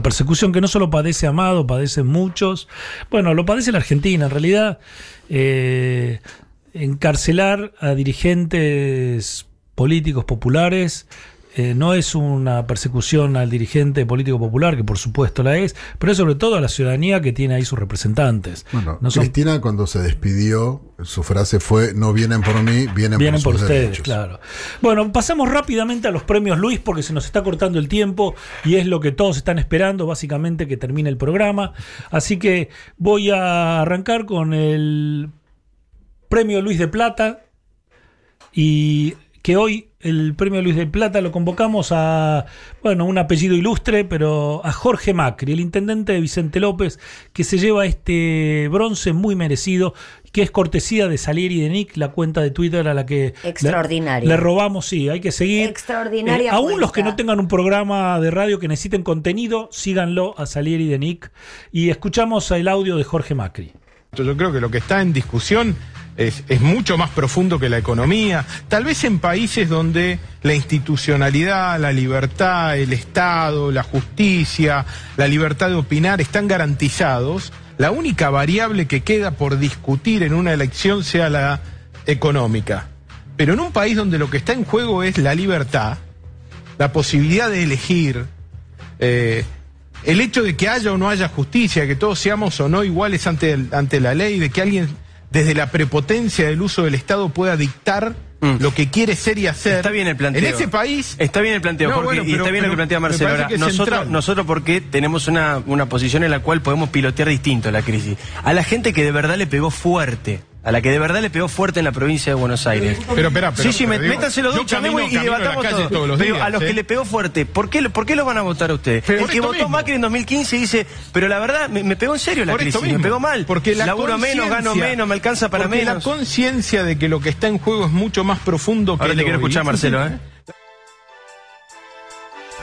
persecución que no solo padece Amado, padecen muchos. Bueno, lo padece la Argentina, en realidad. eh, encarcelar a dirigentes políticos populares eh, no es una persecución al dirigente político popular, que por supuesto la es, pero es sobre todo a la ciudadanía que tiene ahí sus representantes. Bueno, No son- Cristina cuando se despidió, su frase fue, no vienen por mí, vienen, Vienen por, ustedes, derechos". claro. Bueno, pasamos rápidamente a los premios Luis porque se nos está cortando el tiempo y es lo que todos están esperando, básicamente, que termine el programa. Así que voy a arrancar con el premio Luis de Plata y que hoy el premio Luis de Plata lo convocamos a, bueno, un apellido ilustre, pero a Jorge Macri, el intendente de Vicente López, que se lleva este bronce muy merecido, que es cortesía de Salieri y de Nick, la cuenta de Twitter a la que le- Extraordinaria. Le, robamos, sí, hay que seguir. Extraordinaria Eh, aún los que no tengan un programa de radio que necesiten contenido, síganlo a Salieri y de Nick. Y escuchamos el audio de Jorge Macri. Yo creo que lo que está en discusión es, es mucho más profundo que la economía. Tal vez en países donde la institucionalidad, la libertad, el Estado, la justicia, la libertad de opinar están garantizados, la única variable que queda por discutir en una elección sea la económica. Pero en un país donde lo que está en juego es la libertad, la posibilidad de elegir, eh, el hecho de que haya o no haya justicia, que todos seamos o no iguales ante, ante la ley, de que alguien desde la prepotencia del uso del Estado pueda dictar lo que quiere ser y hacer. Mm. Está bien el planteo. En ese país. Está bien el planteo, No, Jorge, bueno, y pero- está bien lo pero que plantea Marcelo. Ahora, nosotros, central. nosotros porque tenemos una, una posición en la cual podemos pilotear distinto la crisis. A la gente que de verdad le pegó fuerte. A la que de verdad le pegó fuerte en la provincia de Buenos Aires. Pero, espera, pero- sí, sí, pero me- digo, métanse los yo dos, y debatamos todo. todos los Pero días, a los ¿eh? que le pegó fuerte, ¿por qué, ¿por qué lo van a votar a ustedes? El que votó mismo. Macri en 2015 dice, pero la verdad me, me pegó en serio la Por crisis, me pegó mal. Porque la Laburo menos, gano menos, me alcanza para porque menos. La conciencia de que lo que está en juego es mucho más profundo que. Ahora te quiero escuchar, Marcelo, ¿eh?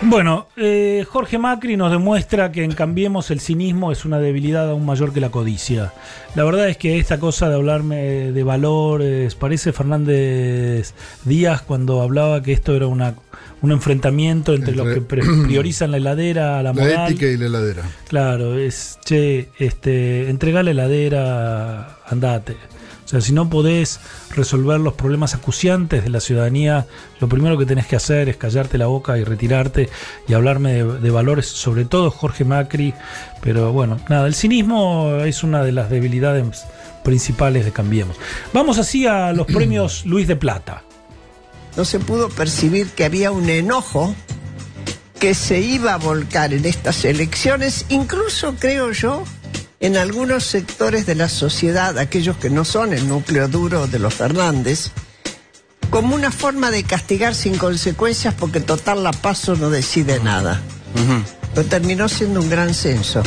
Bueno, eh, Jorge Macri nos demuestra que en Cambiemos el cinismo es una debilidad aún mayor que la codicia. La verdad es que esta cosa de hablarme de valores, parece Fernández Díaz cuando hablaba que esto era una, un enfrentamiento entre, los que priorizan la heladera, la La moral. ética y la heladera. Claro, es, che, este, entregá la heladera, andate. O sea, si no podés resolver los problemas acuciantes de la ciudadanía, lo primero que tenés que hacer es callarte la boca y retirarte y hablarme de, de valores, sobre todo Jorge Macri. Pero bueno, nada, el cinismo es una de las debilidades principales de Cambiemos. Vamos así a los premios Luis de Plata. no se pudo percibir que había un enojo que se iba a volcar en estas elecciones, incluso creo yo, en algunos sectores de la sociedad, aquellos que no son el núcleo duro de los Fernández, como una forma de castigar sin consecuencias porque total la paso no decide nada. Pero terminó siendo un gran censo.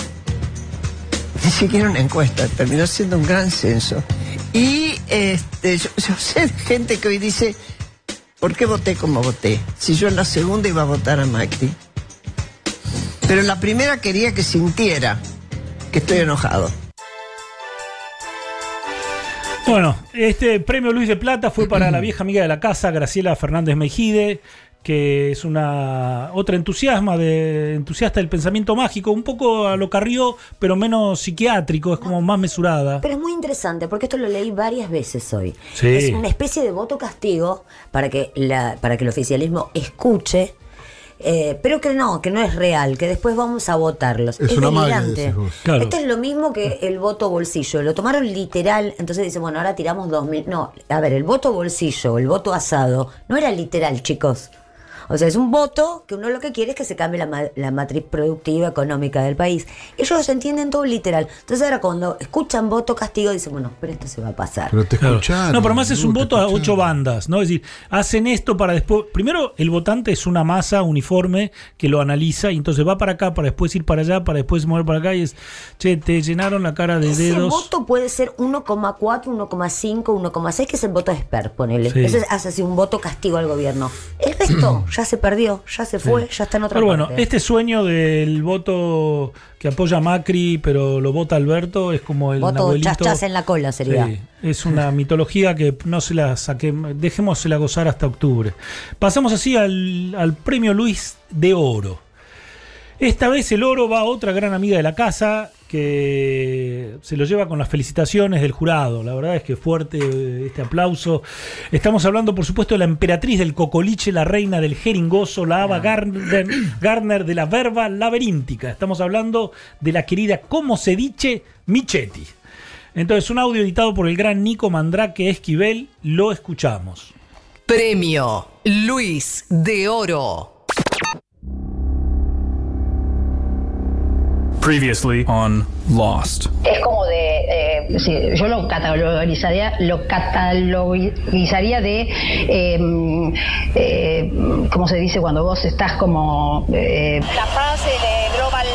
Ni siquiera una encuesta, terminó siendo un gran censo. Y este, yo, yo sé gente que hoy dice, ¿por qué voté como voté? Si yo en la segunda iba a votar a Macri. Pero en la primera quería que sintiera que estoy enojado. Bueno, este premio Luis de Plata fue para la vieja amiga de la casa, Graciela Fernández Mejide, que es una otra entusiasma de, entusiasta del pensamiento mágico, un poco a lo Carrió, pero menos psiquiátrico, es como más mesurada. Pero es muy interesante porque esto lo leí varias veces hoy. Sí. Es una especie de voto castigo para que, la, para que el oficialismo escuche, eh, pero que no, que no es real, que después vamos a votarlos. Es Es, una delirante. Claro. Esto es lo mismo que el voto bolsillo. Lo tomaron literal, entonces dice, bueno, ahora tiramos dos mil. No, a ver, el voto bolsillo, el voto asado, no era literal, chicos. O sea, es un voto que uno lo que quiere es que se cambie la, ma- la matriz productiva económica del país. Ellos entienden todo literal. Entonces ahora cuando escuchan voto castigo dicen, bueno, pero esto se va a pasar. Pero te Claro. No, pero más es un voto a ocho bandas, ¿no? Es decir, hacen esto para después. Primero, el votante es una masa uniforme que lo analiza y entonces va para acá para después ir para allá, para después mover para acá y es, che, te llenaron la cara de Ese dedos. voto puede ser 1,4, 1,5, 1,6, que es el voto expert, ponele. Sí. Ese hace así un voto castigo al gobierno. El resto ya se perdió, ya se fue, ya está en otra Pero bueno, este sueño del voto que apoya a Macri, pero lo vota Alberto, es como el Voto abuelito. chas chas en la cola sería. Sí, es una mitología que no se la saquemos, dejémosela gozar hasta octubre. Pasamos así al, al premio Luis de Oro. Esta vez el oro va a otra gran amiga de la casa que se lo lleva con las felicitaciones del jurado. La verdad es que fuerte eh, este aplauso. Estamos hablando, por supuesto, de la emperatriz del cocoliche, la reina del jeringoso, la Ava Gardner, Gardner de la verba laberíntica. Estamos hablando de la querida, como se dice, Michetti. Entonces, un audio editado por el gran Nico Mandrake Esquivel, lo escuchamos. Premio Luis de Oro. Previously on Lost. Es como de, eh, sí, yo lo catalogizaría, lo catalogizaría de, eh, eh, ¿cómo se dice cuando vos estás como... eh, La frase de Global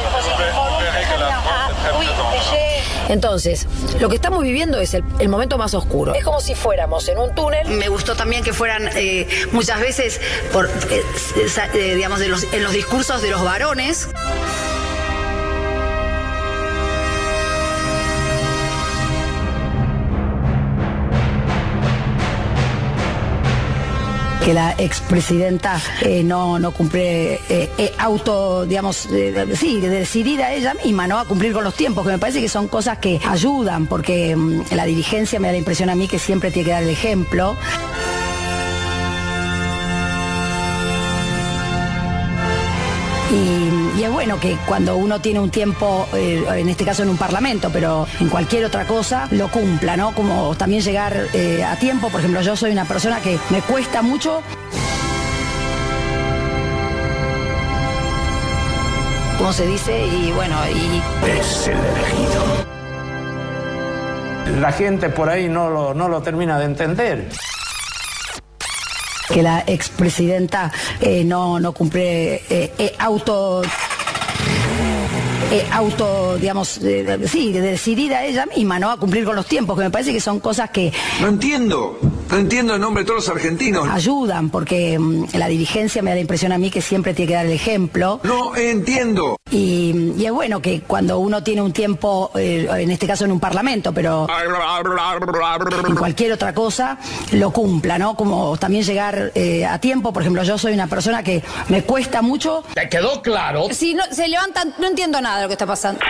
Entonces, lo que estamos viviendo es el, el momento más oscuro. Es como si fuéramos en un túnel. Me gustó también que fueran eh, muchas veces, por, eh, eh, digamos, de los- en los discursos de los varones. Que la expresidenta eh, no, no cumple eh, eh, auto, digamos, sí, de decidir a ella misma, ¿no? A cumplir con los tiempos, que me parece que son cosas que ayudan, porque mm, la dirigencia me da la impresión a mí que siempre tiene que dar el ejemplo. Y, es bueno que cuando uno tiene un tiempo, eh, en este caso en un parlamento, pero en cualquier otra cosa, lo cumpla, ¿no? Como también llegar eh, a tiempo. Por ejemplo, yo soy una persona que me cuesta mucho como se dice, y bueno, y... Es el elegido. La gente por ahí no lo, no lo termina de entender. Que la expresidenta eh, no, no cumple eh, eh, auto eh, auto, digamos, sí, de decidir a ella misma, ¿no? A cumplir con los tiempos, que me parece que son cosas que No entiendo, no entiendo el nombre de todos los argentinos. ayudan, porque mm, la dirigencia me da la impresión a mí que siempre tiene que dar el ejemplo. No entiendo. Y, y es bueno que cuando uno tiene un tiempo, eh, en este caso en un parlamento, pero en cualquier otra cosa, lo cumpla, ¿no? Como también llegar eh, a tiempo. Por ejemplo, yo soy una persona que me cuesta mucho. ¿Te quedó claro? Si no, se levantan, no entiendo nada de lo que está pasando.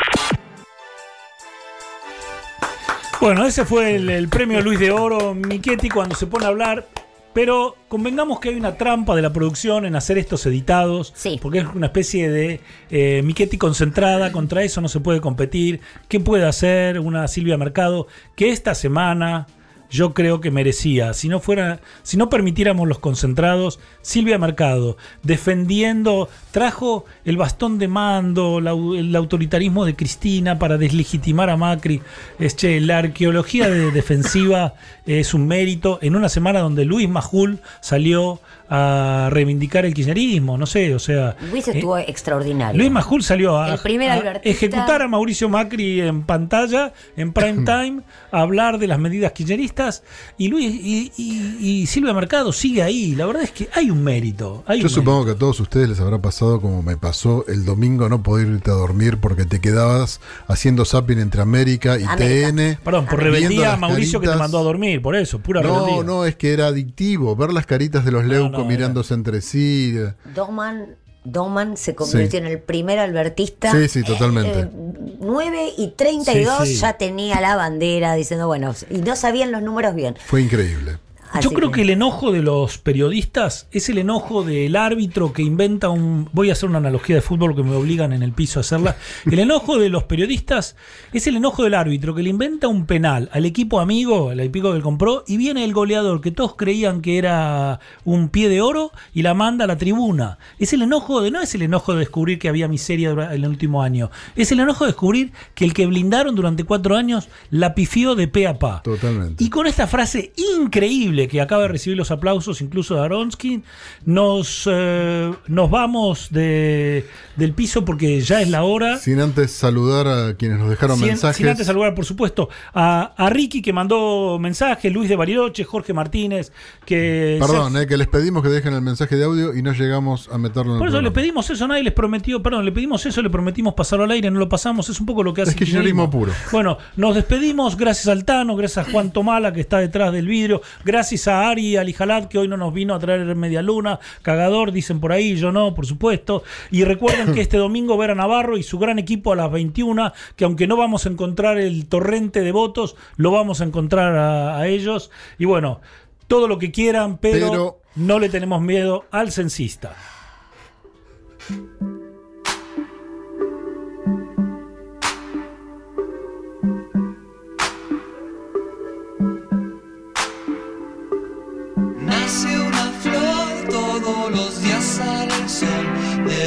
Bueno, ese fue el, el premio Luis de Oro, Michetti, cuando se pone a hablar. Pero convengamos que hay una trampa de la producción en hacer estos editados, porque es una especie de eh, Michetti concentrada, contra eso no se puede competir. ¿Qué puede hacer una Silvia Mercado que esta semana yo creo que merecía, si no fuera, si no permitiéramos los concentrados, Silvia Mercado defendiendo, trajo el bastón de mando, la- el autoritarismo de Cristina para deslegitimar a Macri. Es, che, la arqueología de defensiva es un mérito en una semana donde Luis Majul salió a reivindicar el kirchnerismo, no sé, o sea, Luis eh, estuvo extraordinario. Luis Majul salió a, El primer a albertista- ejecutar a Mauricio Macri en pantalla, en prime time, a hablar de las medidas kirchneristas y Luis y, y- y Silvia Mercado sigue ahí. La verdad es que hay un mérito. Hay Yo un supongo que a todos ustedes les habrá pasado como me pasó el domingo no poder irte a dormir porque te quedabas haciendo zapping entre América y TN. Perdón, por rebeldía Mauricio que te caritas. mandó a dormir, por eso, pura No, rebeldía. no, es que era adictivo ver las caritas de los leucos no, mirándose entre sí. Doman, Doman se convirtió Sí. en el primer albertista. Sí, sí, totalmente. Eh, 9 y 32 Sí, sí. ya tenía la bandera diciendo, bueno, y no sabían los números bien. Fue increíble. Yo creo que el enojo de los periodistas es el enojo del árbitro que inventa un. Voy a hacer una analogía de fútbol que me obligan en el piso a hacerla. El enojo de los periodistas es el enojo del árbitro que le inventa un penal al equipo amigo, al equipo que compró, y viene el goleador que todos creían que era un pie de oro y la manda a la tribuna. Es el enojo de. No es el enojo de descubrir que había miseria en el último año. Es el enojo de descubrir que el que blindaron durante cuatro años la pifió de pe a pa. Totalmente. Y con esta frase increíble que acaba de recibir los aplausos incluso de Aronsky. Nos, eh, nos vamos de, del piso porque ya es la hora. Sin antes saludar a quienes nos dejaron Sin, mensajes. sin antes saludar, por supuesto, a, a Ricky que mandó mensaje, Luis de Bariloche, Jorge Martínez, que... Perdón, eh, que les pedimos que dejen el mensaje de audio y no llegamos a meterlo en Por el eso le programa. pedimos eso, nadie les prometió, perdón, le pedimos eso, le prometimos pasarlo al aire, no lo pasamos, es un poco lo que hace Es kirchnerismo puro. Bueno, nos despedimos, gracias al Tano, gracias a Juan Tomala que está detrás del vidrio, gracias a Ari Alijalad que hoy no nos vino a traer media luna, cagador, dicen por ahí, yo no, por supuesto. Y recuerden que este domingo ver a Navarro y su gran equipo a las 21, que aunque no vamos a encontrar el torrente de votos, lo vamos a encontrar a, a ellos. Y bueno, todo lo que quieran, pero, Pero- no le tenemos miedo al censista.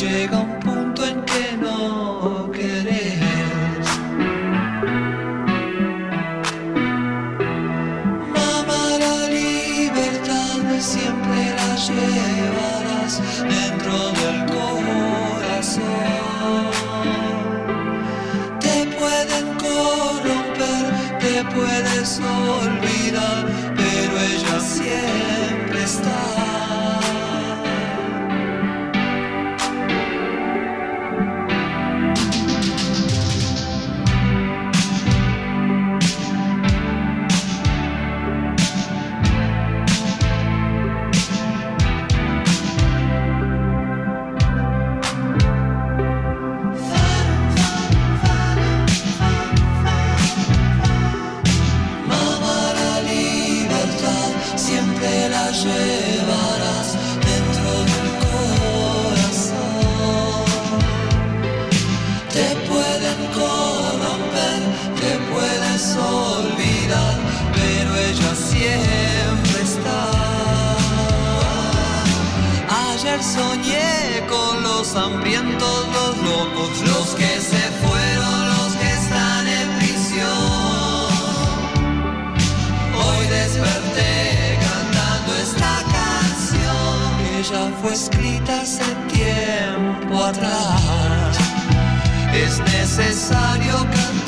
llega un punto en que no los hambrientos, los locos, los que se fueron, los que están en prisión. Hoy desperté cantando esta canción que ya fue escrita hace tiempo atrás. Es necesario cantar